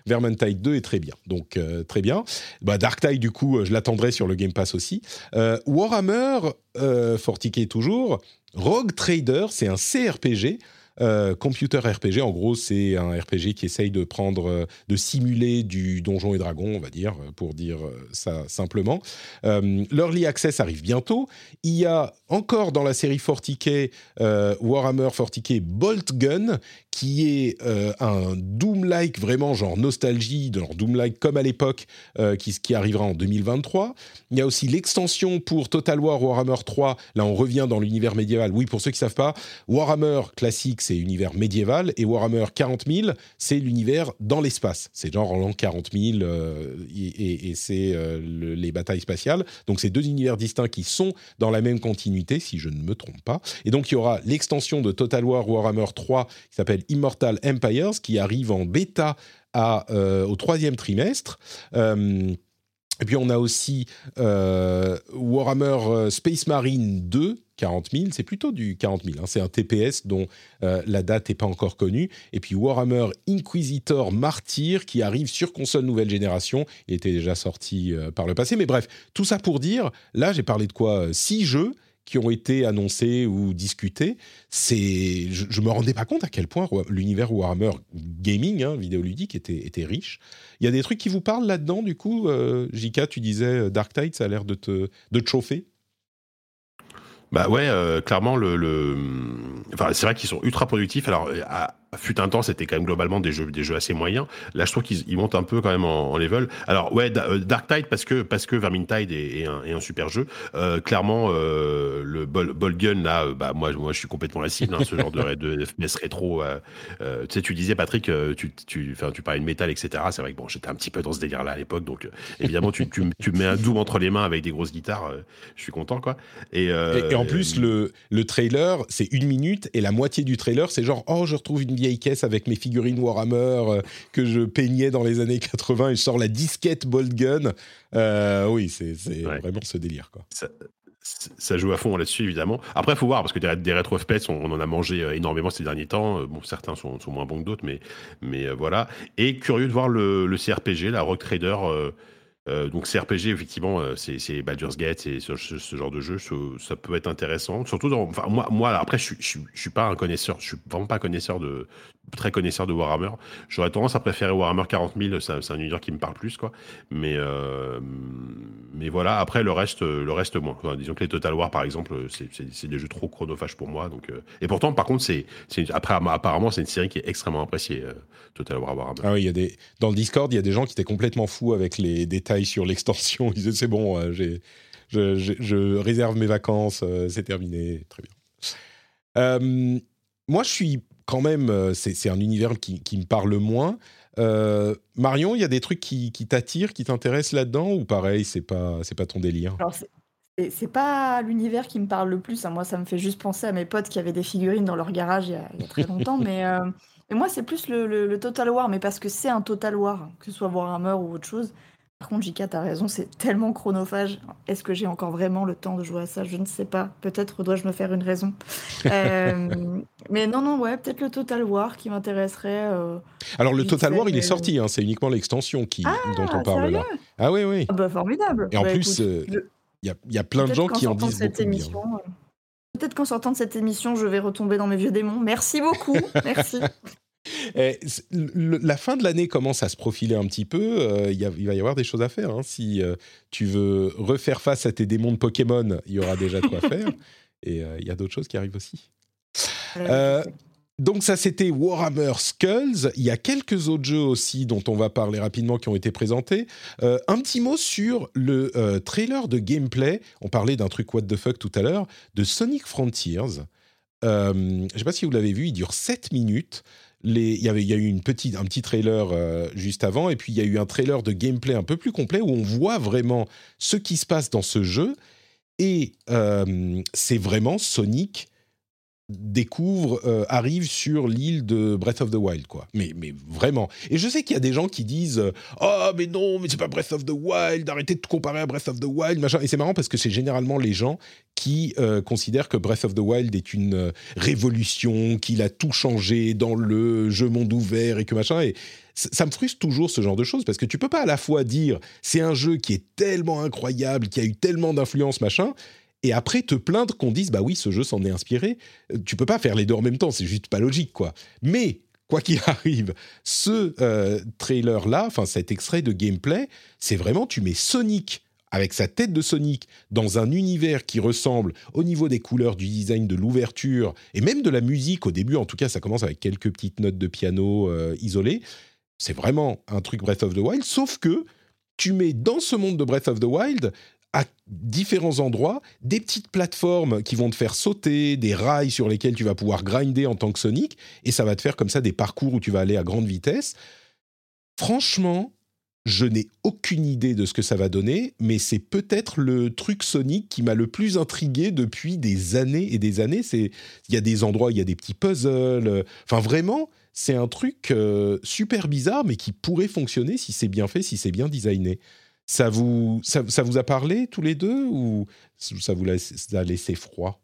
Vermintide 2 est très bien, donc très bien. Bah, Dark Tide, du coup, je l'attendrai sur le Game Pass aussi. Warhammer 40k toujours. Rogue Trader, c'est un CRPG. Euh, computer RPG, en gros, c'est un RPG qui essaye de prendre, euh, de simuler du donjon et dragon, on va dire, euh, pour dire ça simplement. L'early access arrive bientôt. Il y a encore dans la série 40k Warhammer 40k Bolt Gun, qui est un Doom-like vraiment genre nostalgie, genre Doom-like comme à l'époque, qui, qui arrivera en 2023. Il y a aussi l'extension pour Total War Warhammer 3. Là, on revient dans l'univers médiéval. Oui, pour ceux qui savent pas, Warhammer classique, c'est univers médiéval, et Warhammer 40 000, c'est l'univers dans l'espace. C'est genre en l'an 40 000, euh, et, c'est euh, les batailles spatiales. Donc c'est deux univers distincts qui sont dans la même continuité, si je ne me trompe pas. Et donc il y aura l'extension de Total War Warhammer 3 qui s'appelle Immortal Empires, qui arrive en bêta euh, au troisième trimestre. et puis on a aussi Warhammer Space Marine 2 40 000, c'est plutôt du 40 000. Hein. C'est un TPS dont euh, la date n'est pas encore connue. Et puis Warhammer Inquisitor Martyr qui arrive sur console nouvelle génération. Il était déjà sorti euh, par le passé. Mais bref, tout ça pour dire, là j'ai parlé de quoi euh, Six jeux qui ont été annoncés ou discutés. C'est, je, ne me rendais pas compte à quel point l'univers Warhammer gaming, hein, vidéoludique, était, était riche. Il y a des trucs qui vous parlent là-dedans, du coup. Jika, tu disais Dark Tide, ça a l'air de te, de te chauffer? Bah ouais, euh, clairement le. Enfin, c'est vrai qu'ils sont ultra productifs. Alors à, fut un temps, c'était quand même globalement des jeux, des jeux assez moyens. Là, je trouve qu'ils montent un peu quand même en, level. Alors, ouais, euh, Dark Tide, parce que, parce que Vermintide est, est, un, super jeu. Euh, clairement, euh, le Ball, Gun, là, bah, moi, moi, je suis complètement la cible, hein, ce genre de, de FPS rétro. Euh, tu sais, tu disais, Patrick, tu, tu, tu parlais de métal, etc. C'est vrai que bon, j'étais un petit peu dans ce délire-là à l'époque. Donc, évidemment, tu, tu, tu, mets un Doom entre les mains avec des grosses guitares. je suis content, quoi. Et en plus, le, le trailer, c'est une minute et la moitié du trailer, c'est genre, oh, je retrouve une vieille caisse avec mes figurines Warhammer euh, que je peignais dans les années 80 et je sors la disquette Bolt Gun. Euh, oui, c'est vraiment ce délire. Quoi. Ça, joue à fond là-dessus, évidemment. Après, il faut voir, parce que des, des on, en a mangé euh, énormément ces derniers temps. Bon, certains sont, moins bons que d'autres, mais, mais voilà. Et curieux de voir le, le CRPG, la Rock Trader. Euh, donc CRPG, effectivement, euh, c'est Baldur's Gate, et ce, genre de jeu, ça, peut être intéressant. Surtout enfin, moi, moi, après, je, je, je, suis pas un connaisseur, je suis vraiment pas connaisseur de, très connaisseur de Warhammer. J'aurais tendance à préférer Warhammer 40 000, c'est un univers qui me parle plus, quoi. Mais, euh, mais voilà, après, le reste, le reste moins. disons que les Total War, par exemple, c'est des jeux trop chronophages pour moi. Donc, et pourtant, par contre, c'est après, apparemment, c'est une série qui est extrêmement appréciée, Total War Warhammer. Ah oui, y a des, dans le Discord, il y a des gens qui étaient complètement fous avec les détails sur l'extension. Ils disaient c'est bon, euh, je, réserve mes vacances, euh, c'est terminé, très bien. Euh, moi, je suis quand même, c'est, un univers qui, me parle moins. Marion, il y a des trucs qui, t'attirent, qui t'intéressent là-dedans ou pareil, c'est pas, c'est pas ton délire? C'est pas l'univers qui me parle le plus. Hein. Moi, ça me fait juste penser à mes potes qui avaient des figurines dans leur garage il y a, très longtemps. <laughs> mais, moi, c'est plus le, le, Total War, mais parce que c'est un Total War, que ce soit Warhammer ou autre chose. Par contre, Jika, t'as raison, c'est tellement chronophage. Est-ce que j'ai encore vraiment le temps de jouer à ça? Je ne sais pas. Peut-être dois-je me faire une raison. <laughs> Euh, mais non, non, ouais, peut-être le Total War qui m'intéresserait. Euh, Alors, le Total War, il est sorti, hein, c'est uniquement l'extension qui, ah, dont on parle là. Ah oui, oui. Ah bah, formidable. Et en bah, plus, euh, il y, a, y, a plein de gens qui en disent cette émission, peut-être qu'en sortant de cette émission, je vais retomber dans mes vieux démons. Merci beaucoup. <laughs> Merci. Eh, le- la fin de l'année commence à se profiler un petit peu. euh, il y a- il va y avoir des choses à faire. hein. Si euh, tu veux refaire face à tes démons de Pokémon, il y aura déjà de quoi faire. <laughs> Et euh, il y a d'autres choses qui arrivent aussi. Euh, donc ça, c'était Warhammer Skulls. Il y a quelques autres jeux aussi dont on va parler rapidement qui ont été présentés. Euh, un petit mot sur le euh, trailer de gameplay. On parlait d'un truc what the fuck tout à l'heure, de Sonic Frontiers. Euh, je ne sais pas si vous l'avez vu, il dure 7 minutes. Il, y avait, il y a eu une petite, un petit trailer euh, juste avant, et puis il y a eu un trailer de gameplay un peu plus complet où on voit vraiment ce qui se passe dans ce jeu. Et euh, c'est vraiment Sonic découvre, euh, arrive sur l'île de Breath of the Wild, quoi. Mais, mais vraiment. Et je sais qu'il y a des gens qui disent euh, Oh, mais non, mais c'est pas Breath of the Wild, arrêtez de comparer à Breath of the Wild, machin. Et c'est marrant parce que c'est généralement les gens qui euh, considèrent que Breath of the Wild est une révolution, qu'il a tout changé dans le jeu monde ouvert et que machin. Et ça me frustre toujours ce genre de choses parce que tu peux pas à la fois dire c'est un jeu qui est tellement incroyable, qui a eu tellement d'influence, machin, et après te plaindre qu'on dise bah oui ce jeu s'en est inspiré. Tu peux pas faire les deux en même temps, c'est juste pas logique quoi. Mais quoi qu'il <laughs> arrive, ce euh, trailer là, enfin cet extrait de gameplay, c'est vraiment tu mets Sonic avec sa tête de Sonic dans un univers qui ressemble au niveau des couleurs, du design, de l'ouverture et même de la musique au début. En tout cas, ça commence avec quelques petites notes de piano euh, isolées. C'est vraiment un truc Breath of the Wild, sauf que tu mets dans ce monde de Breath of the Wild à différents endroits des petites plateformes qui vont te faire sauter, des rails sur lesquels tu vas pouvoir grinder en tant que Sonic, et ça va te faire comme ça des parcours où tu vas aller à grande vitesse. Franchement, je n'ai aucune idée de ce que ça va donner, mais c'est peut-être le truc Sonic qui m'a le plus intrigué depuis des années et des années. C'est, il y a des endroits, il y a des petits puzzles. euh, Enfin, vraiment, c'est un truc euh, super bizarre, mais qui pourrait fonctionner si c'est bien fait, si c'est bien designé. Ça vous, ça, ça vous a parlé tous les deux ou ça vous ça a laissé froid?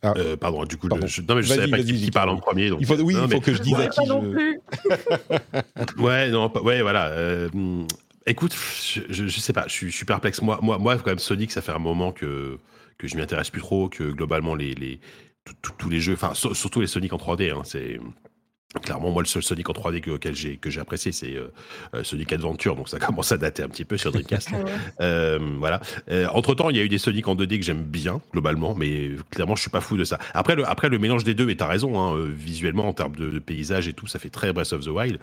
Ah, Euh, pardon, du coup, Pardon. je, non, mais je savais pas qui, qui parle en premier. Donc, il faut, oui, non, il mais- faut que je dise à Ouais, qui pas non je- plus. <laughs> <laughs> Ouais, non, pas- ouais, voilà. euh, écoute, je, je, je sais pas, je suis, je suis perplexe. Moi, moi, moi, quand même, Sonic, ça fait un moment que que je m'y intéresse plus trop, que globalement les tous les jeux, enfin sur- surtout les Sonic en 3D, hein, c'est Clairement, moi, le seul Sonic en 3D que, auquel j'ai que j'ai apprécié, c'est euh, euh, Sonic Adventure, donc ça <laughs> commence à dater un petit peu sur Dreamcast. <laughs> Ah. Euh, voilà. entre temps, il y a eu des Sonic en 2D que j'aime bien globalement, mais clairement, je suis pas fou de ça. Après, le, après le mélange des deux, et t'as raison, hein, euh, visuellement en termes de, de paysage et tout, ça fait très Breath of the Wild.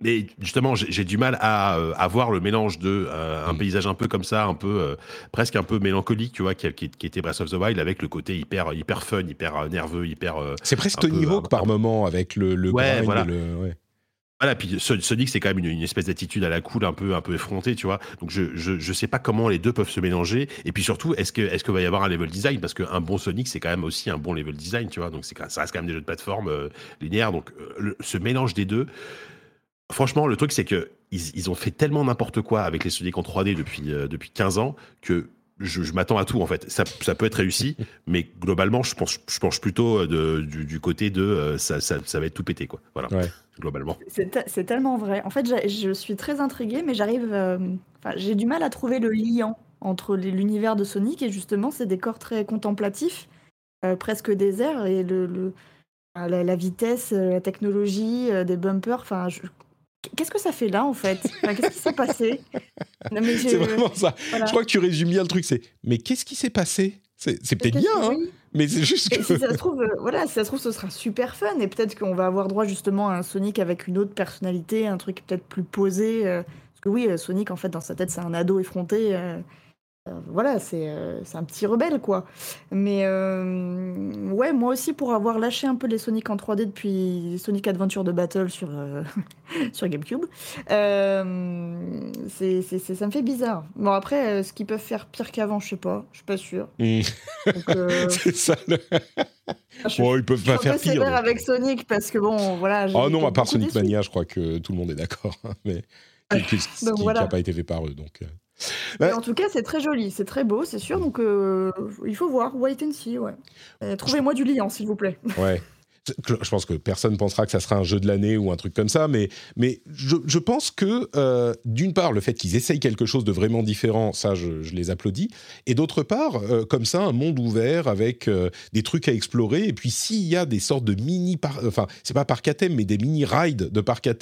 Mais justement, j'ai du mal à, euh, à voir le mélange de euh, un Mm. paysage un peu comme ça, un peu euh, presque un peu mélancolique, tu vois, qui, qui- qui était Breath of the Wild, avec le côté hyper hyper fun, hyper nerveux, hyper C'est presque Tony Hawk un- par moment avec le, le Ouais, voilà. le- ouais. voilà, puis Son- Sonic, c'est quand même une, une espèce d'attitude à la cool, un peu, un peu effrontée, tu vois. Donc je, je, je sais pas comment les deux peuvent se mélanger. Et puis surtout, est-ce que, est-ce qu'il va y avoir un level design? Parce qu'un bon Sonic, c'est quand même aussi un bon level design, tu vois. Donc c'est, ça reste quand même des jeux de plateforme euh, linéaires. Donc le- ce mélange des deux, franchement, le truc, c'est que ils, ils ont fait tellement n'importe quoi avec les Sonic en 3D depuis, euh, depuis 15 ans que je, je m'attends à tout en fait. Ça, ça peut être réussi, <laughs> mais globalement, je pense, je penche plutôt euh, de, du, du côté de euh, ça, ça, ça va être tout pété, quoi. Voilà, Ouais. globalement. C'est te- c'est tellement vrai. En fait, je suis très intriguée, mais j'arrive. euh, j'ai du mal à trouver le lien entre l'univers de Sonic et justement ces décors très contemplatifs, euh, presque déserts, et le, le- la, la vitesse, la technologie, euh, des bumpers. Enfin, je- qu'est-ce que ça fait là en fait? Enfin, Qu'est-ce qui s'est passé? <laughs> C'est vraiment ça. voilà. Je crois que tu résumes bien le truc. C'est mais qu'est-ce qui s'est passé? C'est c'est peut-être bien, hein, oui. mais c'est juste que. si ça se trouve, euh, voilà, si ça se trouve, ce sera super fun et peut-être qu'on va avoir droit justement à un Sonic avec une autre personnalité, un truc peut-être plus posé. euh, parce que oui, euh, Sonic, en fait, dans sa tête, c'est un ado effronté. euh, euh, voilà, c'est euh, c'est un petit rebelle, quoi. Mais euh, ouais, moi aussi, pour avoir lâché un peu les Sonic en 3D depuis Sonic Adventure de Battle sur, <laughs> sur GameCube, c'est c'est- c'est- ça me fait bizarre. Bon, après, euh, ce qu'ils peuvent faire pire qu'avant, je sais pas, je suis pas sûre. Donc, <laughs> euh, c'est ça. le- <laughs> je suis Bon, ils peuvent je suis pas un faire peu pire. sévère donc. avec Sonic parce que bon, voilà. j'ai Oh non, été à part beaucoup Sonic déçue. Mania, je crois que tout le monde est d'accord. hein, mais Ouais. qui n'a Donc voilà. pas été fait par eux. Donc, euh. Mais en tout cas, c'est très joli, c'est très beau, c'est sûr. Donc euh, il faut voir, wait and see, ouais. Euh, Trouvez-moi du lien, s'il vous plaît. Ouais. Je pense que personne pensera que ça sera un jeu de l'année ou un truc comme ça, mais, mais je, pense que, euh, d'une part, le fait qu'ils essayent quelque chose de vraiment différent, ça, je, les applaudis, et d'autre part, euh, comme ça, un monde ouvert avec euh, des trucs à explorer, et puis s'il y a des sortes de mini, par, enfin, c'est pas parc à mais des mini rides de parc à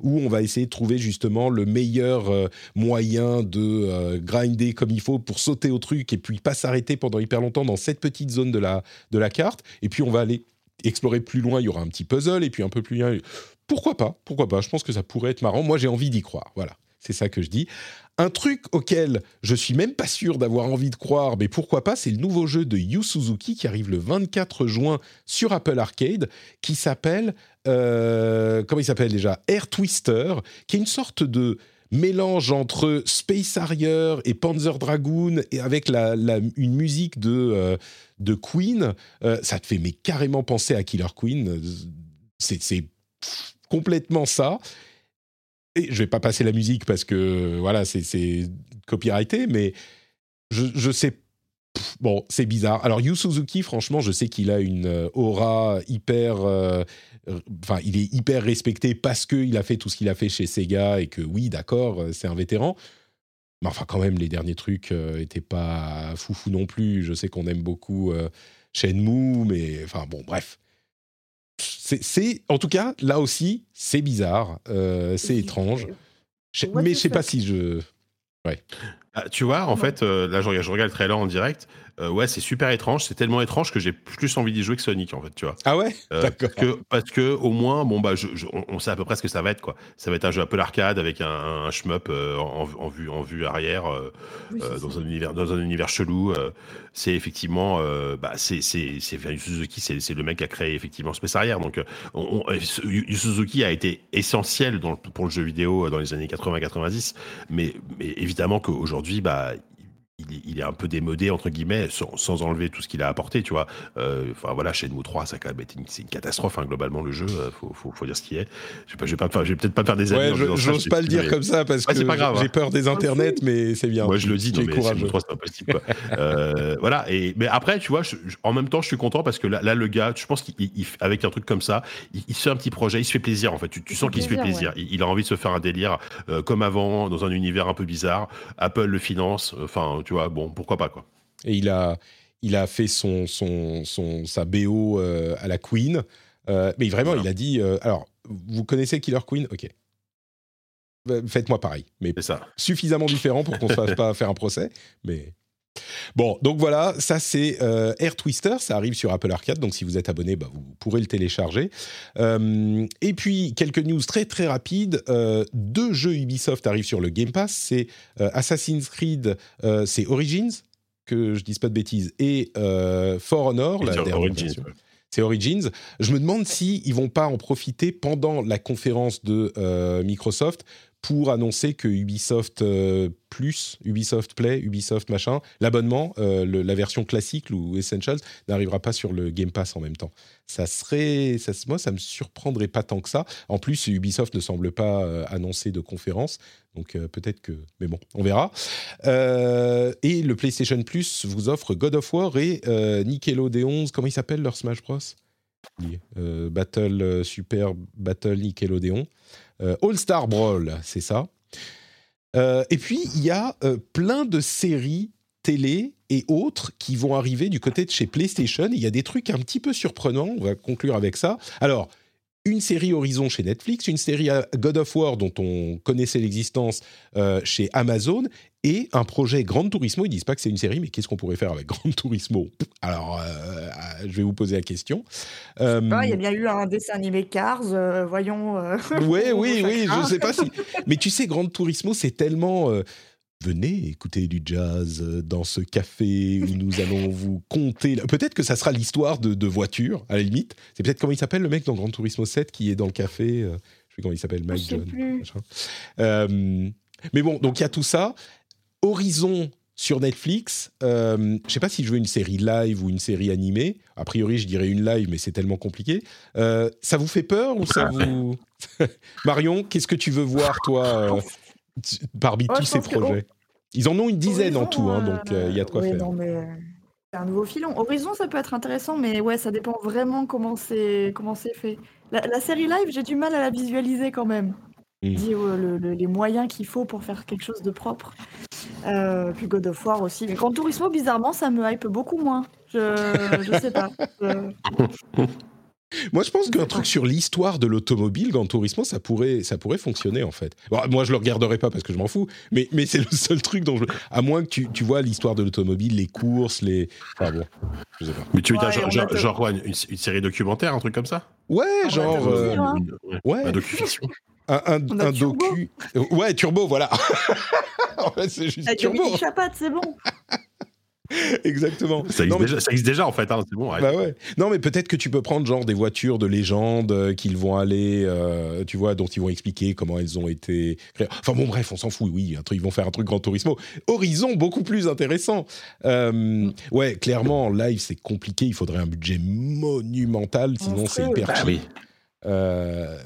où on va essayer de trouver justement le meilleur moyen de grinder comme il faut pour sauter au truc et puis pas s'arrêter pendant hyper longtemps dans cette petite zone de la, de la carte, et puis on va aller explorer plus loin, il y aura un petit puzzle, et puis un peu plus loin. Pourquoi pas Pourquoi pas Je pense que ça pourrait être marrant. Moi, j'ai envie d'y croire. Voilà, c'est ça que je dis. Un truc auquel je suis même pas sûr d'avoir envie de croire, mais pourquoi pas, c'est le nouveau jeu de Yu Suzuki qui arrive le 24 juin sur Apple Arcade, qui s'appelle euh, comment il s'appelle déjà? Air Twister, qui est une sorte de mélange entre Space Harrier et Panzer Dragoon et avec la, une musique de, euh, de Queen, euh, ça te fait mais carrément penser à Killer Queen. C'est complètement ça. Et je vais pas passer la musique parce que voilà, c'est- c'est copyrighté, mais je, je sais. Pff, Bon, c'est bizarre. Alors, Yu Suzuki, franchement, je sais qu'il a une euh, aura hyper. euh, Enfin, il est hyper respecté parce qu'il a fait tout ce qu'il a fait chez Sega et que, oui, d'accord, euh, c'est un vétéran. Mais enfin, quand même, les derniers trucs n'étaient pas foufou non plus. Je sais qu'on aime beaucoup euh, Shenmue, mais enfin, bon, bref. C'est, en tout cas, là aussi, c'est bizarre, c'est étrange. Je- mais je sais pas si je. Ah, tu vois, en fait, euh, là, je regarde, je regarde le trailer en direct. Euh, ouais, c'est super étrange. C'est tellement étrange que j'ai plus envie d'y jouer que Sonic, en fait, tu vois. Ah ouais? Euh, D'accord. parce que parce que au moins bon bah je, je- on, on sait à peu près ce que ça va être quoi. Ça va être un jeu un peu l'arcade avec un, un shmup euh, en, en vue en vue arrière euh, Oui, euh, dans un univers dans un univers chelou. euh, c'est effectivement euh, bah c'est c'est c'est enfin, Yu Suzuki c'est c'est le mec qui a créé effectivement Space Harrier donc on, on- ce- Yu Suzuki a été essentiel dans pour le jeu vidéo dans les années 80-90 mais mais évidemment qu'aujourd'hui bah il est, il est un peu démodé entre guillemets sans, sans enlever tout ce qu'il a apporté tu vois Euh, enfin voilà Shenmue 3 ça a quand même été une, c'est une catastrophe hein, globalement le jeu euh, faut, faut, faut dire ce qui est je vais, pas, je vais, pas me faire- je vais peut-être pas faire des amis Ouais, je- ça, j'ose pas le dire mais- comme ça parce Ouais, que c'est pas grave, j'ai hein. peur des internets, mais c'est bien. moi je le dis, Tu non, es mais courageux. Shenmue 3 c'est pas possible. Quoi. Euh, voilà. Et mais après, tu vois, je- je- en même temps, je suis content parce que là, là, le gars, je pense qu'avec un truc comme ça, il, il se fait un petit projet, il se fait plaisir en fait. Tu, sens qu'il se fait plaisir. Il, il a envie de se faire un délire euh, comme avant, dans un univers un peu bizarre. Apple le finance. Enfin, tu vois, bon, pourquoi pas quoi. Et il a, il a fait son, son, son, sa BO euh, à la Queen. Euh, mais vraiment, Voilà. il a dit. euh, alors, vous connaissez Killer Queen? Ok. Euh, Faites-moi pareil. Mais ça. suffisamment différent pour qu'on ne se fasse pas faire un procès. Mais. Bon, donc voilà, ça c'est euh, Air Twister, ça arrive sur Apple Arcade, donc si vous êtes abonné, bah, vous pourrez le télécharger. Euh, et puis, quelques news très très rapides. Euh, deux jeux Ubisoft arrivent sur le Game Pass, c'est Assassin's Creed, c'est Origins, que je dise pas de bêtises, et For Honor, la dernière Origins, version. ouais. C'est Origins. Je me demande si ils vont pas en profiter pendant la conférence de Microsoft pour annoncer que Ubisoft euh, Plus, Ubisoft Play, Ubisoft machin, l'abonnement, euh, la version classique ou Essentials n'arrivera pas sur le Game Pass en même temps. Ça serait, ça, moi, ça me surprendrait pas tant que ça. En plus, Ubisoft ne semble pas euh, annoncer de conférence, donc peut-être que, mais bon, on verra. Et le PlayStation Plus vous offre God of War et Nickelodeon. Comment il s'appelle leur Smash Bros? Battle Super Battle Nickelodeon. Euh, All Star Brawl, c'est ça. Euh, et puis, il y a euh, plein de séries télé et autres qui vont arriver du côté de chez PlayStation. Il y a des trucs un petit peu surprenants. On va conclure avec ça. Alors, une série Horizon chez Netflix, une série euh, God of War dont on connaissait l'existence euh, chez Amazon et un projet Gran Turismo. Ils disent pas que c'est une série, mais qu'est-ce qu'on pourrait faire avec Gran Turismo? Alors, euh, je vais vous poser la question. Euh, Il y a bien eu un dessin animé Cars, euh, voyons. euh, <laughs> Ouais, oui, chacun. oui, je sais pas si. Mais tu sais, Gran Turismo, c'est tellement. Venez écouter du jazz euh, dans ce café où nous allons <laughs> vous conter. Peut-être que ça sera l'histoire de, de voitures, à la limite. C'est peut-être comment il s'appelle le mec dans Gran Turismo 7 qui est dans le café. euh, je sais comment il s'appelle, Mike John. Euh, mais bon, donc il y a tout ça. Horizon sur Netflix. Euh, je sais pas si je veux une série live ou une série animée. A priori, je dirais une live, mais c'est tellement compliqué. Euh, ça vous fait peur ou ça vous <laughs> Marion, qu'est-ce que tu veux voir toi euh, parmi Ouais, tous ces que- projets Ils en ont une dizaine en tout, hein, donc euh, il y a de quoi oui, faire. non, mais, euh, C'est un nouveau filon. Horizon, ça peut être intéressant, mais ouais, ça dépend vraiment comment c'est comment c'est fait. La, la série live, j'ai du mal à la visualiser quand même. Mm. Dis euh, le- le- les moyens qu'il faut pour faire quelque chose de propre. Euh, puis God of War aussi. Mais Gran Turismo, bizarrement, ça me hype beaucoup moins. Je, je sais pas. Euh, <laughs> Moi, je pense qu'un truc sur l'histoire de l'automobile, Gran Turismo, ça pourrait, ça pourrait fonctionner en fait. Bon, moi, je le regarderai pas parce que je m'en fous, mais, mais c'est le seul truc dont je. À moins que tu, tu vois l'histoire de l'automobile, les courses, les. Enfin bon, je sais pas. Mais tu veux Ouais, dire, genre, genre, une, une série documentaire, un truc comme ça? Ouais, va genre. euh, hein. Ouais, ouais. Un docu-fiction. un un, Turbo. docu. Ouais, Turbo, voilà. <laughs> en fait, c'est juste Turbo. C'est bon. <laughs> <laughs> Exactement. Ça Non, existe, mais- déjà, ça existe déjà, en fait, hein, c'est bon. Bah ouais. Non, mais peut-être que tu peux prendre genre des voitures de légende euh, qu'ils vont aller, euh, tu vois, dont ils vont expliquer comment elles ont été créées. Enfin bon, bref, on s'en fout. Oui, un truc, ils vont faire un truc Gran Turismo. Horizon, beaucoup plus intéressant. Euh, ouais, clairement, en live, c'est compliqué. Il faudrait un budget monumental, sinon c'est hyper Bah oui. Euh,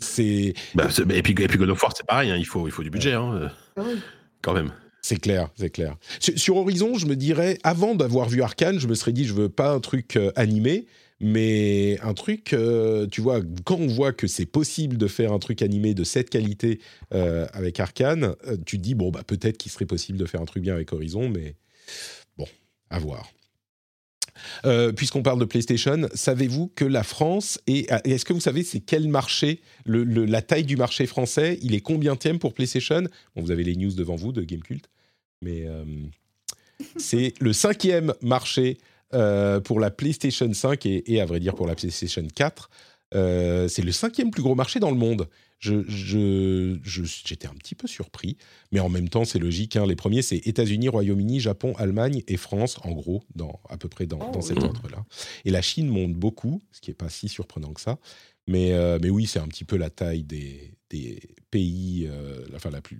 c'est Bah, et, puis, et puis God of War, c'est pareil, hein, il, faut, il faut du budget, hein, Ah oui. quand même. C'est clair, c'est clair. Sur, Horizon, je me dirais, avant d'avoir vu Arkane, je me serais dit, je veux pas un truc euh, animé, mais un truc, euh, tu vois, quand on voit que c'est possible de faire un truc animé de cette qualité euh, avec Arkane, tu te dis, bon, bah, peut-être qu'il serait possible de faire un truc bien avec Horizon, mais bon, à voir. Puisqu'on parle de PlayStation, savez-vous que la France est. ah, Est-ce que vous savez c'est quel marché? La taille du marché français, il est combienième pour PlayStation? Bon, vous avez les news devant vous de Gamecult, mais euh, c'est le cinquième marché euh, pour la PlayStation 5 et, à vrai dire pour la PlayStation 4. Euh, c'est le cinquième plus gros marché dans le monde. Je, je- je- j'étais un petit peu surpris, mais en même temps, c'est logique. hein. Les premiers, c'est États-Unis, Royaume-Uni, Japon, Allemagne et France, en gros, dans, à peu près dans, dans cet ordre-là. Et la Chine monte beaucoup, ce qui n'est pas si surprenant que ça. Mais, euh, mais oui, c'est un petit peu la taille des, des pays, euh, enfin, la plus,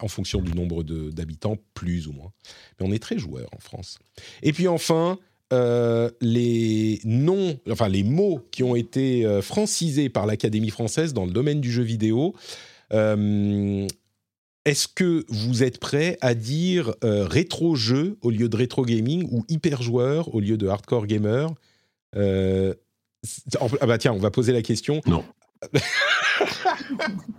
en fonction du nombre d'habitants, plus ou moins. Mais on est très joueurs en France. Et puis enfin, euh, les noms, enfin les mots qui ont été euh, francisés par l'Académie française dans le domaine du jeu vidéo. Euh, Est-ce que vous êtes prêt à dire euh, rétro jeu au lieu de rétro gaming ou hyper joueur au lieu de hardcore gamer? C'est- Ah bah tiens, on va poser la question. Non. <laughs>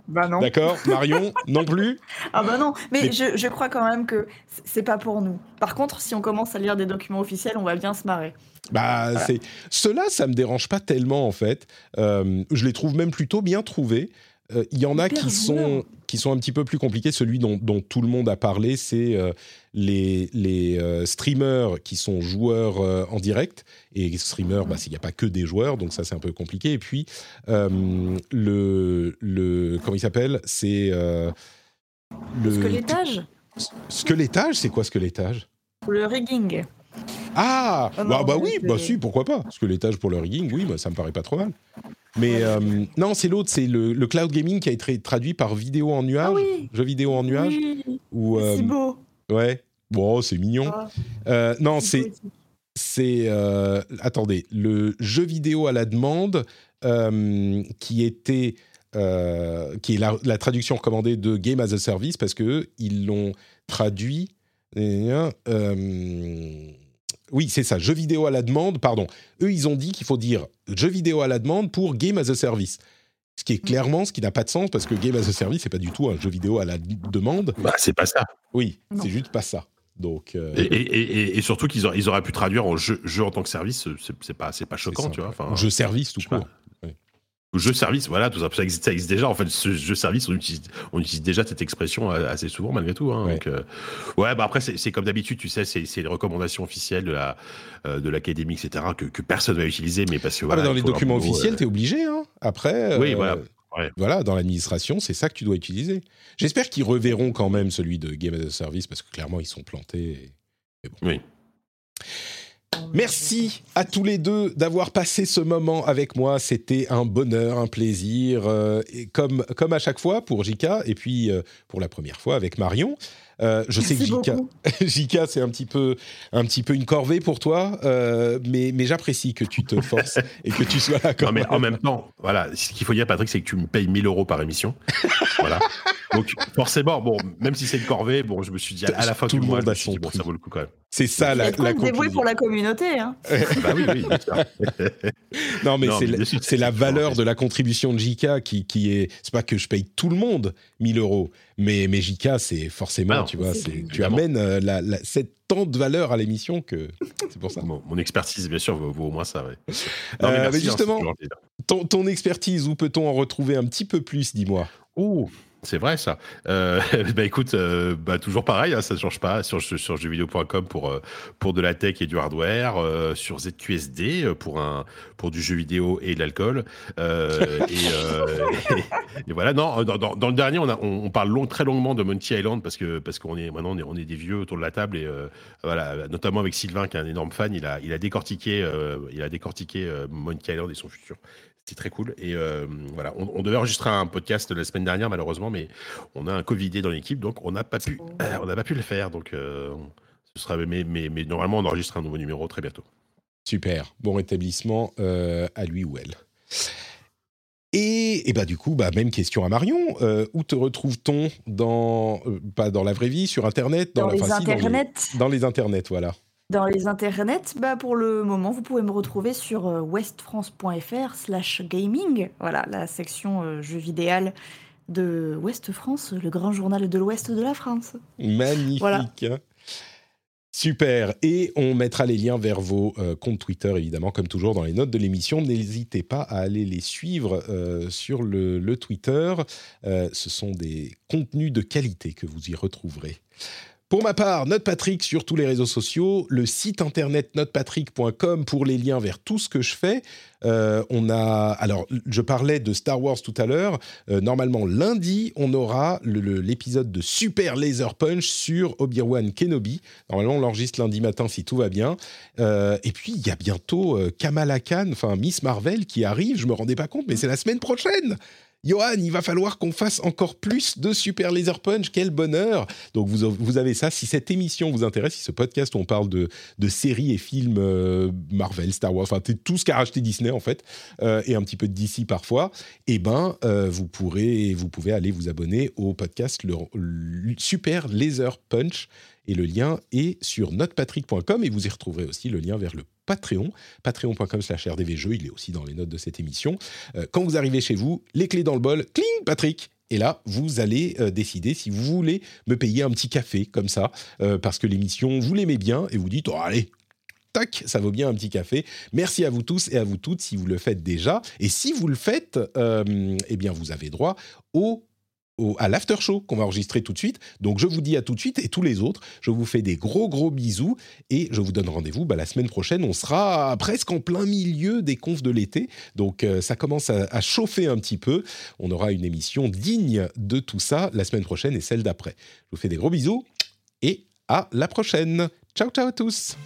Bah non. D'accord, Marion, non plus. Ah bah non, mais, Mais- Je, je crois quand même que c'est pas pour nous. Par contre, si on commence à lire des documents officiels, on va bien se marrer. Bah, c'est ceux-là, ça me dérange pas tellement en fait. Euh, je les trouve même plutôt bien trouvés. Euh, Il y en a Hyper qui sont. Qui sont un petit peu plus compliqués. Celui dont, dont tout le monde a parlé, c'est euh, les les euh, streamers qui sont joueurs euh, en direct. Et streamers, bah, il n'y a pas que des joueurs, donc ça c'est un peu compliqué. Et puis euh, le le comment il s'appelle? C'est euh, le Squelettage? Squelettage. C'est quoi squelettage? Le rigging Ah, Ah bah, non, bah oui, bah si, pourquoi pas Parce que l'étage pour le rigging, oui, bah, ça me paraît pas trop mal. Mais euh, non, c'est l'autre, c'est le, le cloud gaming qui a été traduit par vidéo en nuage, Ah oui. jeu vidéo en nuage. Oui, Ou, c'est euh, beau. ouais, bon, c'est mignon. Ah, Euh, non, c'est c'est, attendez, le jeu vidéo à la demande qui était qui est la, la traduction recommandée de Game as a Service parce que eux, ils l'ont traduit. Oui, c'est ça, jeu vidéo à la demande. Pardon, eux, ils ont dit qu'il faut dire jeu vidéo à la demande pour Game as a Service. Ce qui est clairement ce qui n'a pas de sens parce que Game as a Service, c'est pas du tout un jeu vidéo à la demande. Bah, c'est pas ça. Oui, c'est juste pas ça. Donc, euh, Et, et- et- et surtout qu'ils auraient, ils auraient pu traduire en jeu, jeu en tant que service, c'est pas, c'est pas choquant, ça. tu vois. Enfin, jeu service tout je court. Jeu service, voilà, tout ça, ça existe, ça existe déjà. En fait, ce jeu service, on utilise, on utilise déjà cette expression euh, assez souvent malgré tout. Hein, Ouais. donc, euh, ouais, bah après, c'est comme d'habitude, tu sais, c'est les recommandations officielles de la euh, de l'académie, etc., que, que personne va utiliser, mais parce que Ah, voilà, mais dans les documents officiels, euh, tu es obligé. Hein. Après, Oui, voilà. Ouais. voilà, dans l'administration, c'est ça que tu dois utiliser. J'espère qu'ils reverront quand même celui de Game as a Service parce que clairement, ils sont plantés. et- Oui. Merci à tous les deux d'avoir passé ce moment avec moi. C'était un bonheur, un plaisir, euh, et comme, comme à chaque fois pour Jika et puis euh, pour la première fois avec Marion. Euh, je sais que Jika, <laughs> c'est un petit peu un petit peu une corvée pour toi, euh, mais, mais j'apprécie que tu te forces <laughs> et que tu sois là quand Non, mais même. en même temps, voilà, ce qu'il faut dire, Patrick, c'est que tu me payes 1000 euros par émission. <laughs> voilà. Donc forcément, bon, même si c'est une corvée, bon, je me suis dit à, la fin Tout du le mois, monde je me a suis son dit, bon, prix. ça vaut le coup quand même. C'est ça la, la dévoué pour la communauté. Hein. <laughs> bah oui, oui, bien sûr. <laughs> Non, mais c'est la, valeur de la contribution de JK qui, qui est. C'est pas que je paye tout le monde 1000 euros, mais, mais JK, c'est forcément, Ah non, tu vois, tu amènes euh, la, la- cette tant de valeur à l'émission que c'est pour ça. Mon, mon expertise, bien sûr, vaut, vaut au moins ça. Ouais. Euh, Non, mais merci, hein, justement- gentil. Ton, ton expertise, où peut-on en retrouver un petit peu plus, dis-moi? Ouh, c'est vrai ça. Euh, <laughs> bah écoute, euh, bah toujours pareil, hein, ça ne change pas sur, sur, jeuxvideo.com pour, euh, pour de la tech et du hardware, euh, sur ZQSD pour, un, pour du jeu vidéo et de l'alcool. Et, <laughs> et, et voilà, non, dans, dans, dans le dernier, on, a, on, on parle long, très longuement de Monkey Island parce que parce qu'on est maintenant on est, on est des vieux autour de la table et voilà, notamment avec Sylvain qui est un énorme fan, il a, il a décortiqué, il a décortiqué Monkey Island et son futur. C'était très cool. Et euh, voilà, on, on devait enregistrer un podcast la semaine dernière, malheureusement, mais on a un Covidé dans l'équipe, donc on n'a pas pu, euh, on n'a pas pu le faire. Donc, euh, ce sera, mais, mais, mais normalement, on enregistre un nouveau numéro très bientôt. Super, bon rétablissement euh, à lui ou elle. Et, et bah du coup, bah, même question à Marion. Euh, où te retrouve-t-on dans, euh, pas dans la vraie vie, sur Internet Dans la- les enfin, si, dans internets. dans les internets, voilà. Dans les internets, bah pour le moment, vous pouvez me retrouver sur euh, westfrance.fr slash gaming. Voilà, la section euh, jeux vidéo de Ouest France, le grand journal de l'Ouest de la France. Magnifique. Voilà. Super. Et on mettra les liens vers vos euh, comptes Twitter, évidemment, comme toujours dans les notes de l'émission. N'hésitez pas à aller les suivre euh, sur le, le Twitter. Euh, ce sont des contenus de qualité que vous y retrouverez. Pour ma part, Note Patrick sur tous les réseaux sociaux, le site internet notepatrick.com pour les liens vers tout ce que je fais. Euh, on a, alors, je parlais de Star Wars tout à l'heure. Euh, normalement, lundi, on aura l'épisode de Super Laser Punch sur Obi-Wan Kenobi. Normalement, on l'enregistre lundi matin si tout va bien. Euh, et puis, il y a bientôt Kamala Khan, enfin Miss Marvel, qui arrive. Je me rendais pas compte, mais c'est la semaine prochaine. Johan, il va falloir qu'on fasse encore plus de Super Laser Punch. Quel bonheur Donc vous, avez ça. Si cette émission vous intéresse, si ce podcast où on parle de, de séries et films euh, Marvel, Star Wars, enfin tout ce qu'a racheté Disney en fait, euh, et un petit peu de DC parfois, eh ben euh, vous pourrez, vous pouvez aller vous abonner au podcast le, Super Laser Punch. Et le lien est sur notepatrick.com et vous y retrouverez aussi le lien vers le Patreon, patreon.com slash rdvjeux, il est aussi dans les notes de cette émission. Euh, quand vous arrivez chez vous, les clés dans le bol, cling, Patrick et là, vous allez euh, décider si vous voulez me payer un petit café comme ça, euh, parce que l'émission, vous l'aimez bien, et vous dites, oh, allez, tac, ça vaut bien un petit café. Merci à vous tous et à vous toutes si vous le faites déjà. Et si vous le faites, eh bien, vous avez droit au à l'after show qu'on va enregistrer tout de suite. Donc je vous dis à tout de suite et tous les autres, je vous fais des gros gros bisous et je vous donne rendez-vous bah, la semaine prochaine. On sera presque en plein milieu des confs de l'été, donc euh, ça commence à, à chauffer un petit peu. On aura une émission digne de tout ça la semaine prochaine et celle d'après. Je vous fais des gros bisous et à la prochaine. Ciao ciao à tous.